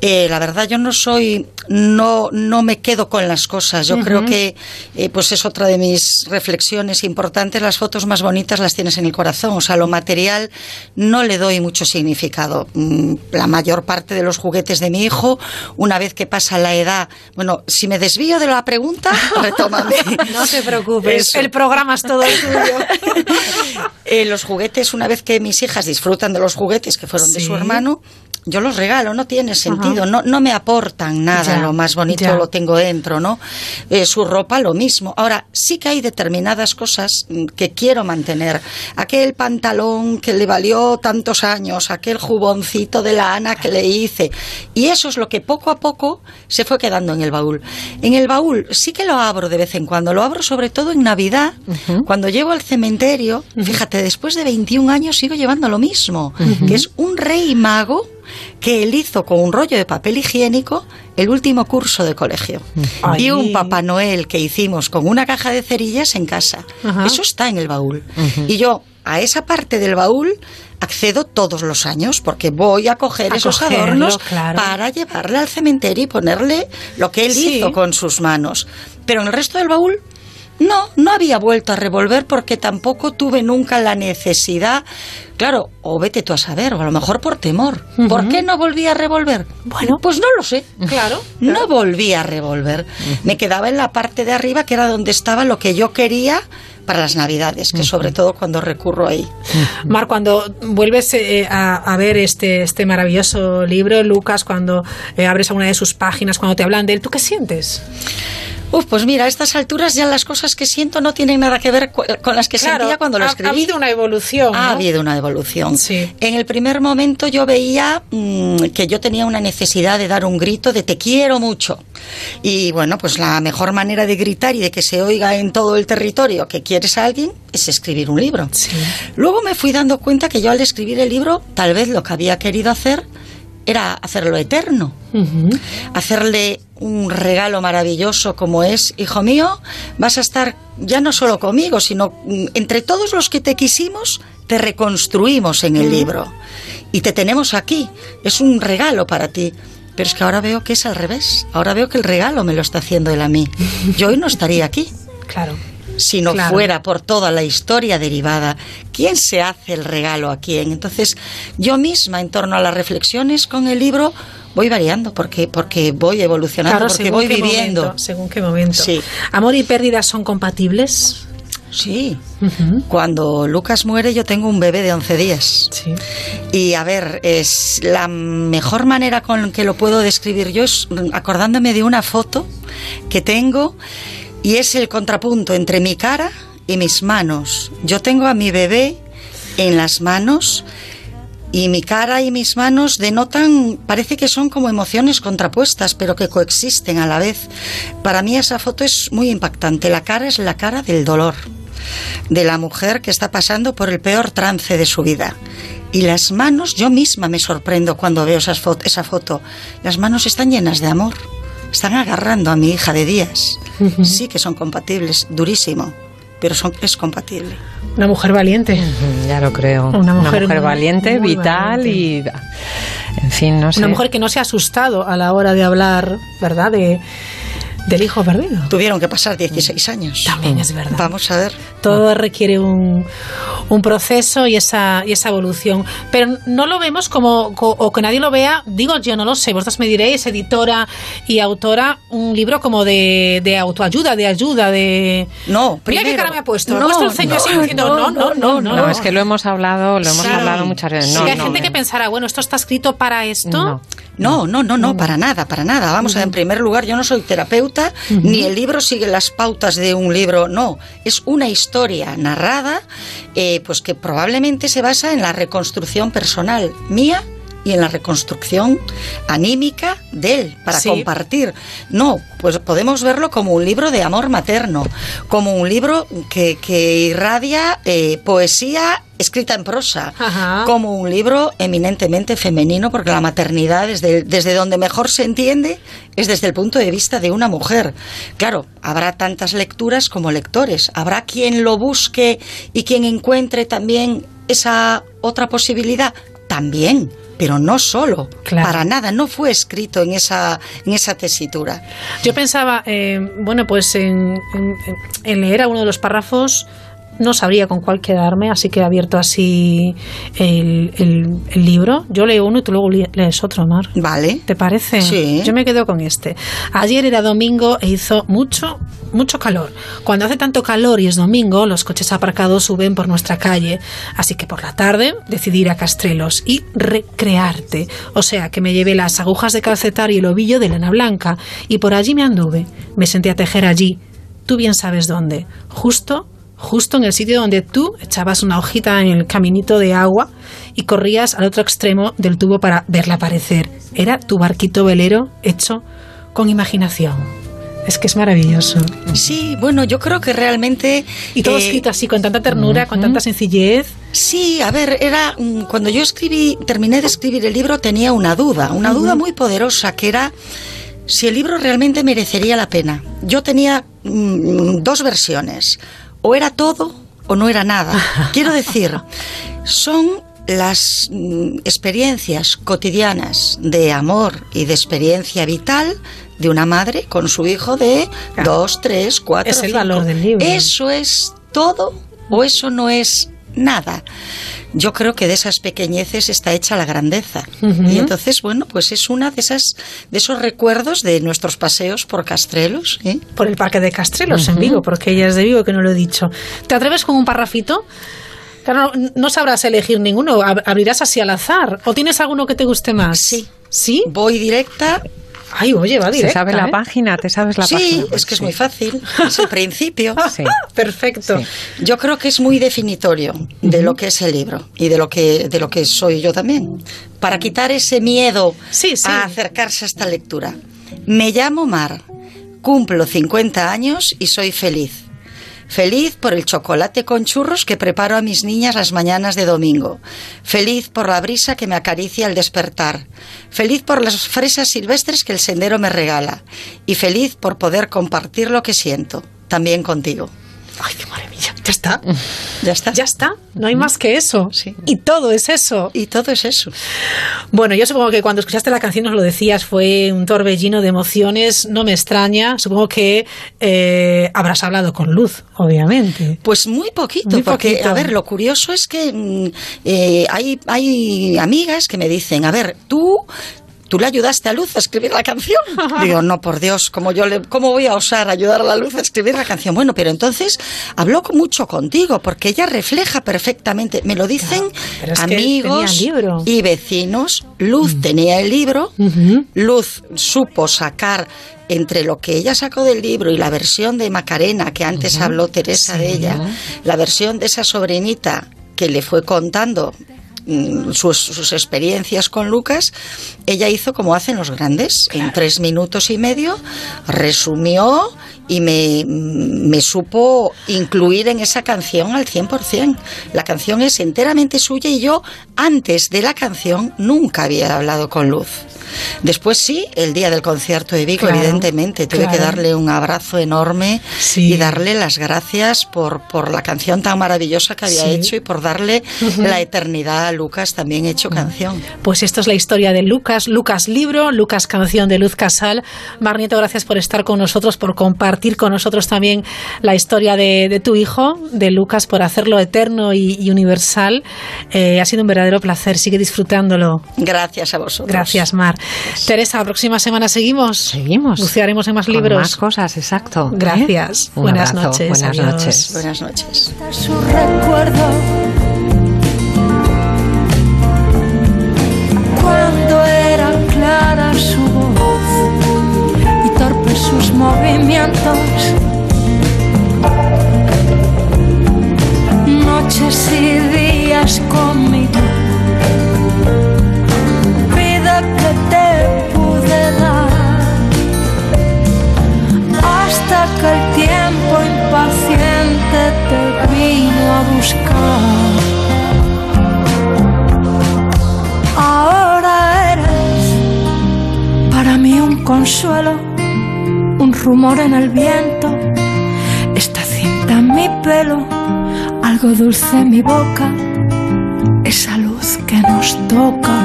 Eh, la verdad, yo no soy, no, no me quedo con las cosas. Yo creo que, eh, pues es otra de mis reflexiones importantes. Las fotos más bonitas las tienes en el corazón. O sea, lo material no le doy mucho significado. Mm, la mayor parte de los juguetes de mi hijo. Una vez que pasa la edad, bueno, si me desvío de la pregunta, retómame. no te preocupes, el programa es todo tuyo. Eh, los juguetes, una vez que mis hijas disfrutan de los juguetes que fueron de su hermano, yo los regalo, no tiene sentido, no, no me aportan nada, lo más bonito lo tengo dentro, ¿no? Eh, su ropa lo mismo. Ahora, sí que hay determinadas cosas mm, que quiero mantener. Aquel pantalón que le valió tantos años, aquel juboncito de la Ana que le hice. Y eso es lo que poco a poco se fue quedando en el baúl. En el baúl sí que lo abro de vez en cuando, lo abro sobre todo en Navidad, cuando llego al cementerio, fíjate, después de 21 años sigo llevando lo mismo, que es un rey mago que él hizo con un rollo de papel higiénico el último curso de colegio. Y un Papá Noel que hicimos con una caja de cerillas en casa. Eso está en el baúl. Y yo a esa parte del baúl accedo todos los años porque voy a coger esos adornos para llevarle al cementerio y ponerle lo que él hizo con sus manos. Pero en el resto del baúl no, no había vuelto a revolver porque tampoco tuve nunca la necesidad. Claro, o vete tú a saber, o a lo mejor por temor. ¿Por qué no volví a revolver? Bueno, pues no lo sé. Claro. No volví a revolver. Me quedaba en la parte de arriba, que era donde estaba lo que yo quería para las Navidades, que sobre todo cuando recurro ahí. Mar, cuando vuelves eh, a, ver este, este maravilloso libro, Lucas, cuando eh, abres alguna de sus páginas, cuando te hablan de él, ¿tú qué sientes? Uf, pues mira, a estas alturas ya las cosas que siento no tienen nada que ver con las que sentía cuando lo escribí. Ha habido una evolución. Ha habido una evolución. Sí. En el primer momento yo veía mm, que yo tenía una necesidad de dar un grito de te quiero mucho. Y bueno, pues la mejor manera de gritar y de que se oiga en todo el territorio que quieres a alguien es escribir un libro. Sí. Luego me fui dando cuenta que yo al escribir el libro, tal vez lo que había querido hacer era hacerlo eterno, hacerle un regalo maravilloso como es, hijo mío, vas a estar ya no solo conmigo, sino mm, entre todos los que te quisimos, te reconstruimos en el libro y te tenemos aquí, es un regalo para ti. Pero es que ahora veo que es al revés, ahora veo que el regalo me lo está haciendo él a mí. Yo hoy no estaría aquí. Claro. Si no fuera por toda la historia derivada. ¿Quién se hace el regalo a quién? Entonces, yo misma, en torno a las reflexiones con el libro, voy variando porque, porque voy evolucionando, porque voy viviendo. según qué momento. Sí. ¿Amor y pérdida son compatibles? Sí. Cuando Lucas muere yo tengo un bebé de 11 días. Sí. Y a ver, es la mejor manera con que lo puedo describir yo es acordándome de una foto que tengo y es el contrapunto entre mi cara y mis manos. Yo tengo a mi bebé en las manos y mi cara y mis manos denotan, parece que son como emociones contrapuestas, pero que coexisten a la vez. Para mí esa foto es muy impactante. La cara es la cara del dolor de la mujer que está pasando por el peor trance de su vida. Y las manos, yo misma me sorprendo cuando veo esa foto. Las manos están llenas de amor. Están agarrando a mi hija de días. Sí que son compatibles, durísimo, pero son, es compatible. Una mujer valiente. ya lo creo. Una mujer, valiente, vital y... En fin, no sé. Una mujer que no se ha asustado a la hora de hablar, ¿verdad? De, del hijo perdido. Tuvieron que pasar 16 años. También es verdad. Vamos a ver. Todo requiere un, un proceso y esa, y esa evolución. Pero no lo vemos como, o que nadie lo vea, digo yo no lo sé, vosotros me diréis, editora y autora, un libro como de, de autoayuda, de ayuda, de... No, primero... Mira qué cara me ha puesto. No, no, no, no, no, es que lo hemos hablado, lo hemos hablado muchas veces. Sí, hay gente que pensará, bueno, esto está escrito para esto. No, no, no, no, para nada, para nada. Vamos a ver, en primer lugar, yo no soy terapeuta, ni el libro sigue las pautas de un libro, no. Es una historia narrada, eh, pues que probablemente se basa en la reconstrucción personal mía y en la reconstrucción anímica de él para compartir. No, pues podemos verlo como un libro de amor materno, como un libro que, irradia eh, poesía escrita en prosa, como un libro eminentemente femenino, porque la maternidad, desde, desde donde mejor se entiende, es desde el punto de vista de una mujer. Claro, habrá tantas lecturas como lectores, habrá quien lo busque y quien encuentre también esa otra posibilidad, también pero no solo, para nada, no fue escrito en esa, en esa tesitura. Yo pensaba, eh, bueno, pues en, en, leer alguno de los párrafos no sabría con cuál quedarme, así que he abierto así el, el, libro. Yo leo uno y tú luego lees otro, Mar. Vale. ¿Te parece? Sí. Yo me quedo con este. Ayer era domingo e hizo mucho, mucho calor. Cuando hace tanto calor y es domingo, los coches aparcados suben por nuestra calle. Así que por la tarde decidí ir a Castrelos y recrearte. O sea, que me llevé las agujas de calcetar y el ovillo de lana blanca. Y por allí me anduve. Me senté a tejer allí. Tú bien sabes dónde. Justo justo en el sitio donde tú echabas una hojita en el caminito de agua y corrías al otro extremo del tubo para verla aparecer. Era tu barquito velero hecho con imaginación. Es que es maravilloso. Sí, bueno, yo creo que realmente... Y todo eh, escrito así, con tanta ternura, con tanta sencillez. Sí, a ver, era... Cuando yo escribí, terminé de escribir el libro, tenía una duda, una duda muy poderosa, que era si el libro realmente merecería la pena. Yo tenía mm, dos versiones o era todo o no era nada. Quiero decir, son las mm, experiencias cotidianas de amor y de experiencia vital de una madre con su hijo de dos, tres, cuatro. Es el valor del libro. ¿Eso es todo o eso no es nada? yo creo que de esas pequeñeces está hecha la grandeza. Y entonces, bueno, pues es una de esas de esos recuerdos de nuestros paseos por Castrelos. ¿eh? Por el parque de Castrelos en Vigo, porque ella es de Vigo que no lo he dicho. ¿Te atreves con un parrafito? Claro, no sabrás elegir ninguno, abrirás así al azar. ¿O tienes alguno que te guste más? Sí. ¿Sí? Voy directa Ay, oye, va directa. Se sabe la ¿eh? página, te sabes la página. Sí, es que es muy fácil. Es el principio. sí. Perfecto. Yo creo que es muy definitorio de lo que es el libro y de lo que, de lo que soy yo también. Para quitar ese miedo a acercarse a esta lectura. Me llamo Mar, cumplo 50 años y soy feliz. Feliz por el chocolate con churros que preparo a mis niñas las mañanas de domingo. Feliz por la brisa que me acaricia al despertar. Feliz por las fresas silvestres que el sendero me regala. Y feliz por poder compartir lo que siento, también contigo. ¡Ay, qué maravilla! Ya está. Ya está. Ya está. No hay más que eso. Sí. Y todo es eso. Y todo es eso. Bueno, yo supongo que cuando escuchaste la canción nos lo decías, fue un torbellino de emociones. No me extraña. Supongo que eh, habrás hablado con Luz, obviamente. Pues muy poquito, Muy porque, poquito. a ver, lo curioso es que mm, eh, hay, hay amigas que me dicen, a ver, tú... ¿Tú le ayudaste a Luz a escribir la canción? Digo, no, por Dios, ¿cómo, yo le, ¿cómo voy a osar ayudar a la Luz a escribir la canción? Bueno, pero entonces habló mucho contigo, porque ella refleja perfectamente, me lo dicen que amigos y vecinos. Luz tenía el libro, Luz supo sacar entre lo que ella sacó del libro y la versión de Macarena, que antes habló Teresa de ella, la versión de esa sobrinita que le fue contando mm, sus, sus experiencias con Lucas, ella hizo como hacen los grandes, en tres minutos y medio, resumió y me, me supo incluir en esa canción al 100%. La canción es enteramente suya y yo antes de la canción nunca había hablado con Luz. Después sí, el día del concierto de Vigo, Claro, evidentemente, tuve que claro. darle un abrazo enorme y darle las gracias por, por la canción tan maravillosa que había Sí. hecho y por darle Ujú. la eternidad a Lucas también hecho canción. Pues esto es la historia de Lucas, Lucas libro, Lucas canción de Luz Casal. Mar Nieto, gracias por estar con nosotros, por compartir con nosotros también la historia de, de tu hijo, de Lucas, por hacerlo eterno y, y universal. Eh, ha sido un verdadero placer, sigue disfrutándolo. Gracias a vosotros. Gracias, Mar. Teresa, la próxima semana seguimos. Seguimos. Bucearemos en más Con libros. más cosas, exacto. ¿eh? Gracias. Un Buenas abrazo, noches. Buenas Adiós. noches. Buenas noches. su recuerdo. Cuando era clara su voz sus movimientos. Noches y días conmigo. Vida que te pude dar hasta que el tiempo impaciente te vino a buscar. Ahora eres para mí un consuelo, un rumor en el viento, esta cinta en mi pelo, algo dulce en mi boca, esa luz que nos toca,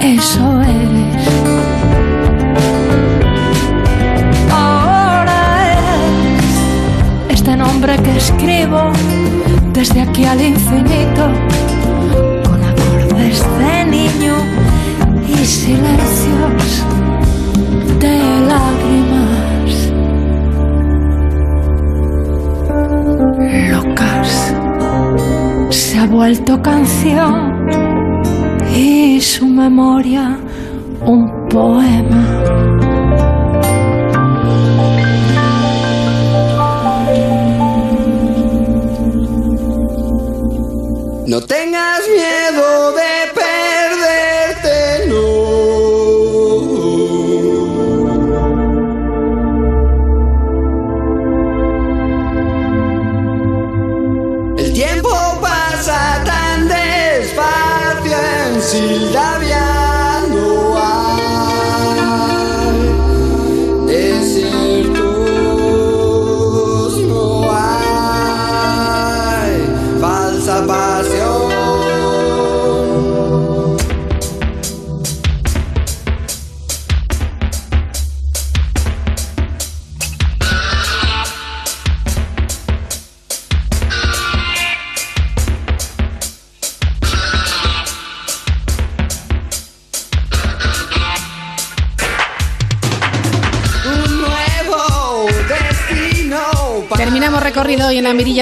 eso eres. Ahora eres este nombre que escribo desde aquí al infinito, con acordes de niño y silencios de lágrimas. Locas se ha vuelto canción y su memoria un poema.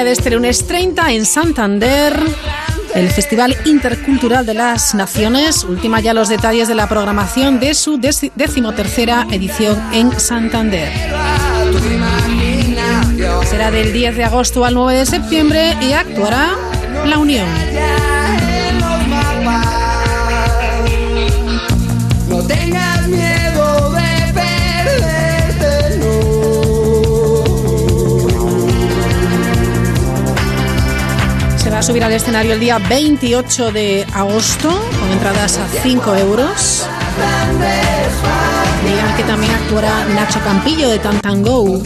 De este lunes 30 en Santander. El Festival Intercultural de las Naciones ultima ya los detalles de la programación de su deci- decimotercera edición en Santander. Será del 10 de agosto al 9 de septiembre y actuará La Unión. Subir al escenario el día 28 de agosto con entradas a 5 euros. Digan que también actuará Nacho Campillo de Tantango.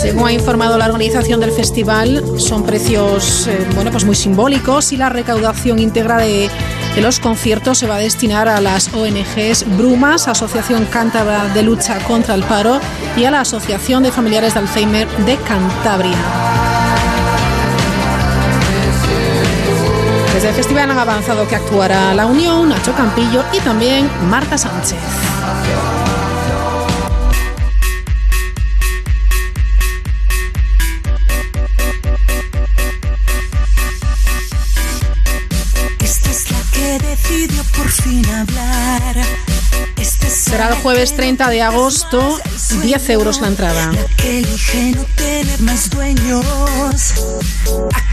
Según ha informado la organización del festival, son precios eh, bueno, pues muy simbólicos y la recaudación íntegra de, de los conciertos se va a destinar a las ONGs Brumas, Asociación Cántabra de Lucha contra el Paro y a la Asociación de Familiares de Alzheimer de Cantabria. Desde el festival han avanzado que actuará La Unión, Nacho Campillo y también Marta Sánchez. Esta es la que decidió por fin hablar. Será el jueves 30 de agosto, 10 euros la entrada.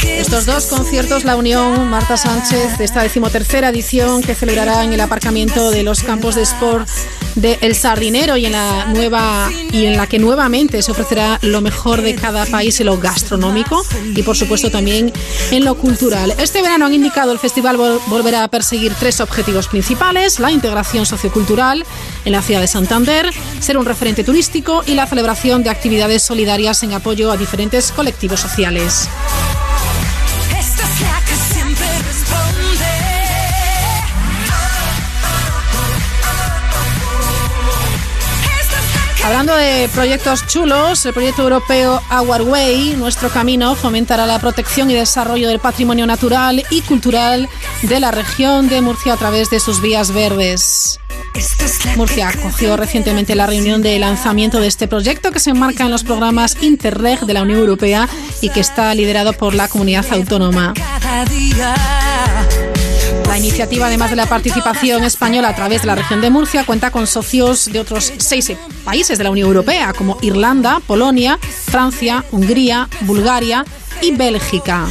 Estos dos conciertos, La Unión, Marta Sánchez, de esta decimotercera edición que celebrará en el aparcamiento de los campos de sport de El Sardinero y en la nueva y en la que nuevamente se ofrecerá lo mejor de cada país en lo gastronómico y por supuesto también en lo cultural. Este verano han indicado el festival vol- volverá a perseguir tres objetivos principales: la integración sociocultural en la ciudad de Santander, ser un referente turístico y la celebración de actividades solidarias en apoyo a diferentes colectivos sociales. Hablando de proyectos chulos, el proyecto europeo Our Way, Nuestro Camino, fomentará la protección y desarrollo del patrimonio natural y cultural de la región de Murcia a través de sus vías verdes. Murcia acogió recientemente la reunión de lanzamiento de este proyecto que se enmarca en los programas Interreg de la Unión Europea y que está liderado por la comunidad autónoma. La iniciativa, además de la participación española a través de la región de Murcia, cuenta con socios de otros seis países de la Unión Europea, como Irlanda, Polonia, Francia, Hungría, Bulgaria y Bélgica.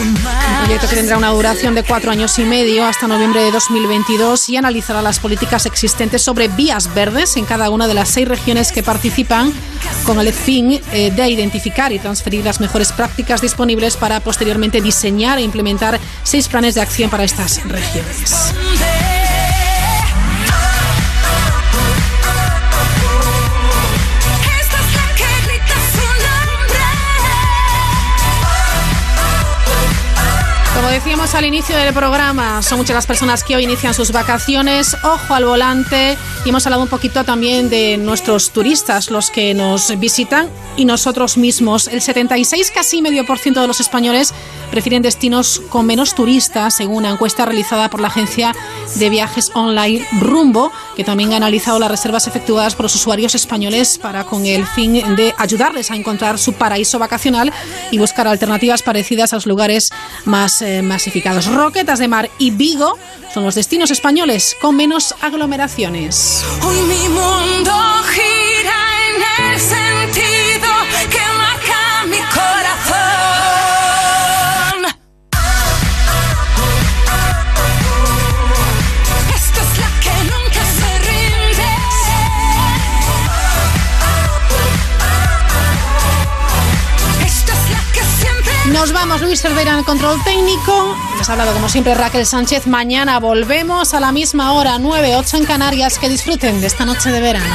Un proyecto que tendrá una duración de cuatro años y medio hasta noviembre de 2022 y analizará las políticas existentes sobre vías verdes en cada una de las seis regiones que participan con el fin eh, de identificar y transferir las mejores prácticas disponibles para posteriormente diseñar e implementar seis planes de acción para estas regiones. Decíamos al inicio del programa, son muchas las personas que hoy inician sus vacaciones. Ojo al volante. Y hemos hablado un poquito también de nuestros turistas, los que nos visitan y nosotros mismos. El 76, casi medio por ciento de los españoles prefieren destinos con menos turistas, según una encuesta realizada por la agencia de viajes online Rumbo, que también ha analizado las reservas efectuadas por los usuarios españoles para con el fin de ayudarles a encontrar su paraíso vacacional y buscar alternativas parecidas a los lugares más eh, masificados. Roquetas de Mar y Vigo son los destinos españoles con menos aglomeraciones. Nos vamos, Luis Cervera en el control técnico. Les ha hablado como siempre Raquel Sánchez. Mañana volvemos a la misma hora, 9, 8 en Canarias. Que disfruten de esta noche de verano.